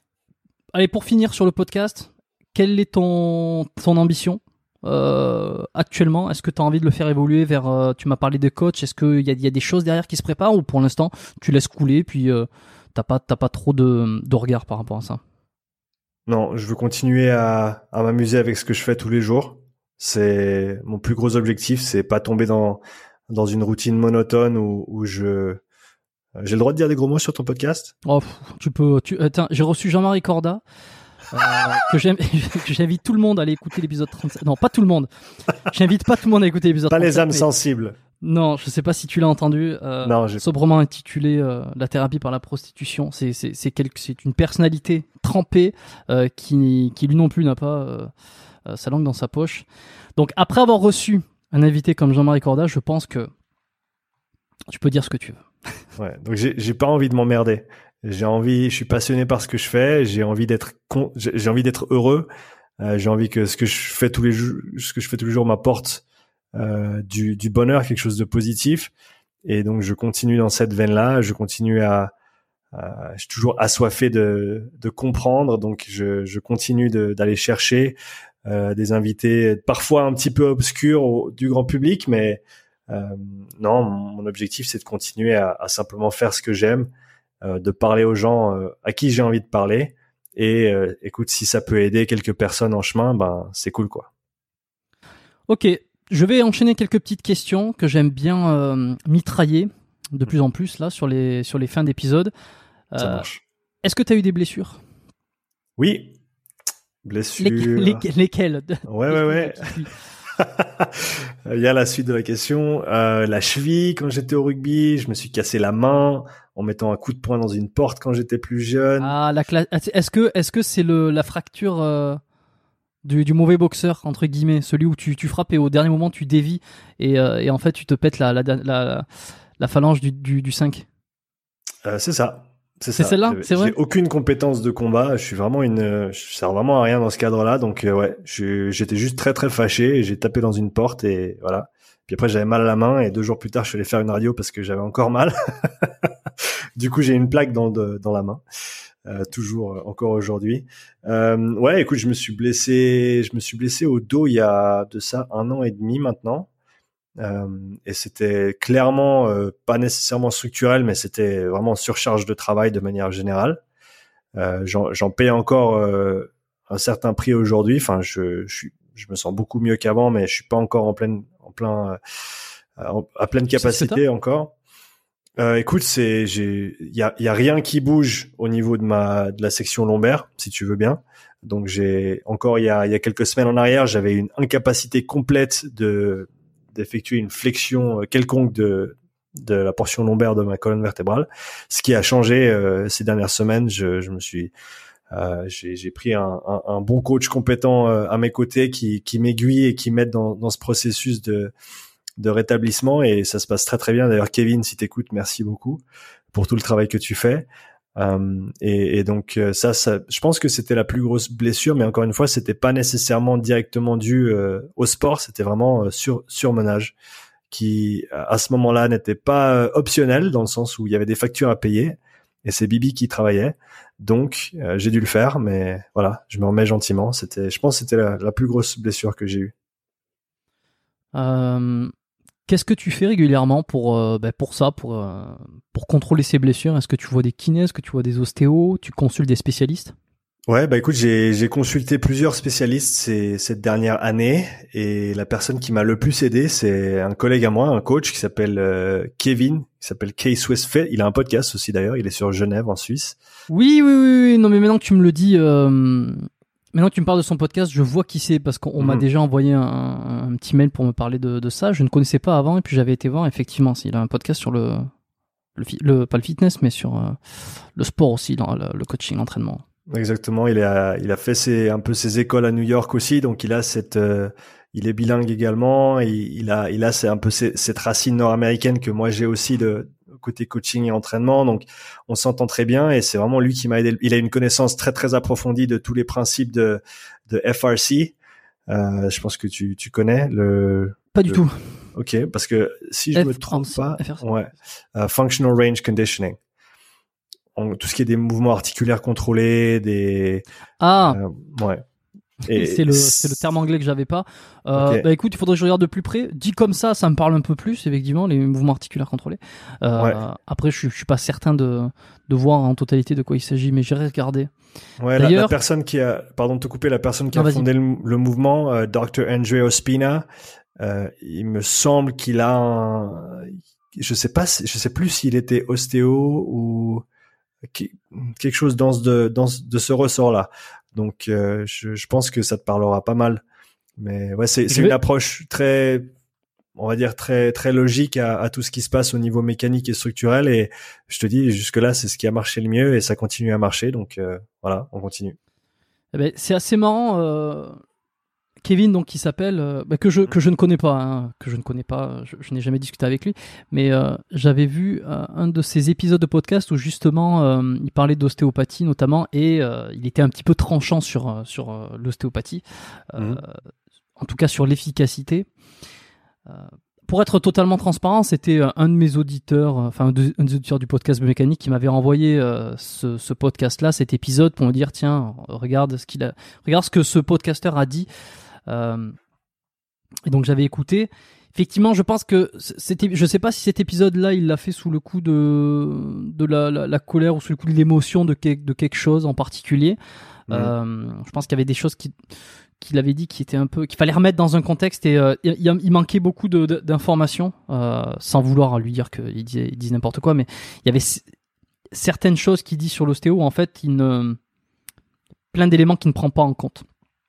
allez, pour finir sur le podcast, quelle est ton ton ambition euh, actuellement? Est-ce que tu as envie de le faire évoluer vers euh, Tu m'as parlé de coach. Est-ce qu'il y a, y a des choses derrière qui se préparent ou pour l'instant tu laisses couler puis euh, t'as pas t'as pas trop de, de regard par rapport à ça Non, je veux continuer à, à m'amuser avec ce que je fais tous les jours. C'est mon plus gros objectif, c'est pas tomber dans dans une routine monotone où, où je J'ai le droit de dire des gros mots sur ton podcast oh, Tu peux. Tu, attends, j'ai reçu Jean-Marie Corda. Euh, que j'invite tout le monde à aller écouter l'épisode 37. Non, pas tout le monde. J'invite pas tout le monde à écouter l'épisode 37. Pas les âmes sensibles. Non, je sais pas si tu l'as entendu. Euh, non, sobrement intitulé euh, "La thérapie par la prostitution". C'est c'est c'est c'est une personnalité trempée euh, qui qui lui non plus n'a pas euh, euh, sa langue dans sa poche. Donc après avoir reçu un invité comme Jean-Marie Corda, je pense que tu peux dire ce que tu veux. ouais, donc j'ai pas envie de m'emmerder. J'ai envie, je suis passionné par ce que je fais. J'ai envie d'être j'ai envie d'être heureux. j'ai envie que ce que je fais tous les jours, ce que je fais tous les jours m'apporte euh, du, du, bonheur, quelque chose de positif. Et donc je continue dans cette veine-là, je continue à, je suis toujours assoiffé de, de comprendre, donc je, je continue d'aller chercher euh, des invités parfois un petit peu obscurs du grand public, mais euh, non, mon objectif c'est de continuer à, à, simplement faire ce que j'aime, euh, de parler aux gens euh, à qui j'ai envie de parler. Et euh, écoute, si ça peut aider quelques personnes en chemin, ben c'est cool quoi. Ok, je vais enchaîner quelques petites questions que j'aime bien euh, mitrailler de plus en plus là sur les sur les fins d'épisode. Euh, Est-ce que tu as eu des blessures? Oui. Blessures. lesquelles? Ouais, ouais, ouais. Il y a la suite de la question. Euh, la cheville, quand j'étais au rugby, je me suis cassé la main en mettant un coup de poing dans une porte quand j'étais plus jeune. Ah, la Est-ce que est-ce que c'est le la fracture euh, du, du, mauvais boxeur entre guillemets, celui où tu, tu frappes et au dernier moment tu dévis et, euh, et en fait tu te pètes la, la, la, la phalange du, du, du 5. Euh, c'est ça. C'est celle-là, c'est vrai? J'ai aucune compétence de combat. Je suis vraiment une, je sers vraiment à rien dans ce cadre-là. Donc euh, ouais, j'étais juste très très fâché et j'ai tapé dans une porte et voilà. Puis après j'avais mal à la main et deux jours plus tard je suis allé faire une radio parce que j'avais encore mal. du coup j'ai une plaque dans dans la main. Euh, toujours euh, encore aujourd'hui. Euh, ouais, écoute, je me suis blessé, je me suis blessé au dos il y a de ça un an et demi maintenant. Euh, et c'était clairement euh, pas nécessairement structurel, mais c'était vraiment surcharge de travail de manière générale. J'en paye encore un certain prix aujourd'hui. Enfin, je, je, je me sens beaucoup mieux qu'avant, mais je suis pas encore en pleine, en plein, à pleine capacité encore. Euh, écoute, c'est j'ai il y a, y a rien qui bouge au niveau de ma de la section lombaire, si tu veux bien. Donc j'ai encore il y a y a quelques semaines en arrière, j'avais une incapacité complète de d'effectuer une flexion euh, quelconque de de la portion lombaire de ma colonne vertébrale. Ce qui a changé euh, ces dernières semaines, je, je me suis euh, j'ai pris un, un, un, bon coach compétent euh, à mes côtés qui, qui m'aiguille et qui m'aide dans, dans ce processus de de rétablissement et ça se passe très très bien. D'ailleurs, Kevin, si t'écoutes, merci beaucoup pour tout le travail que tu fais. Euh, et, et, donc euh, ça, ça, je pense que c'était la plus grosse blessure, mais encore une fois, c'était pas nécessairement directement dû euh, au sport, c'était vraiment euh, sur surmenage qui à ce moment-là n'était pas optionnel dans le sens où il y avait des factures à payer et c'est Bibi qui travaillait. Donc j'ai dû le faire, mais voilà, je me remets gentiment. C'était, je pense, que c'était la, la, plus grosse blessure que j'ai eue. Euh, Qu'est-ce que tu fais régulièrement pour, euh, ben pour ça, pour, euh, pour contrôler ces blessures? Est-ce que tu vois des kinés? Est-ce que tu vois des ostéos? Tu consultes des spécialistes? Ouais, bah écoute, j'ai consulté plusieurs spécialistes ces, cette dernière année et la personne qui m'a le plus aidé, c'est un collègue à moi, un coach qui s'appelle euh, Kevin, qui s'appelle Swiss Fit. Il a un podcast aussi d'ailleurs, il est sur Genève en Suisse. Oui, oui, oui, oui. non mais maintenant que tu me le dis, euh, Maintenant que tu me parles de son podcast, je vois qui c'est parce qu'on m'a mhm. déjà envoyé un, un, petit mail pour me parler de, de, ça. Je ne connaissais pas avant et puis j'avais été voir effectivement s'il a un podcast sur le, le, le, pas le fitness mais sur euh, le sport aussi, dans le, le coaching, l'entraînement. Exactement, il a il a fait ses, un peu ses écoles à New York aussi, donc il a cette euh, il est bilingue également, et il a il a c'est un peu cette racine nord-américaine que moi j'ai aussi de côté coaching et entraînement. Donc, on s'entend très bien et c'est vraiment lui qui m'a aidé. Il a une connaissance très très approfondie de tous les principes de, de FRC. Euh, je pense que tu, tu connais le. Pas du tout. Ok, parce que si je me trompe pas, ouais, uh, functional range conditioning. tout ce qui est des mouvements articulaires contrôlés, des. Ah. Euh, ouais c'est le, le terme anglais que j'avais pas. Euh, Bah écoute, il faudrait que je regarde de plus près. Dit comme ça, ça me parle un peu plus, effectivement, les mouvements articulaires contrôlés. Euh, Après, je, je suis pas certain de, de voir en totalité de quoi il s'agit, mais j'irai regarder. Ouais, la, la, personne qui a, pardon de te couper, la personne qui a fondé le, mouvement, euh, Dr. Andrea Ospina, euh, il me semble qu'il a un, je sais pas, je sais plus s'il était ostéo ou quelque chose dans ce, dans de ce ressort-là. Donc, euh, je, je, pense que ça te parlera pas mal. Mais ouais, c'est une approche très, on va dire très très logique à, à, tout ce qui se passe au niveau mécanique et structurel. Et je te dis, jusque là, c'est ce qui a marché le mieux et ça continue à marcher. Donc euh, voilà, on continue. Eh ben, c'est assez marrant. Euh, Kevin, donc qui s'appelle, euh, bah, que je que je ne connais pas, hein, que je ne connais pas, je, n'ai jamais discuté avec lui, mais euh, j'avais vu euh, un de ses épisodes de podcast où justement il parlait d'ostéopathie notamment et il était un petit peu tranchant sur sur l'ostéopathie, mhm. en tout cas sur l'efficacité. pour être totalement transparent, c'était un de mes auditeurs, enfin un, des auditeurs du podcast mécanique qui m'avait envoyé ce, ce podcast-là, cet épisode, pour me dire tiens, regarde ce qu'il a, regarde ce que ce podcasteur a dit et donc j'avais écouté. Effectivement, je pense que c'était, je sais pas si cet épisode-là, il l'a fait sous le coup de de la, la, colère ou sous le coup de l'émotion de, de quelque chose en particulier. Euh, je pense qu'il y avait des choses qui qu'il avait dit qui était un peu qu'il fallait remettre dans un contexte et euh, il, il, manquait beaucoup d'informations euh, sans vouloir lui dire qu'il disait, il disait n'importe quoi mais il y avait certaines choses qu'il dit sur l'ostéo en fait il ne plein d'éléments qu'il ne prend pas en compte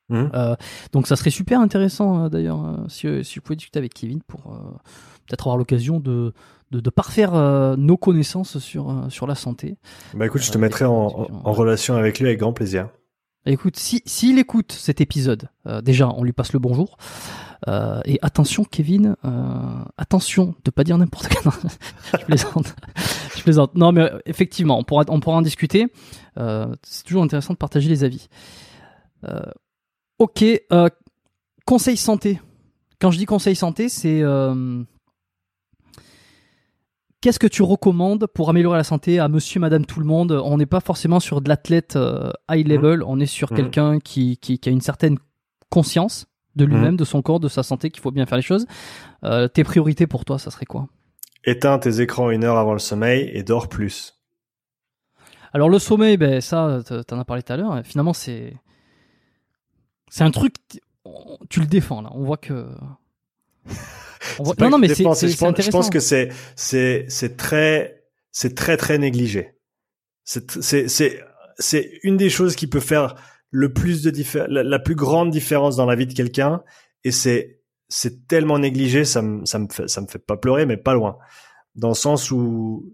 Mmh. Euh, donc ça serait super intéressant euh, d'ailleurs euh, si, si, vous pouvez discuter avec Kevin pour peut-être avoir l'occasion de, de, parfaire nos connaissances sur, sur la santé. Bah écoute, je te mettrai en, en, relation avec lui avec grand plaisir. Écoute, s'il si, écoute cet épisode, déjà on lui passe le bonjour. et attention Kevin, attention de pas dire n'importe quoi. je plaisante. je plaisante. Non mais effectivement, on pourra, on pourra en discuter. c'est toujours intéressant de partager les avis. Ok, euh, conseil santé. Quand je dis conseil santé, c'est euh, qu'est-ce que tu recommandes pour améliorer la santé à monsieur, madame, tout le monde? On n'est pas forcément sur de l'athlète euh, high level, mmh. on est sur mmh. quelqu'un qui, qui, a une certaine conscience de lui-même, mmh. de son corps, de sa santé, qu'il faut bien faire les choses. tes priorités pour toi, ça serait quoi? Éteins tes écrans une heure avant le sommeil et dors plus. Alors le sommeil, ben ça, t'en as parlé tout à l'heure. Finalement, c'est c'est un truc, tu le défends là. On voit que. Non, non, mais c'est intéressant. Je pense que c'est c'est c'est très c'est très très négligé. C'est c'est c'est c'est une des choses qui peut faire le plus de la, la, plus grande différence dans la vie de quelqu'un et c'est c'est tellement négligé ça me ça me fait ça me fait pas pleurer mais pas loin dans le sens où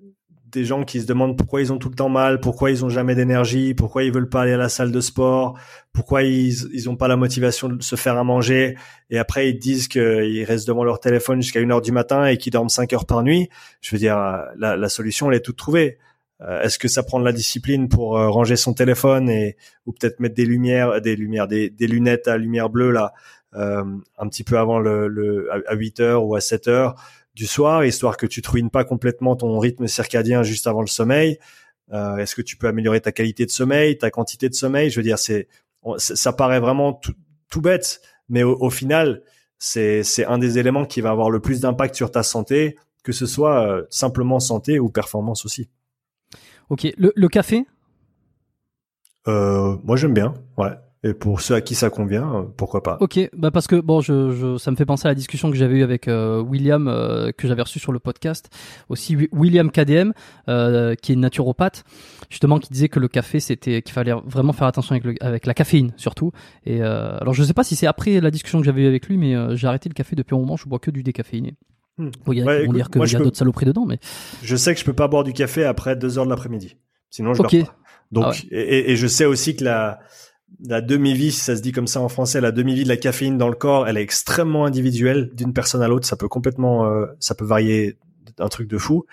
des gens qui se demandent pourquoi ils ont tout le temps mal, pourquoi ils ont jamais d'énergie, pourquoi ils veulent pas aller à la salle de sport, pourquoi ils ils ont pas la motivation de se faire à manger et après ils disent qu'ils restent devant leur téléphone jusqu'à une heure du matin et qu'ils dorment cinq heures par nuit. Je veux dire la, la solution elle est toute trouvée. Euh, est-ce que ça prend de la discipline pour euh, ranger son téléphone et ou peut-être mettre des lumières, des lumières, des, des lunettes à lumière bleue là euh, un petit peu avant le, le à 8 heures ou à 7 heures du soir, histoire que tu te ruines pas complètement ton rythme circadien juste avant le sommeil. Euh, Est-ce que tu peux améliorer ta qualité de sommeil, ta quantité de sommeil? Je veux dire, c'est ça paraît vraiment tout, bête, mais au, final, c'est un des éléments qui va avoir le plus d'impact sur ta santé, que ce soit euh, simplement santé ou performance aussi. Ok, le, le café? Euh, Moi, j'aime bien. Ouais. Et pour ceux à qui ça convient, euh, pourquoi pas Ok, bah parce que bon, je, je, ça me fait penser à la discussion que j'avais eue avec euh, William euh, que j'avais reçu sur le podcast, aussi William KDM, qui est naturopathe, justement qui disait que le café c'était qu'il fallait vraiment faire attention avec, le, avec la caféine surtout. Et alors je sais pas si c'est après la discussion que j'avais eue avec lui, mais j'ai arrêté le café depuis un moment, je bois que du décaféiné. Hmm. Bon, il y a dire qu'il y a d'autres saloperies dedans, mais je sais que je peux pas boire du café après 2 heures de l'après-midi, sinon je okay. pas. Donc ah et, et je sais aussi que la la demi-vie, ça se dit comme ça en français, la demi-vie de la caféine dans le corps, elle est extrêmement individuelle d'une personne à l'autre. Ça peut complètement, euh, ça peut varier un truc de fou.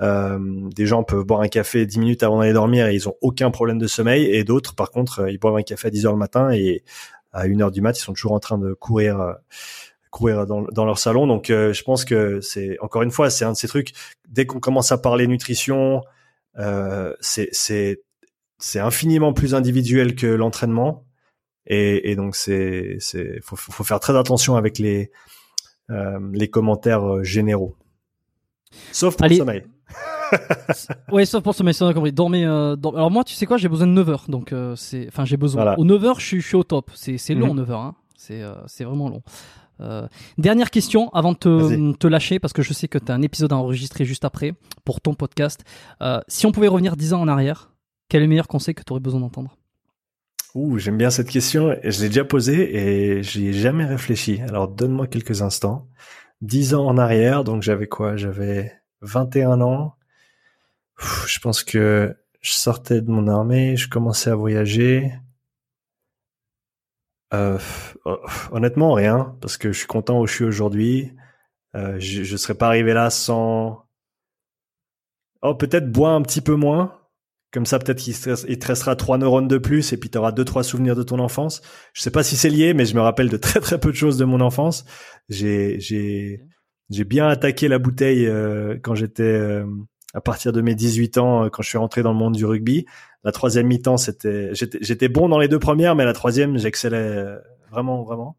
Euh, des gens peuvent boire un café 10 minutes avant d'aller dormir et ils ont aucun problème de sommeil. Et d'autres, par contre, euh, ils boivent un café à 10 heures le matin et à 1 heure du mat, ils sont toujours en train de courir, courir dans, leur salon. Donc, je pense que c'est encore une fois, c'est un de ces trucs. Dès qu'on commence à parler nutrition, c'est c'est infiniment plus individuel que l'entraînement. Et, et, donc c'est c'est faut, faut faire très attention avec les euh, les commentaires euh, généraux. Sauf pour le sommeil. Ouais sauf pour le sommeil on a compris. Dormez euh, alors moi tu sais quoi j'ai besoin de 9 heures donc euh, c'est enfin j'ai besoin. Voilà. aux 9 heures je suis, je suis au top. C'est c'est long 9 mhm. heures hein. c'est c'est vraiment long. Dernière question avant de te, te, lâcher, parce que je sais que tu as un épisode à enregistrer juste après pour ton podcast. si on pouvait revenir 10 ans en arrière, quel est le meilleur conseil que tu aurais besoin d'entendre? Ouh, j'aime bien cette question. Je l'ai déjà posée et j'y ai jamais réfléchi. Alors donne-moi quelques instants. 10 ans en arrière, donc j'avais quoi? J'avais 21 ans. je pense que je sortais de mon armée, je commençais à voyager. Euh, honnêtement, rien, parce que je suis content où je suis aujourd'hui. Euh, je, je serais pas arrivé là sans. Oh, peut-être boire un petit peu moins. Comme ça, peut-être qu'il te restera trois neurones de plus et puis tu auras deux, trois souvenirs de ton enfance. Je sais pas si c'est lié, mais je me rappelle de très, très peu de choses de mon enfance. J'ai, j'ai, j'ai bien attaqué la bouteille euh, quand j'étais euh, à partir de mes 18 ans, euh, quand je suis rentré dans le monde du rugby. La troisième mi-temps, c'était, j'étais bon dans les deux premières, mais la troisième, j'excellais vraiment, vraiment.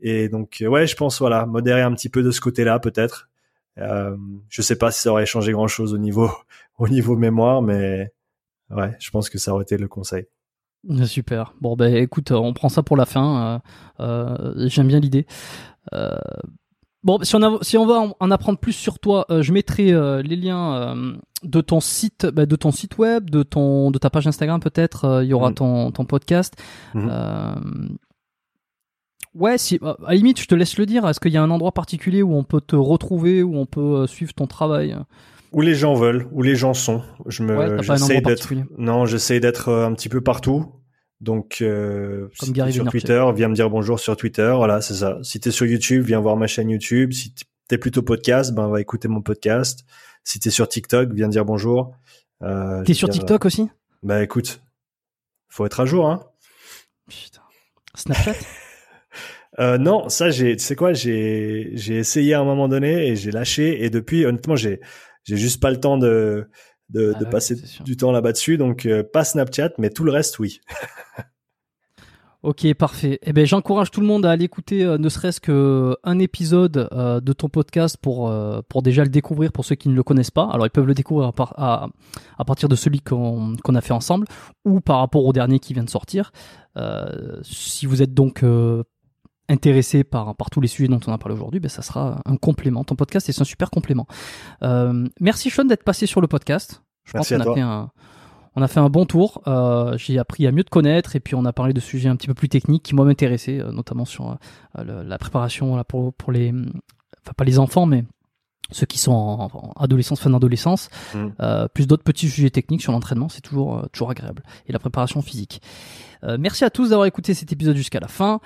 Et donc, ouais, je pense, voilà, modérer un petit peu de ce côté-là, peut-être. Euh, je sais pas si ça aurait changé grand-chose au niveau, au niveau mémoire, mais ouais, je pense que ça aurait été le conseil. Super. Bon, ben écoute, on prend ça pour la fin. J'aime bien l'idée. Bon, si on, si on va en, apprendre plus sur toi, euh, je mettrai euh, les liens euh, de ton site, bah, de ton site web, de ton, de ta page Instagram peut-être. Il y aura mm. ton, ton podcast. Mm-hmm. ouais, si, à la limite, je te laisse le dire. Est-ce qu'il y a un endroit particulier où on peut te retrouver, où on peut suivre ton travail? Où les gens veulent, où les gens sont. Je me, j'essaie d'être. Non, j'essaie d'être un petit peu partout. Donc, euh, si sur Twitter, viens me dire bonjour sur Twitter. Voilà, c'est ça. Si t'es sur YouTube, viens voir ma chaîne YouTube. Si t'es plutôt podcast, ben va écouter mon podcast. Si t'es sur TikTok, viens dire bonjour. Euh, t'es sur TikTok aussi? Bah écoute, faut être à jour, hein. Putain. Snapchat? Euh, Non, ça j'ai, tu sais quoi, j'ai j'ai essayé à un moment donné et j'ai lâché et depuis honnêtement j'ai j'ai juste pas le temps de de, ah passer du temps là-bas dessus. Donc euh, pas Snapchat, mais tout le reste, oui. Ok, parfait. Eh ben, j'encourage tout le monde à aller écouter euh, ne serait-ce que un épisode euh, de ton podcast pour pour déjà le découvrir pour ceux qui ne le connaissent pas. Alors ils peuvent le découvrir à, à, partir de celui qu'on qu'on a fait ensemble ou par rapport au dernier qui vient de sortir. si vous êtes donc intéressé par, par tous les sujets dont on a parlé aujourd'hui, ben ça sera un complément. Ton podcast est un super complément. Euh, merci Sean d'être passé sur le podcast. Je pense qu'on a fait un, on a fait un bon tour. Euh, j'ai appris à mieux te connaître et puis on a parlé de sujets un petit peu plus techniques qui moi m'intéressaient, euh, notamment sur la préparation là, pour, pour les, enfin pas les enfants, mais ceux qui sont en, adolescence, fin d'adolescence, mm. plus d'autres petits sujets techniques sur l'entraînement, c'est toujours toujours agréable et la préparation physique. merci à tous d'avoir écouté cet épisode jusqu'à la fin.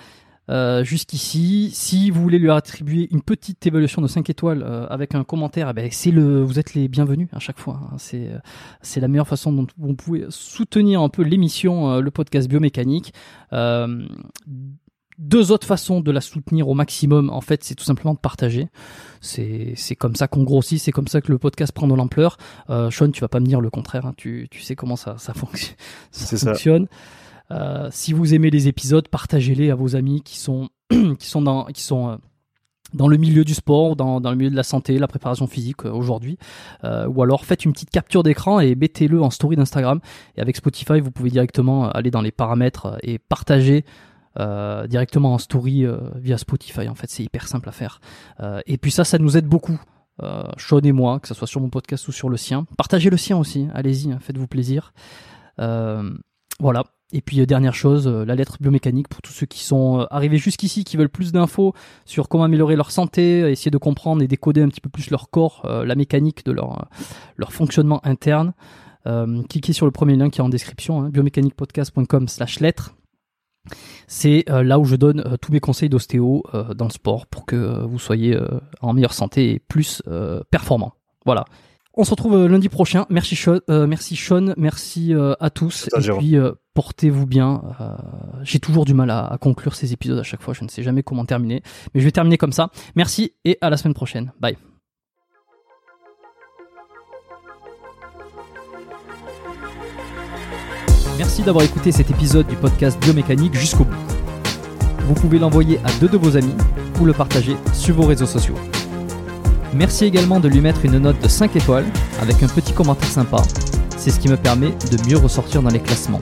Euh, jusqu'ici. Si vous voulez lui attribuer une petite évaluation de 5 étoiles euh, avec un commentaire, eh ben c'est le, vous êtes les bienvenus à chaque fois. Hein. C'est, euh, c'est la meilleure façon dont vous pouvez soutenir un peu l'émission, le podcast biomécanique. deux autres façons de la soutenir au maximum, en fait, c'est tout simplement de partager. C'est, c'est comme ça qu'on grossit, c'est comme ça que le podcast prend de l'ampleur. Sean, tu vas pas me dire le contraire, hein. tu, tu sais comment ça, ça, ça fonctionne. Euh, si vous aimez les épisodes, partagez-les à vos amis qui sont qui sont dans qui sont euh, dans le milieu du sport, dans, dans le milieu de la santé, la préparation physique euh, aujourd'hui, ou alors faites une petite capture d'écran et mettez-le en story d'Instagram. Et avec Spotify, vous pouvez directement aller dans les paramètres et partager directement en story via Spotify. En fait, c'est hyper simple à faire. et puis ça, ça nous aide beaucoup. Sean et moi, que ce soit sur mon podcast ou sur le sien. Partagez le sien aussi, allez-y, hein, faites-vous plaisir. voilà, et puis euh, dernière chose, euh, la lettre biomécanique pour tous ceux qui sont euh, arrivés jusqu'ici, qui veulent plus d'infos sur comment améliorer leur santé, essayer de comprendre et décoder un petit peu plus leur corps, la mécanique de leur, leur fonctionnement interne. cliquez sur le premier lien qui est en description, hein, biomécaniquepodcast.com slash lettres. C'est là où je donne tous mes conseils d'ostéo dans le sport pour que vous soyez en meilleure santé et plus performant. Voilà. On se retrouve lundi prochain. Merci Sean, merci, Sean, merci à tous. et puis portez-vous bien. J'ai toujours du mal à, conclure ces épisodes à chaque fois. Je ne sais jamais comment terminer, mais je vais terminer comme ça. Merci et à la semaine prochaine. Bye. Merci d'avoir écouté cet épisode du podcast Biomécanique jusqu'au bout. Vous pouvez l'envoyer à deux de vos amis ou le partager sur vos réseaux sociaux. Merci également de lui mettre une note de 5 étoiles avec un petit commentaire sympa. C'est ce qui me permet de mieux ressortir dans les classements.